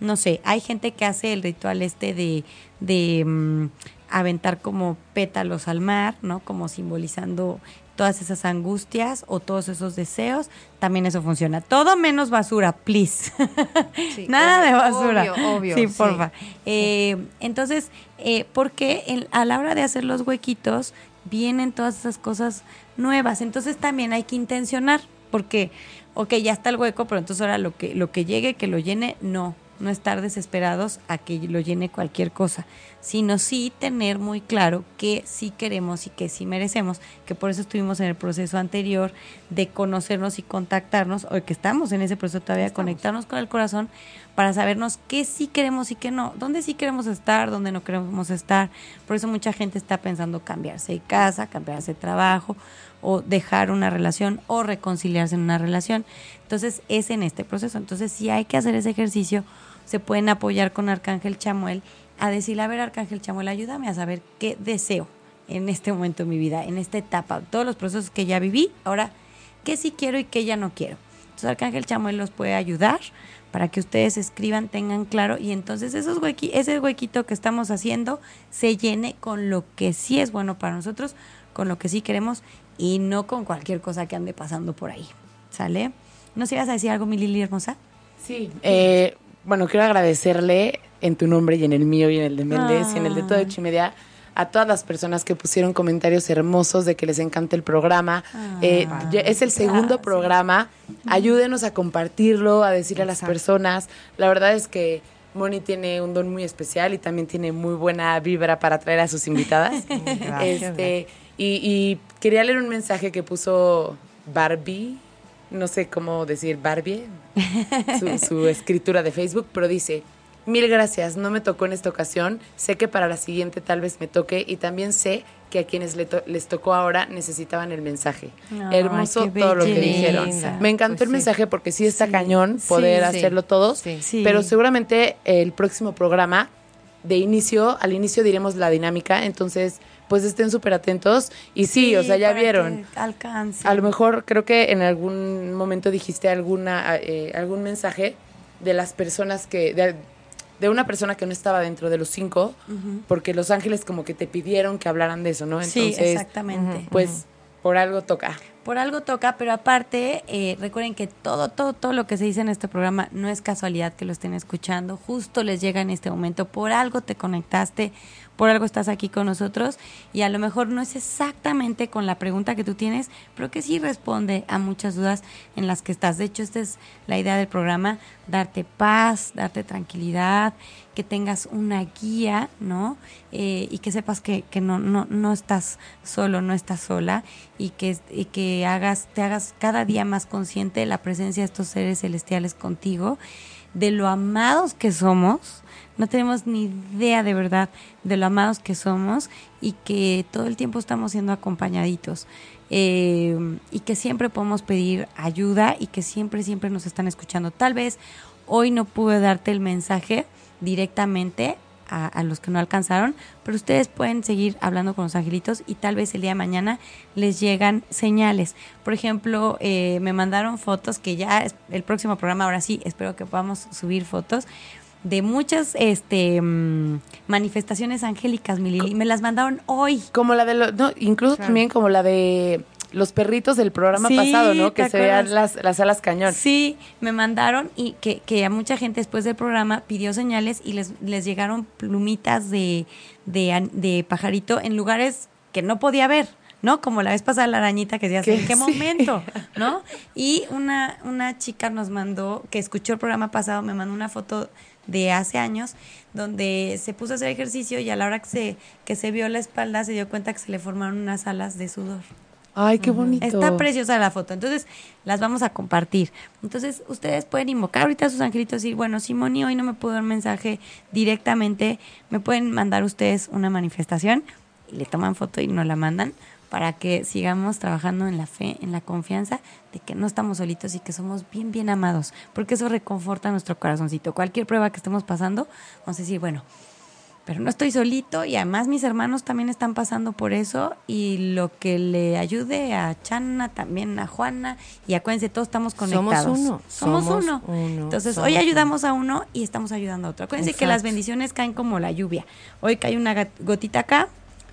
Speaker 2: No sé, hay gente que hace el ritual este de, de mm, aventar como pétalos al mar, ¿no? Como simbolizando todas esas angustias o todos esos deseos, también eso funciona. Todo menos basura, please. [laughs] Nada de basura.
Speaker 3: Obvio, obvio.
Speaker 2: Sí, porfa. Eh, entonces, eh, porque a la hora de hacer los huequitos vienen todas esas cosas nuevas. Entonces también hay que intencionar, porque, ok, ya está el hueco, pero entonces ahora lo que, lo que llegue, que lo llene, no no estar desesperados a que lo llene cualquier cosa, sino sí tener muy claro que sí queremos y que sí merecemos, que por eso estuvimos en el proceso anterior de conocernos y contactarnos, o que estamos en ese proceso todavía, conectarnos con el corazón para sabernos qué sí queremos y qué no, dónde sí queremos estar, dónde no queremos estar. Por eso mucha gente está pensando cambiarse de casa, cambiarse de trabajo, o dejar una relación o reconciliarse en una relación. Entonces es en este proceso. Entonces si hay que hacer ese ejercicio, se pueden apoyar con Arcángel Chamuel a decirle, a ver Arcángel Chamuel, ayúdame a saber qué deseo en este momento de mi vida, en esta etapa, todos los procesos que ya viví, ahora qué sí quiero y qué ya no quiero. Entonces Arcángel Chamuel los puede ayudar para que ustedes escriban, tengan claro y entonces esos huequi ese huequito que estamos haciendo se llene con lo que sí es bueno para nosotros, con lo que sí queremos y no con cualquier cosa que ande pasando por ahí. ¿Sale? ¿No se ibas a decir algo, mi Lili hermosa?
Speaker 4: Sí. Eh, bueno, quiero agradecerle en tu nombre y en el mío y en el de Méndez y en el de todo Hecho Media a todas las personas que pusieron comentarios hermosos de que les encanta el programa. Ah, eh, es el segundo programa. Ayúdenos a compartirlo, a decirle a las personas. La verdad es que Moni tiene un don muy especial y también tiene muy buena vibra para traer a sus invitadas. [laughs] este, y, quería leer un mensaje que puso Barbie, no sé cómo decir Barbie, su, escritura de Facebook, pero dice, mil gracias, no me tocó en esta ocasión, sé que para la siguiente tal vez me toque y también sé que a quienes les tocó ahora necesitaban el mensaje. Hermoso todo lo que dijeron. Me encantó el pues mensaje porque sí está cañón poder hacerlo todos, pero seguramente el próximo programa de inicio, al inicio diremos la dinámica, entonces pues estén súper atentos. Y sí, o sea, ya vieron.
Speaker 2: Alcance.
Speaker 4: A lo mejor creo que en algún momento dijiste alguna, eh, algún mensaje de las personas que, de, una persona que no estaba dentro de los cinco, porque Los Ángeles como que te pidieron que hablaran de eso, ¿no?
Speaker 2: Entonces, sí, exactamente.
Speaker 4: Pues por algo toca.
Speaker 2: Por algo toca, pero aparte, eh, recuerden que todo, todo, todo lo que se dice en este programa no es casualidad que lo estén escuchando, justo les llega en este momento, por algo te conectaste, por algo estás aquí con nosotros y a lo mejor no es exactamente con la pregunta que tú tienes, pero que sí responde a muchas dudas en las que estás. De hecho, esta es la idea del programa, darte paz, darte tranquilidad, que tengas una guía, ¿no? Eh, y que sepas que, que no, no, no estás solo, no estás sola y que, y que hagas, te hagas cada día más consciente de la presencia de estos seres celestiales contigo, de lo amados que somos, no tenemos ni idea de verdad de lo amados que somos y que todo el tiempo estamos siendo acompañaditos. Eh, y que siempre podemos pedir ayuda y que siempre, siempre nos están escuchando. Tal vez hoy no pude darte el mensaje directamente a, los que no alcanzaron, pero ustedes pueden seguir hablando con los angelitos y tal vez el día de mañana les llegan señales. Por ejemplo, eh, me mandaron fotos que ya el próximo programa, ahora sí, espero que podamos subir fotos de muchas este mm, manifestaciones angélicas, mi Lili. Me las mandaron hoy.
Speaker 4: Como la de los, no, incluso también como la de los perritos del programa
Speaker 2: Sí,
Speaker 4: pasado, ¿no?
Speaker 2: ¿te
Speaker 4: Que se vean las, las alas cañón.
Speaker 2: Sí, me mandaron y que, que a mucha gente después del programa pidió señales y les, les llegaron plumitas de, de, de pajarito en lugares que no podía ver, ¿no? Como la vez pasada la arañita que decías, ¿en qué
Speaker 4: sí.
Speaker 2: momento? [laughs] ¿No? Y una, una chica nos mandó, que escuchó el programa pasado, me mandó una foto de hace años donde se puso a hacer ejercicio y a la hora que se, que se vio la espalda se dio cuenta que se le formaron unas alas de sudor.
Speaker 4: Ay, qué bonito.
Speaker 2: Está preciosa la foto. Entonces, las vamos a compartir. Entonces, ustedes pueden invocar ahorita a sus angelitos y decir, bueno, Simoni, hoy no me puedo dar mensaje directamente. Me pueden mandar ustedes una manifestación y le toman foto y nos la mandan para que sigamos trabajando en la fe, en la confianza de que no estamos solitos y que somos bien, bien amados. Porque eso reconforta nuestro corazoncito. Cualquier prueba que estemos pasando, vamos a decir, bueno, pero no estoy solito y además mis hermanos también están pasando por eso y lo que le ayude a Chana, también a Juana y acuérdense, todos estamos
Speaker 3: Somos
Speaker 2: conectados.
Speaker 3: uno,
Speaker 2: Somos,
Speaker 3: somos
Speaker 2: uno.
Speaker 3: uno,
Speaker 2: Entonces,
Speaker 3: somos
Speaker 2: hoy
Speaker 3: uno.
Speaker 2: ayudamos a uno y estamos ayudando a otro. Acuérdense que las bendiciones caen como la lluvia. Hoy cae una gotita acá,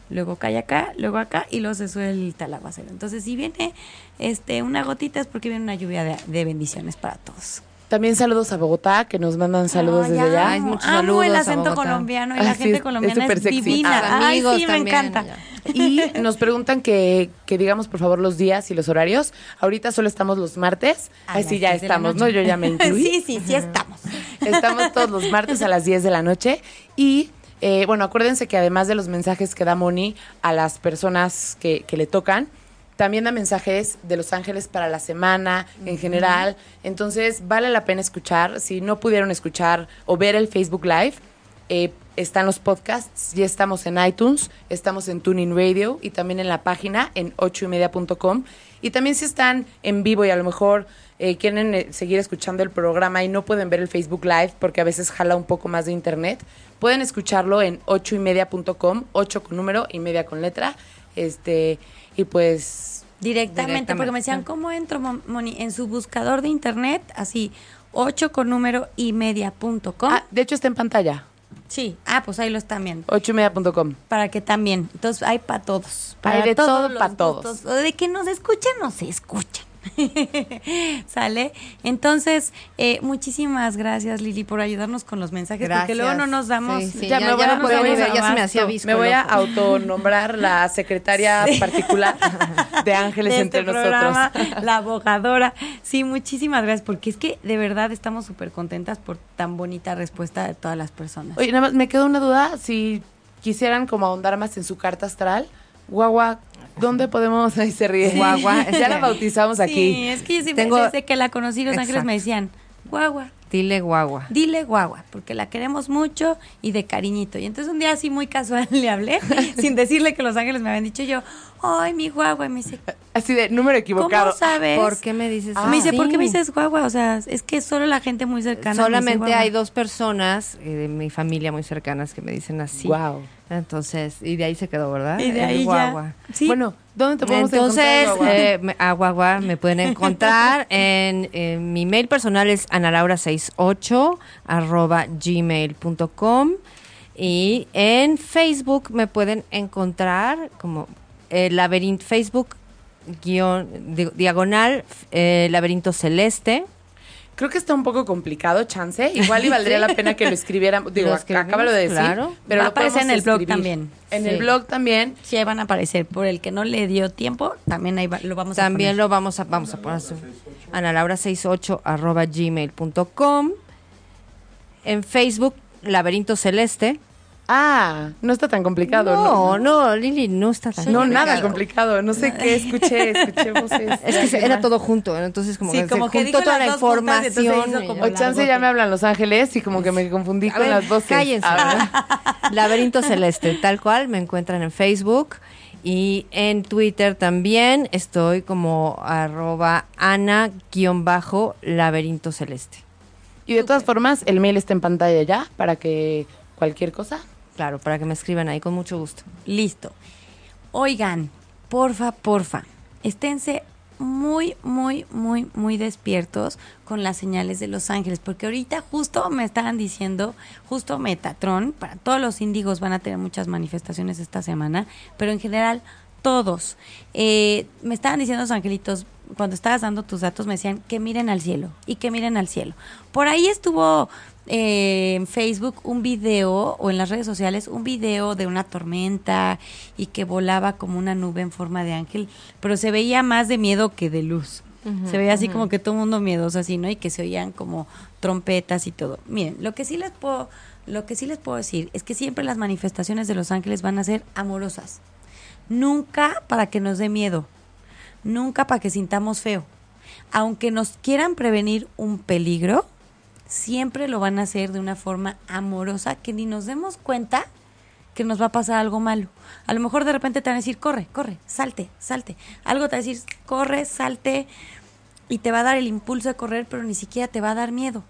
Speaker 2: luego cae acá, luego acá y luego se suelta el aguacero. Entonces, si viene este una gotita es porque viene una lluvia de, de bendiciones para todos.
Speaker 4: También saludos a Bogotá, que nos mandan saludos desde allá.
Speaker 3: Ay, muchos
Speaker 2: amo
Speaker 3: saludos
Speaker 2: el acento colombiano y
Speaker 4: Ah,
Speaker 2: la
Speaker 4: sí,
Speaker 2: gente
Speaker 4: es-
Speaker 2: colombiana
Speaker 4: es
Speaker 2: divina.
Speaker 3: Sus
Speaker 2: Ay,
Speaker 3: amigos
Speaker 2: sí, me
Speaker 3: también,
Speaker 2: encanta.
Speaker 3: ya.
Speaker 4: Y nos preguntan que, que digamos por favor los días y los horarios. Ahorita solo estamos los martes.
Speaker 2: A
Speaker 4: Ay,
Speaker 2: las
Speaker 4: sí, ya
Speaker 2: 10 de la
Speaker 4: estamos, ¿no? Yo ya me [laughs] incluí.
Speaker 2: sí, sí, sí estamos.
Speaker 4: Estamos todos los martes a las 10 de la noche. Y eh, bueno, acuérdense que además de los mensajes que da Moni a las personas que, que le tocan, también da mensajes de los ángeles para la semana en general. Entonces, vale la pena escuchar. Si no pudieron escuchar o ver el Facebook Live, eh, están los podcasts. Ya estamos en iTunes, estamos en Tuning Radio y también en la página en ochoymedia.com. Y también si están en vivo y a lo mejor eh, quieren eh, seguir escuchando el programa y no pueden ver el Facebook Live porque a veces jala un poco más de internet, pueden escucharlo en ochoymedia.com, ocho con número y media con letra. Este, y pues
Speaker 2: Directamente, porque me decían, ¿cómo entro, Mon- Moni? En su buscador de internet, así, 8 con número y media punto com.
Speaker 4: Ah, de hecho está en pantalla.
Speaker 2: sí, ah, pues ahí lo están viendo.
Speaker 4: ochoymedia.com.
Speaker 2: Para que también, entonces hay para todos.
Speaker 4: Hay de todo
Speaker 2: los
Speaker 4: pa' todos.
Speaker 2: gustos. De que nos escuchen, nos escuchan. [laughs] ¿Sale? Entonces, eh, muchísimas gracias, Lili, por ayudarnos con los mensajes, porque luego no nos damos.
Speaker 3: Sí, sí,
Speaker 4: Ya
Speaker 3: ya,
Speaker 4: me voy
Speaker 3: ya
Speaker 4: a-
Speaker 3: no
Speaker 4: voy
Speaker 3: ya se me hacía visco
Speaker 4: Me voy a autonombrar la [laughs] secretaria particular de Ángeles
Speaker 2: de
Speaker 4: entre
Speaker 2: este
Speaker 4: nosotros. [laughs]
Speaker 2: la abogadora. Sí, muchísimas gracias, porque es que de verdad estamos súper contentas por tan bonita respuesta de todas las personas.
Speaker 4: Oye, nada más me quedó una duda. Si quisieran como ahondar más en su carta astral, guagua, ¿dónde podemos? Ahí se ríe.
Speaker 3: Guagua.
Speaker 4: Ya la [laughs] bautizamos
Speaker 2: Sí,
Speaker 4: aquí.
Speaker 2: es que yo siempre,
Speaker 3: Tengo-
Speaker 2: desde que la conocí, los ángeles me decían, guagua,
Speaker 3: Dile guagua.
Speaker 2: dile guagua, porque la queremos mucho y de cariñito. Y entonces un día así muy casual le hablé, [laughs] sin decirle que los ángeles me habían dicho yo, ay, mi guagua, y me dice,
Speaker 4: Así de número equivocado.
Speaker 2: ¿cómo sabes?
Speaker 3: ¿Por qué me dices
Speaker 2: me dice, ¿por qué me dices guagua? O sea, es que solo la gente muy cercana. me dice
Speaker 3: Solamente hay dos personas eh, de mi familia muy cercanas que me dicen así.
Speaker 4: Wow.
Speaker 3: Entonces, y de ahí se quedó, ¿verdad?
Speaker 2: Y de
Speaker 3: El
Speaker 2: ahí
Speaker 3: guagua.
Speaker 2: ya. Sí.
Speaker 4: Bueno, ¿dónde te podemos
Speaker 3: Entonces,
Speaker 4: encontrar, guagua?
Speaker 3: eh, me- a Guagua me pueden encontrar [laughs] en, en mi mail personal es analaura68 arroba gmail.com y en Facebook me pueden encontrar como eh, laberinto Facebook guion di- diagonal eh, laberinto celeste
Speaker 4: Creo que está un poco complicado, chance. Igual y valdría la [laughs] pena que lo escribieran. Digo,
Speaker 3: Lo
Speaker 4: acábalo de decir.
Speaker 3: claro.
Speaker 4: Pero
Speaker 2: Va a aparecer en el blog
Speaker 4: escribir.
Speaker 2: también.
Speaker 4: En
Speaker 3: Sí.
Speaker 4: el blog también.
Speaker 2: Sí, ahí van a aparecer. Por el que no le dio tiempo, también ahí va- lo vamos a
Speaker 3: También lo vamos a, vamos a poner su- analaura68 arroba gmail.com en Facebook Laberinto Celeste
Speaker 4: Ah, no está tan complicado.
Speaker 3: no, no, Lili, no está tan
Speaker 4: No,
Speaker 3: complicado.
Speaker 4: nada complicado. No sé qué escuché. Escuché [laughs] voces.
Speaker 3: Es que era todo junto, ¿no? entonces como
Speaker 2: Sí,
Speaker 3: que
Speaker 2: como
Speaker 3: se
Speaker 2: que
Speaker 3: juntó
Speaker 2: dijo
Speaker 3: toda la información.
Speaker 4: O chance ya me hablan Los Ángeles y como que me confundí
Speaker 3: A
Speaker 4: con
Speaker 3: ver,
Speaker 4: las voces.
Speaker 3: Cállense. [laughs] Laberinto Celeste, tal cual, me encuentran en Facebook y en Twitter también estoy como arroba ana-laberinto celeste.
Speaker 4: Y de todas formas, el mail está en pantalla ya para que cualquier cosa.
Speaker 3: Claro, para que me escriban ahí con mucho gusto.
Speaker 2: Listo. Oigan, porfa, porfa, esténse muy, muy, muy, muy despiertos con las señales de los ángeles, porque ahorita justo me estaban diciendo, justo Metatron, para todos los índigos van a tener muchas manifestaciones esta semana, pero en general todos. Eh, me estaban diciendo los angelitos, cuando estabas dando tus datos, me decían que miren al cielo y que miren al cielo. Por ahí estuvo eh, en Facebook un video o en las redes sociales un video de una tormenta y que volaba como una nube en forma de ángel, pero se veía más de miedo que de luz. se veía así como que todo el mundo miedoso así, ¿no? Y que se oían como trompetas y todo. Miren, lo que sí les puedo lo que sí les puedo decir es que siempre las manifestaciones de los ángeles van a ser amorosas. Nunca para que nos dé miedo, nunca para que sintamos feo. Aunque nos quieran prevenir un peligro, siempre lo van a hacer de una forma amorosa que ni nos demos cuenta que nos va a pasar algo malo. A lo mejor de repente te van a decir, corre, corre, salte, salte. Algo te va a decir, corre, salte, y te va a dar el impulso de correr, pero ni siquiera te va a dar miedo.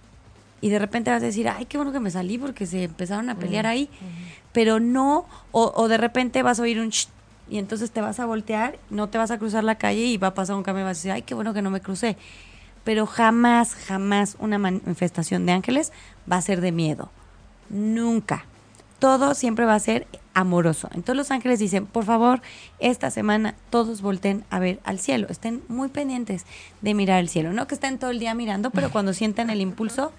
Speaker 2: Y de repente vas a decir, ay, qué bueno que me salí porque se empezaron a pelear ahí. Pero no, o, o, de repente vas a oír un y entonces te vas a voltear, no te vas a cruzar la calle y va a pasar un camión y vas a decir, ay, qué bueno que no me crucé. Pero jamás, jamás una manifestación de ángeles va a ser de miedo. Nunca. Todo siempre va a ser amoroso. Entonces los ángeles dicen, por favor, esta semana todos volten a ver al cielo. Estén muy pendientes de mirar el cielo. No que estén todo el día mirando, pero cuando sientan el impulso,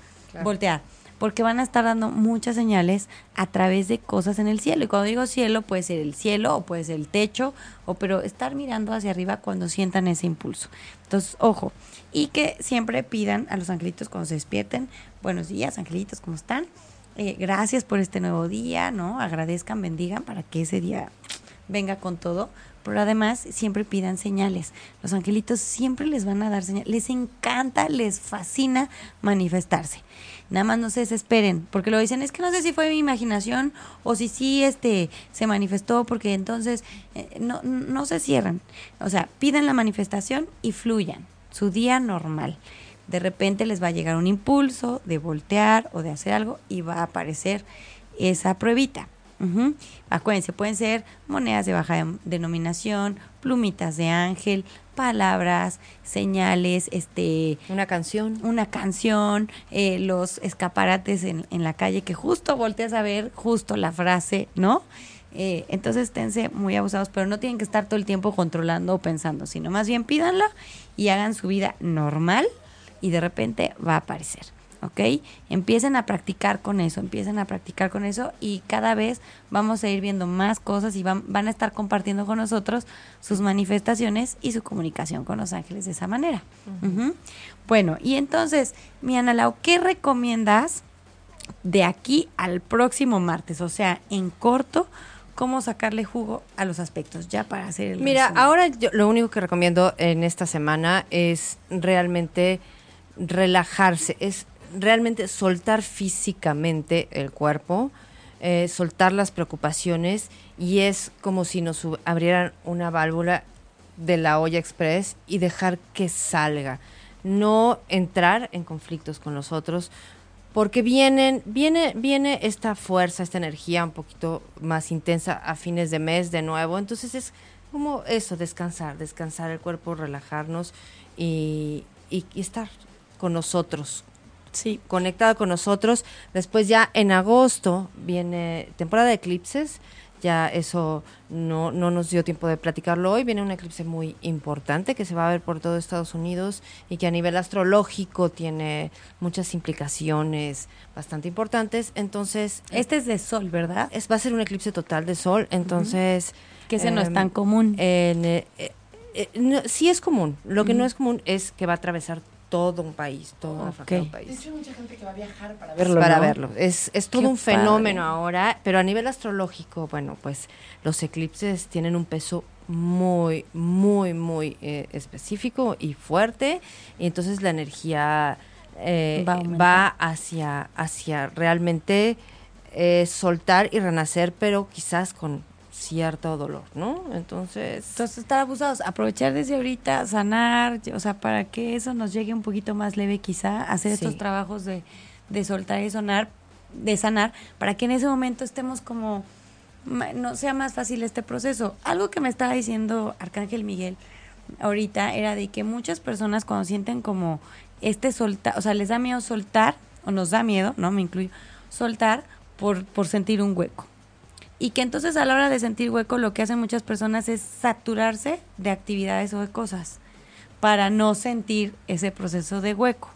Speaker 2: voltear porque van a estar dando muchas señales a través de cosas en el cielo. Y cuando digo cielo, puede ser el cielo o puede ser el techo, o pero estar mirando hacia arriba cuando sientan ese impulso. Entonces, ojo, y que siempre pidan a los angelitos cuando se despierten, buenos días, angelitos, ¿cómo están? Eh, gracias por este nuevo día, ¿no? Agradezcan, bendigan para que ese día venga con todo, pero además siempre pidan señales. Los angelitos siempre les van a dar señales, les encanta, les fascina manifestarse. Nada más no se desesperen, porque lo dicen, es que no sé si fue mi imaginación o si sí este se manifestó, porque entonces eh, no, no se cierran. O sea, pidan la manifestación y fluyan, su día normal. De repente les va a llegar un impulso de voltear o de hacer algo y va a aparecer esa pruebita. Acuérdense, pueden ser monedas de baja denominación, plumitas de ángel, palabras, señales, este...
Speaker 3: Una canción.
Speaker 2: Una canción, eh, los escaparates en, en, la calle que justo volteas a ver justo la frase, ¿no? Eh, entonces esténse muy abusados, pero no tienen que estar todo el tiempo controlando o pensando, sino más bien pídanla y hagan su vida normal y de repente va a aparecer. ¿Ok? Empiecen a practicar con eso, empiecen a practicar con eso y cada vez vamos a ir viendo más cosas y van, van a estar compartiendo con nosotros sus manifestaciones y su comunicación con los ángeles de esa manera. Bueno, y entonces, mi Ana Lau, ¿qué recomiendas de aquí al próximo martes? O sea, en corto, cómo sacarle jugo a los aspectos, ya para hacer el
Speaker 3: Mira, ahora yo, lo único que recomiendo en esta semana es realmente relajarse, es realmente soltar físicamente el cuerpo, eh, soltar las preocupaciones y es como si nos abrieran una válvula de la olla express y dejar que salga. No entrar en conflictos con los otros, porque vienen, viene, viene esta fuerza, esta energía un poquito más intensa a fines de mes de nuevo. Entonces es como eso, descansar, descansar el cuerpo, relajarnos y, y estar con nosotros,
Speaker 2: sí.
Speaker 3: conectada con nosotros. Después ya en agosto viene temporada de eclipses. Ya eso no, no nos dio tiempo de platicarlo hoy. Viene un eclipse muy importante que se va a ver por todo Estados Unidos y que a nivel astrológico tiene muchas implicaciones bastante importantes. Entonces...
Speaker 2: Este es de sol, ¿verdad?
Speaker 3: Es, va a ser un eclipse total de sol. Entonces...
Speaker 2: Que ese no es tan em, común.
Speaker 3: Eh, eh, eh, sí es común. Lo que no es común es que va a atravesar todo un país, todo un país.
Speaker 4: Hay mucha gente que va a viajar para verlo.
Speaker 3: Para verlo. Es, es todo un fenómeno ahora, pero a nivel astrológico, bueno, pues los eclipses tienen un peso muy, muy, muy eh, específico y fuerte, y entonces la energía eh, va, hacia, hacia realmente eh, soltar y renacer, pero quizás con cierto dolor, ¿no? Entonces...
Speaker 2: Entonces, estar abusados, aprovechar desde ahorita, sanar, o sea, para que eso nos llegue un poquito más leve quizá, hacer estos trabajos de, de soltar y sonar, de sanar, para que en ese momento estemos como, no sea más fácil este proceso. Algo que me estaba diciendo Arcángel Miguel ahorita era de que muchas personas cuando sienten como este soltar, o sea, les da miedo soltar, o nos da miedo, no me incluyo, soltar por, por sentir un hueco. Y que entonces a la hora de sentir hueco lo que hacen muchas personas es saturarse de actividades o de cosas para no sentir ese proceso de hueco.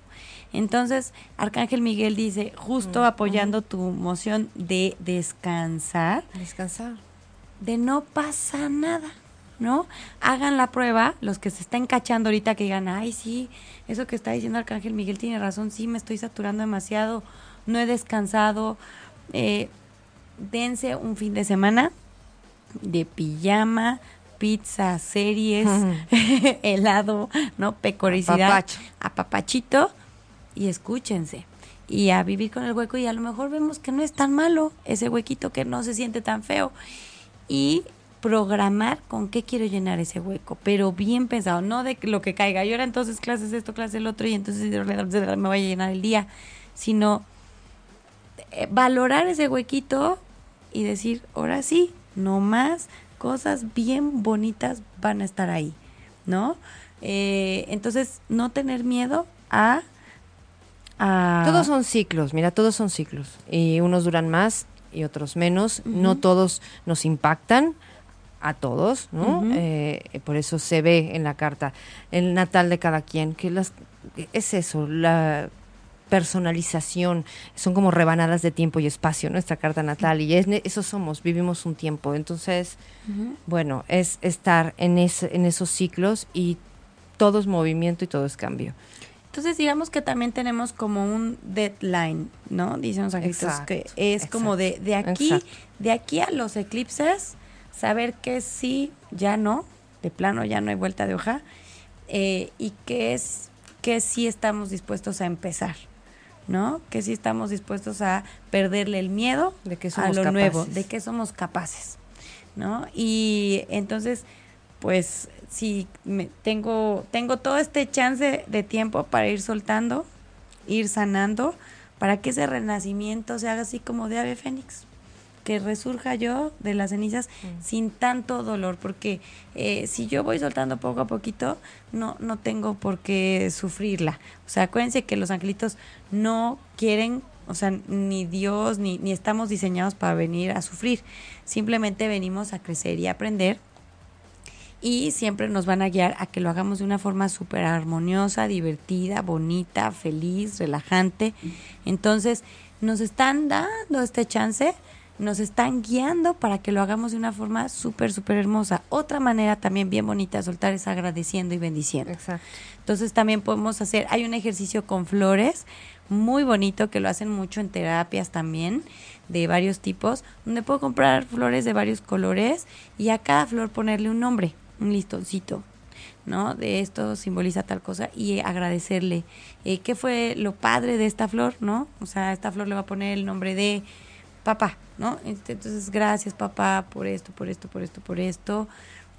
Speaker 2: Entonces, Arcángel Miguel dice, justo apoyando tu moción de descansar.
Speaker 3: Descansar.
Speaker 2: De no pasa nada, ¿no? Hagan la prueba, los que se están cachando ahorita que digan, ay, sí, eso que está diciendo Arcángel Miguel tiene razón, sí, me estoy saturando demasiado, no he descansado. Eh, dense un fin de semana de pijama, pizza, series, [laughs] helado, ¿no? Pecoricidad, apapachito y escúchense. Y a vivir con el hueco y a lo mejor vemos que no es tan malo ese huequito que no se siente tan feo. Y programar con qué quiero llenar ese hueco, pero bien pensado, no de lo que caiga. Y ahora entonces clases esto, clases el otro y entonces me vaya a llenar el día, sino eh, valorar ese huequito y decir, ahora sí, no más, cosas bien bonitas van a estar ahí, ¿no? Eh, entonces, no tener miedo a,
Speaker 3: Todos son ciclos, mira, todos son ciclos. Y unos duran más y otros menos. No todos nos impactan a todos, ¿no? Eh, por eso se ve en la carta el natal de cada quien, que las, es eso, la personalización, son como rebanadas de tiempo y espacio, nuestra carta natal, y es, eso somos, vivimos un tiempo. Entonces, bueno, es estar en, ese, en esos ciclos y todo es movimiento y todo es cambio.
Speaker 2: Entonces, digamos que también tenemos como un deadline, ¿no? Dicen los ángeles que es como de, de aquí, de aquí a los eclipses, saber que sí, ya no, de plano ya no hay vuelta de hoja, eh, y que es que sí estamos dispuestos a empezar. ¿No? Que sí estamos dispuestos a perderle el miedo
Speaker 3: de que somos
Speaker 2: a
Speaker 3: lo
Speaker 2: nuevo, de que somos capaces, ¿no? Y entonces, pues, si me, tengo, tengo todo este chance de tiempo para ir soltando, ir sanando, para que ese renacimiento se haga así como de ave fénix, que resurja yo de las cenizas mm. sin tanto dolor, porque eh, si yo voy soltando poco a poquito, no, no tengo por qué sufrirla. O sea, acuérdense que los angelitos no quieren, o sea, ni Dios, ni, ni estamos diseñados para venir a sufrir, simplemente venimos a crecer y aprender. Y siempre nos van a guiar a que lo hagamos de una forma súper armoniosa, divertida, bonita, feliz, relajante. Entonces, nos están dando este chance nos están guiando para que lo hagamos de una forma súper, súper hermosa. Otra manera también bien bonita de soltar es agradeciendo y bendiciendo.
Speaker 3: Exacto.
Speaker 2: Entonces también podemos hacer, hay un ejercicio con flores muy bonito que lo hacen mucho en terapias también de varios tipos, donde puedo comprar flores de varios colores y a cada flor ponerle un nombre, un listoncito. ¿no? De esto simboliza tal cosa y agradecerle. Eh, ¿Qué fue lo padre de esta flor, no? O sea, esta flor le va a poner el nombre de papá, ¿no? Este, entonces, gracias papá por esto, por esto, por esto, por esto.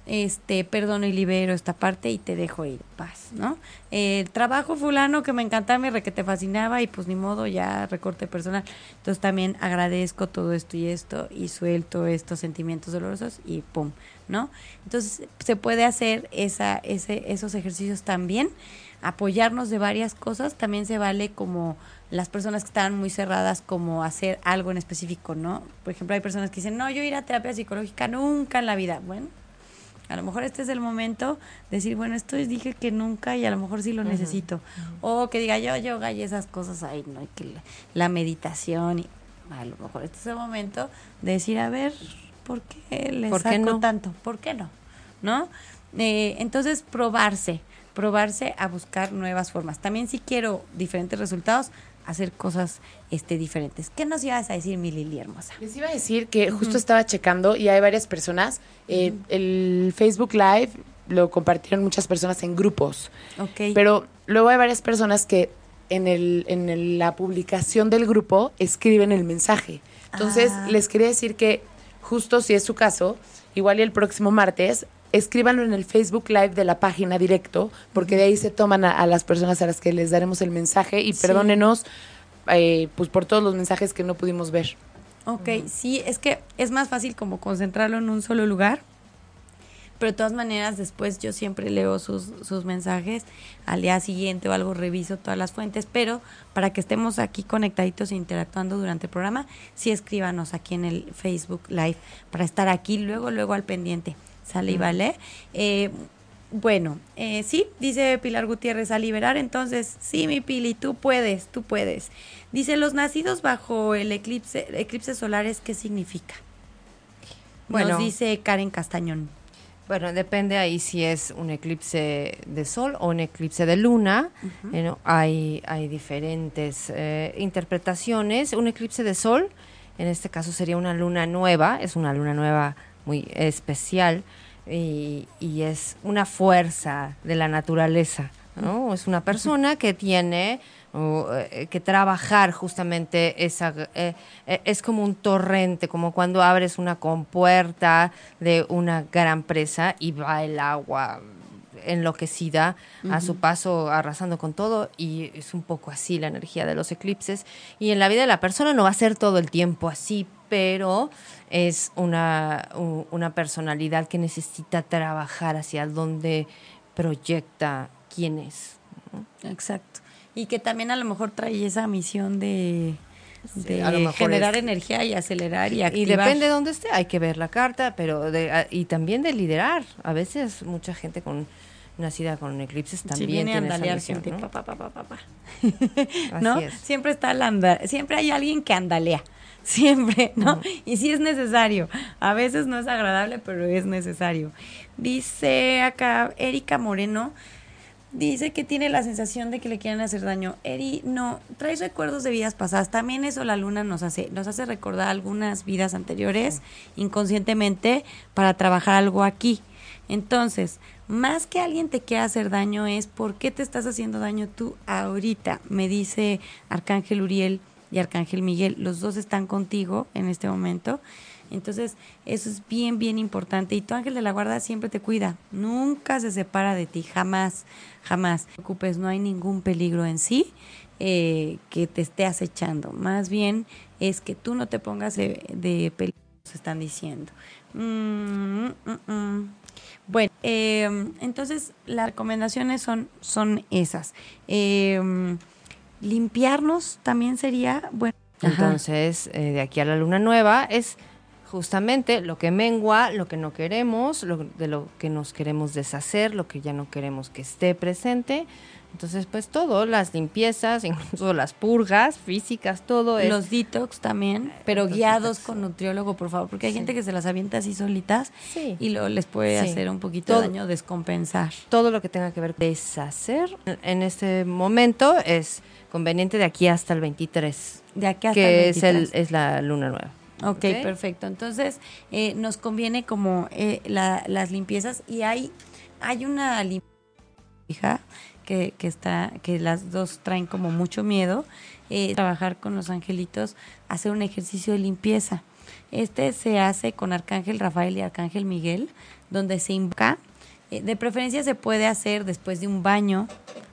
Speaker 2: Este, perdono y libero esta parte y te dejo ir, paz, ¿no? El trabajo fulano que me encantaba, me que te fascinaba y pues ni modo, ya recorte personal. Entonces también agradezco todo esto y esto y suelto estos sentimientos dolorosos y pum, ¿no? Entonces se puede hacer esa, ese, esos ejercicios también, apoyarnos de varias cosas, también se vale como las personas que están muy cerradas como hacer algo en específico, ¿no? Por ejemplo, hay personas que dicen, no, yo ir a terapia psicológica nunca en la vida. Bueno, a lo mejor este es el momento de decir, bueno, esto dije que nunca y a lo mejor sí lo necesito. O que diga yo yoga y esas cosas ahí, ¿no? Y que la, meditación y a lo mejor este es el momento de decir, a ver, ¿por qué le saco no? tanto? ¿Por qué no? ¿No? Eh, entonces, probarse, probarse a buscar nuevas formas. También si quiero diferentes resultados, hacer cosas este, diferentes. ¿Qué nos ibas a decir, mi Lili hermosa?
Speaker 4: Les iba a decir que justo estaba checando y hay varias personas. Eh, el Facebook Live lo compartieron muchas personas en grupos.
Speaker 2: Okay.
Speaker 4: Pero luego hay varias personas que en, el, en la publicación del grupo escriben el mensaje. Entonces, ah. les quería decir que justo si es su caso, igual y el próximo martes escríbanlo en el Facebook Live de la página directo, porque de ahí se toman a, las personas a las que les daremos el mensaje y perdónenos eh, pues por todos los mensajes que no pudimos ver.
Speaker 2: Ok, sí, es que es más fácil como concentrarlo en un solo lugar pero de todas maneras después yo siempre leo sus, sus mensajes al día siguiente o algo, reviso todas las fuentes, pero para que estemos aquí conectaditos e interactuando durante el programa, sí escríbanos aquí en el Facebook Live para estar aquí luego, luego al pendiente. ¿Sale y vale? Eh, bueno, eh, sí, dice Pilar Gutiérrez, a liberar, entonces, sí, mi Pili, tú puedes, tú puedes. Dice, los nacidos bajo el eclipse, eclipse solares, ¿qué significa? Bueno, Nos dice Karen Castañón.
Speaker 3: Bueno, depende ahí si es un eclipse de sol o un eclipse de luna. Eh, hay, hay diferentes eh, interpretaciones. Un eclipse de sol, en este caso sería una luna nueva, es una luna nueva muy especial y, y es una fuerza de la naturaleza. ¿no? Es una persona que tiene eh, que trabajar justamente esa eh, eh, es como un torrente como cuando abres una compuerta de una gran presa y va el agua enloquecida a su paso arrasando con todo y es un poco así la energía de los eclipses y en la vida de la persona no va a ser todo el tiempo así pero es una, una personalidad que necesita trabajar hacia donde proyecta quién es.
Speaker 2: Exacto y que también a lo mejor trae esa misión de, generar energía y acelerar y activar.
Speaker 3: Y depende de dónde esté, hay que ver la carta, pero de, y también de liderar. A veces mucha gente con nacida con eclipses también
Speaker 2: viene tiene a esa misión, ¿no? Pa, pa, pa, [laughs] ¿No? Siempre está el siempre hay alguien que andalea. Siempre, ¿no? Y sí es necesario. A veces no es agradable, pero es necesario. Dice acá Erika Moreno, Dice que tiene la sensación de que le quieren hacer daño. Eri, no, traes recuerdos de vidas pasadas. También eso la luna nos hace, nos hace recordar algunas vidas anteriores inconscientemente para trabajar algo aquí. Entonces, más que alguien te quiera hacer daño es por qué te estás haciendo daño tú ahorita. Me dice Arcángel Uriel y Arcángel Miguel, los dos están contigo en este momento entonces, eso es bien, bien importante. Y tu ángel de la guarda siempre te cuida, nunca se separa de ti, jamás, jamás. No te preocupes, no hay ningún peligro en sí eh, que te esté acechando. Más bien es que tú no te pongas de, peligro, se están diciendo. Mm, mm, mm, bueno, em, entonces las recomendaciones son, son esas. Em, limpiarnos también sería, bueno.
Speaker 3: Entonces, eh, de aquí a la luna nueva es justamente lo que mengua, lo que no queremos, lo, de lo que nos queremos deshacer, lo que ya no queremos que esté presente. Entonces, pues todo, las limpiezas, [laughs] incluso las purgas físicas, todo
Speaker 2: es... Los detox también, pero guiados con nutriólogo, por favor, porque hay gente que se las avienta así solitas y lo, les puede hacer un poquito de daño, descompensar.
Speaker 3: Todo lo que tenga que ver con deshacer en este momento es conveniente de aquí hasta el 23.
Speaker 2: De aquí hasta
Speaker 3: que
Speaker 2: el 23.
Speaker 3: es, el, es la luna nueva.
Speaker 2: Ok, perfecto. Entonces, eh, nos conviene como eh, las limpiezas y hay, hay una limpieza que, que, está, que las dos traen como mucho miedo. Eh, trabajar con los angelitos, hacer un ejercicio de limpieza. Este se hace con Arcángel Rafael y Arcángel Miguel, donde se invoca. De preferencia se puede hacer después de un baño,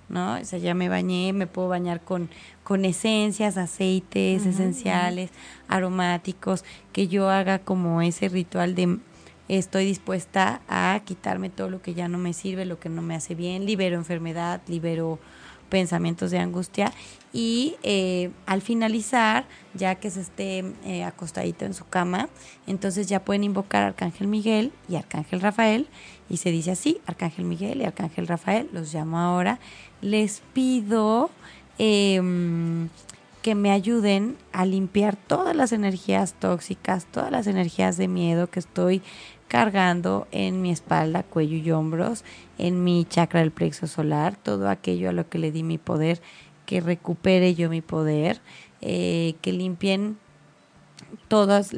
Speaker 2: ¿no? O sea, ya me bañé, me puedo bañar con, con esencias, aceites esenciales, aromáticos, que yo haga como ese ritual de estoy dispuesta a quitarme todo lo que ya no me sirve, lo que no me hace bien, libero enfermedad, libero pensamientos de angustia y eh, al finalizar, ya que se esté eh, acostadito en su cama, entonces ya pueden invocar a Arcángel Miguel y Arcángel Rafael y se dice así, Arcángel Miguel y Arcángel Rafael, los llamo ahora, les pido em, que me ayuden a limpiar todas las energías tóxicas, todas las energías de miedo que estoy cargando en mi espalda, cuello y hombros, en mi chakra del plexo solar, todo aquello a lo que le di mi poder, que recupere yo mi poder, eh, que limpien todas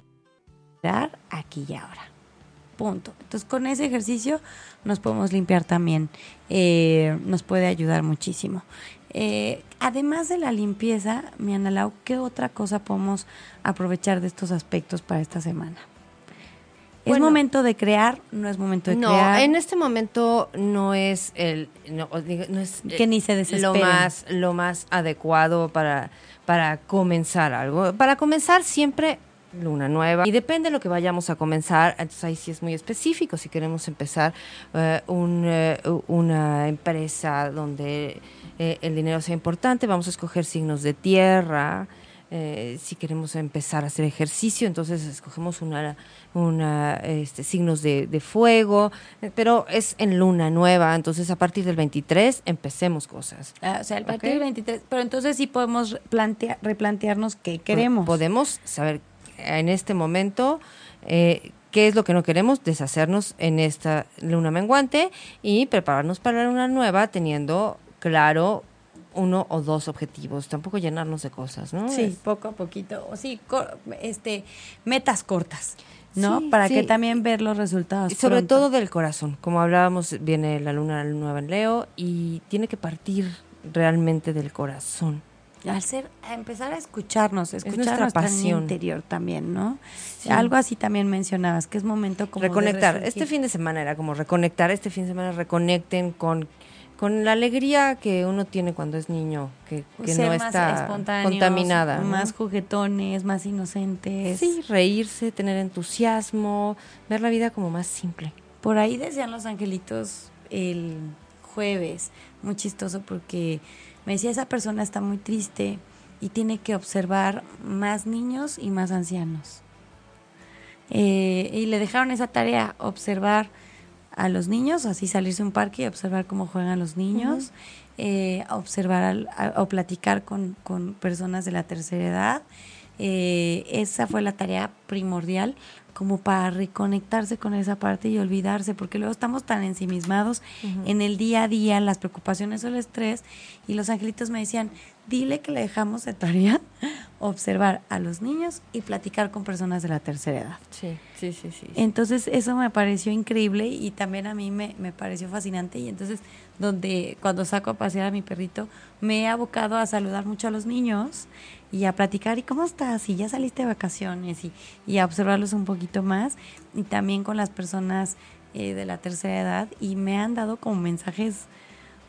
Speaker 2: aquí y ahora. Punto. Entonces con ese ejercicio nos podemos limpiar también, eh, nos puede ayudar muchísimo. Eh, además de la limpieza, mi Analao, ¿qué otra cosa podemos aprovechar de estos aspectos para esta semana? ¿Es momento de crear? ¿No es momento de crear?
Speaker 3: No, en este momento no es el no, es
Speaker 2: que ni se
Speaker 3: lo más lo más adecuado para para comenzar algo. Para comenzar siempre luna nueva. Y depende de lo que vayamos a comenzar, entonces ahí sí es muy específico. Si queremos empezar eh, un, eh, una empresa donde eh, el dinero sea importante, vamos a escoger signos de tierra. Si queremos empezar a hacer ejercicio, entonces escogemos una, una este, signos de, de, fuego, pero es en luna nueva, entonces a partir del 23 empecemos cosas.
Speaker 2: Ah, o sea, a partir del 23, pero entonces sí podemos plantear, replantearnos qué queremos.
Speaker 3: Podemos saber en este momento eh, qué es lo que no queremos, deshacernos en esta luna menguante y prepararnos para la luna nueva teniendo claro uno o dos objetivos, tampoco llenarnos de cosas, ¿no?
Speaker 2: Sí, poco a poquito, o sí, este, metas cortas. ¿no? Para que también ver los resultados.
Speaker 3: Sobre todo del corazón. Como hablábamos, viene la luna nueva en Leo y tiene que partir realmente del corazón
Speaker 2: al ser a empezar a escucharnos, escuchar nuestra pasión interior también, ¿no? Algo así también mencionabas, que es momento como
Speaker 3: reconectar. este fin de semana era como reconectar, este fin de semana reconecten con con la alegría que uno tiene cuando es niño, que, no está contaminada.
Speaker 2: Más juguetones, más inocentes.
Speaker 3: Sí, reírse, tener entusiasmo, ver la vida como más simple.
Speaker 2: Por ahí decían los angelitos el jueves, muy chistoso porque me decía, esa persona está muy triste y tiene que observar más niños y más ancianos. Eh, y le dejaron esa tarea, observar a los niños, así salirse a un parque y observar cómo juegan los niños, eh, observar o platicar con, con, personas de la tercera edad. Eh, esa fue la tarea primordial como para reconectarse con esa parte y olvidarse, porque luego estamos tan ensimismados en el día a día, las preocupaciones o el estrés, y los angelitos me decían, dile que le dejamos de tarea [laughs] observar a los niños y platicar con personas de la tercera edad.
Speaker 3: Sí, sí, sí, sí.
Speaker 2: Entonces eso me pareció increíble y también a mí me, me pareció fascinante y entonces donde cuando saco a pasear a mi perrito me he abocado a saludar mucho a los niños y a platicar, ¿y cómo estás? Y ya saliste de vacaciones y, y a observarlos un poquito más y también con las personas eh, de la tercera edad y me han dado como mensajes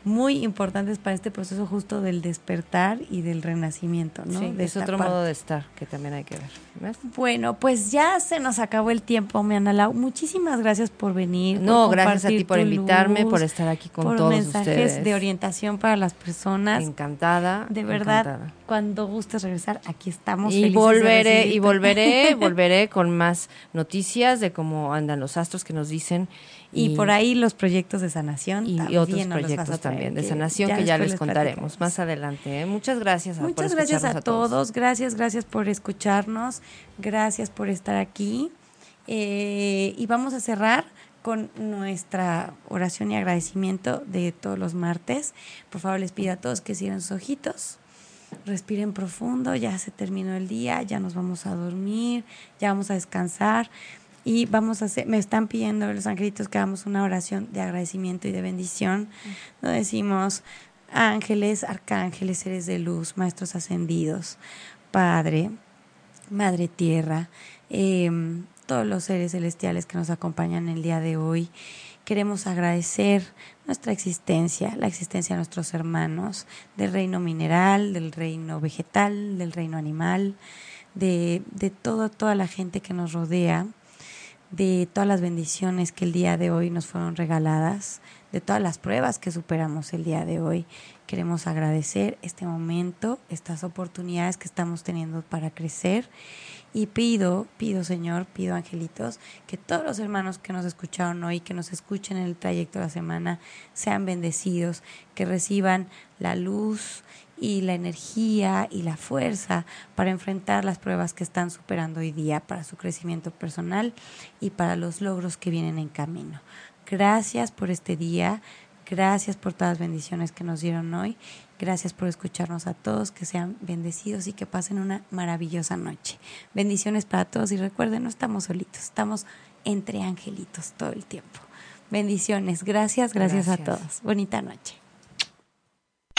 Speaker 2: muy importantes para este proceso justo del despertar y del renacimiento, ¿no?
Speaker 3: Sí, es otro modo de estar que también hay que ver.
Speaker 2: Bueno, pues ya se nos acabó el tiempo, me Lau. Muchísimas gracias por venir.
Speaker 3: No, gracias a ti por invitarme, por estar aquí con por todos mensajes
Speaker 2: de orientación para las personas.
Speaker 3: Encantada.
Speaker 2: De verdad, cuando gustes regresar, aquí estamos.
Speaker 3: Y volveré, y volveré, [laughs] volveré con más noticias de cómo andan los astros que nos dicen
Speaker 2: y, por ahí los proyectos de sanación.
Speaker 3: Y, otros proyectos también de sanación que, ya les contaremos más adelante. ¿eh? Muchas gracias.
Speaker 2: A, Muchas gracias a, todos. Gracias, gracias por escucharnos. Gracias por estar aquí. Eh, y vamos a cerrar con nuestra oración y agradecimiento de todos los martes. Por favor, les pido a todos que cierren sus ojitos. Respiren profundo, ya se terminó el día, ya nos vamos a dormir, ya vamos a descansar. Y vamos a hacer, me están pidiendo los angelitos que hagamos una oración de agradecimiento y de bendición. Lo decimos, ángeles, arcángeles, seres de luz, maestros ascendidos, Padre, Madre Tierra, em, todos los seres celestiales que nos acompañan el día de hoy. Queremos agradecer nuestra existencia, la existencia de nuestros hermanos, del reino mineral, del reino vegetal, del reino animal, de, de todo, toda la gente que nos rodea de todas las bendiciones que el día de hoy nos fueron regaladas, de todas las pruebas que superamos el día de hoy. Queremos agradecer este momento, estas oportunidades que estamos teniendo para crecer y pido, pido Señor, pido angelitos, que todos los hermanos que nos escucharon hoy, que nos escuchen en el trayecto de la semana, sean bendecidos, que reciban la luz, y la energía y la fuerza para enfrentar las pruebas que están superando hoy día para su crecimiento personal y para los logros que vienen en camino. Gracias por este día, gracias por todas las bendiciones que nos dieron hoy, gracias por escucharnos a todos, que sean bendecidos y que pasen una maravillosa noche. Bendiciones para todos y recuerden, no estamos solitos, estamos entre angelitos todo el tiempo. Bendiciones, gracias, gracias, gracias. a todos. Bonita noche.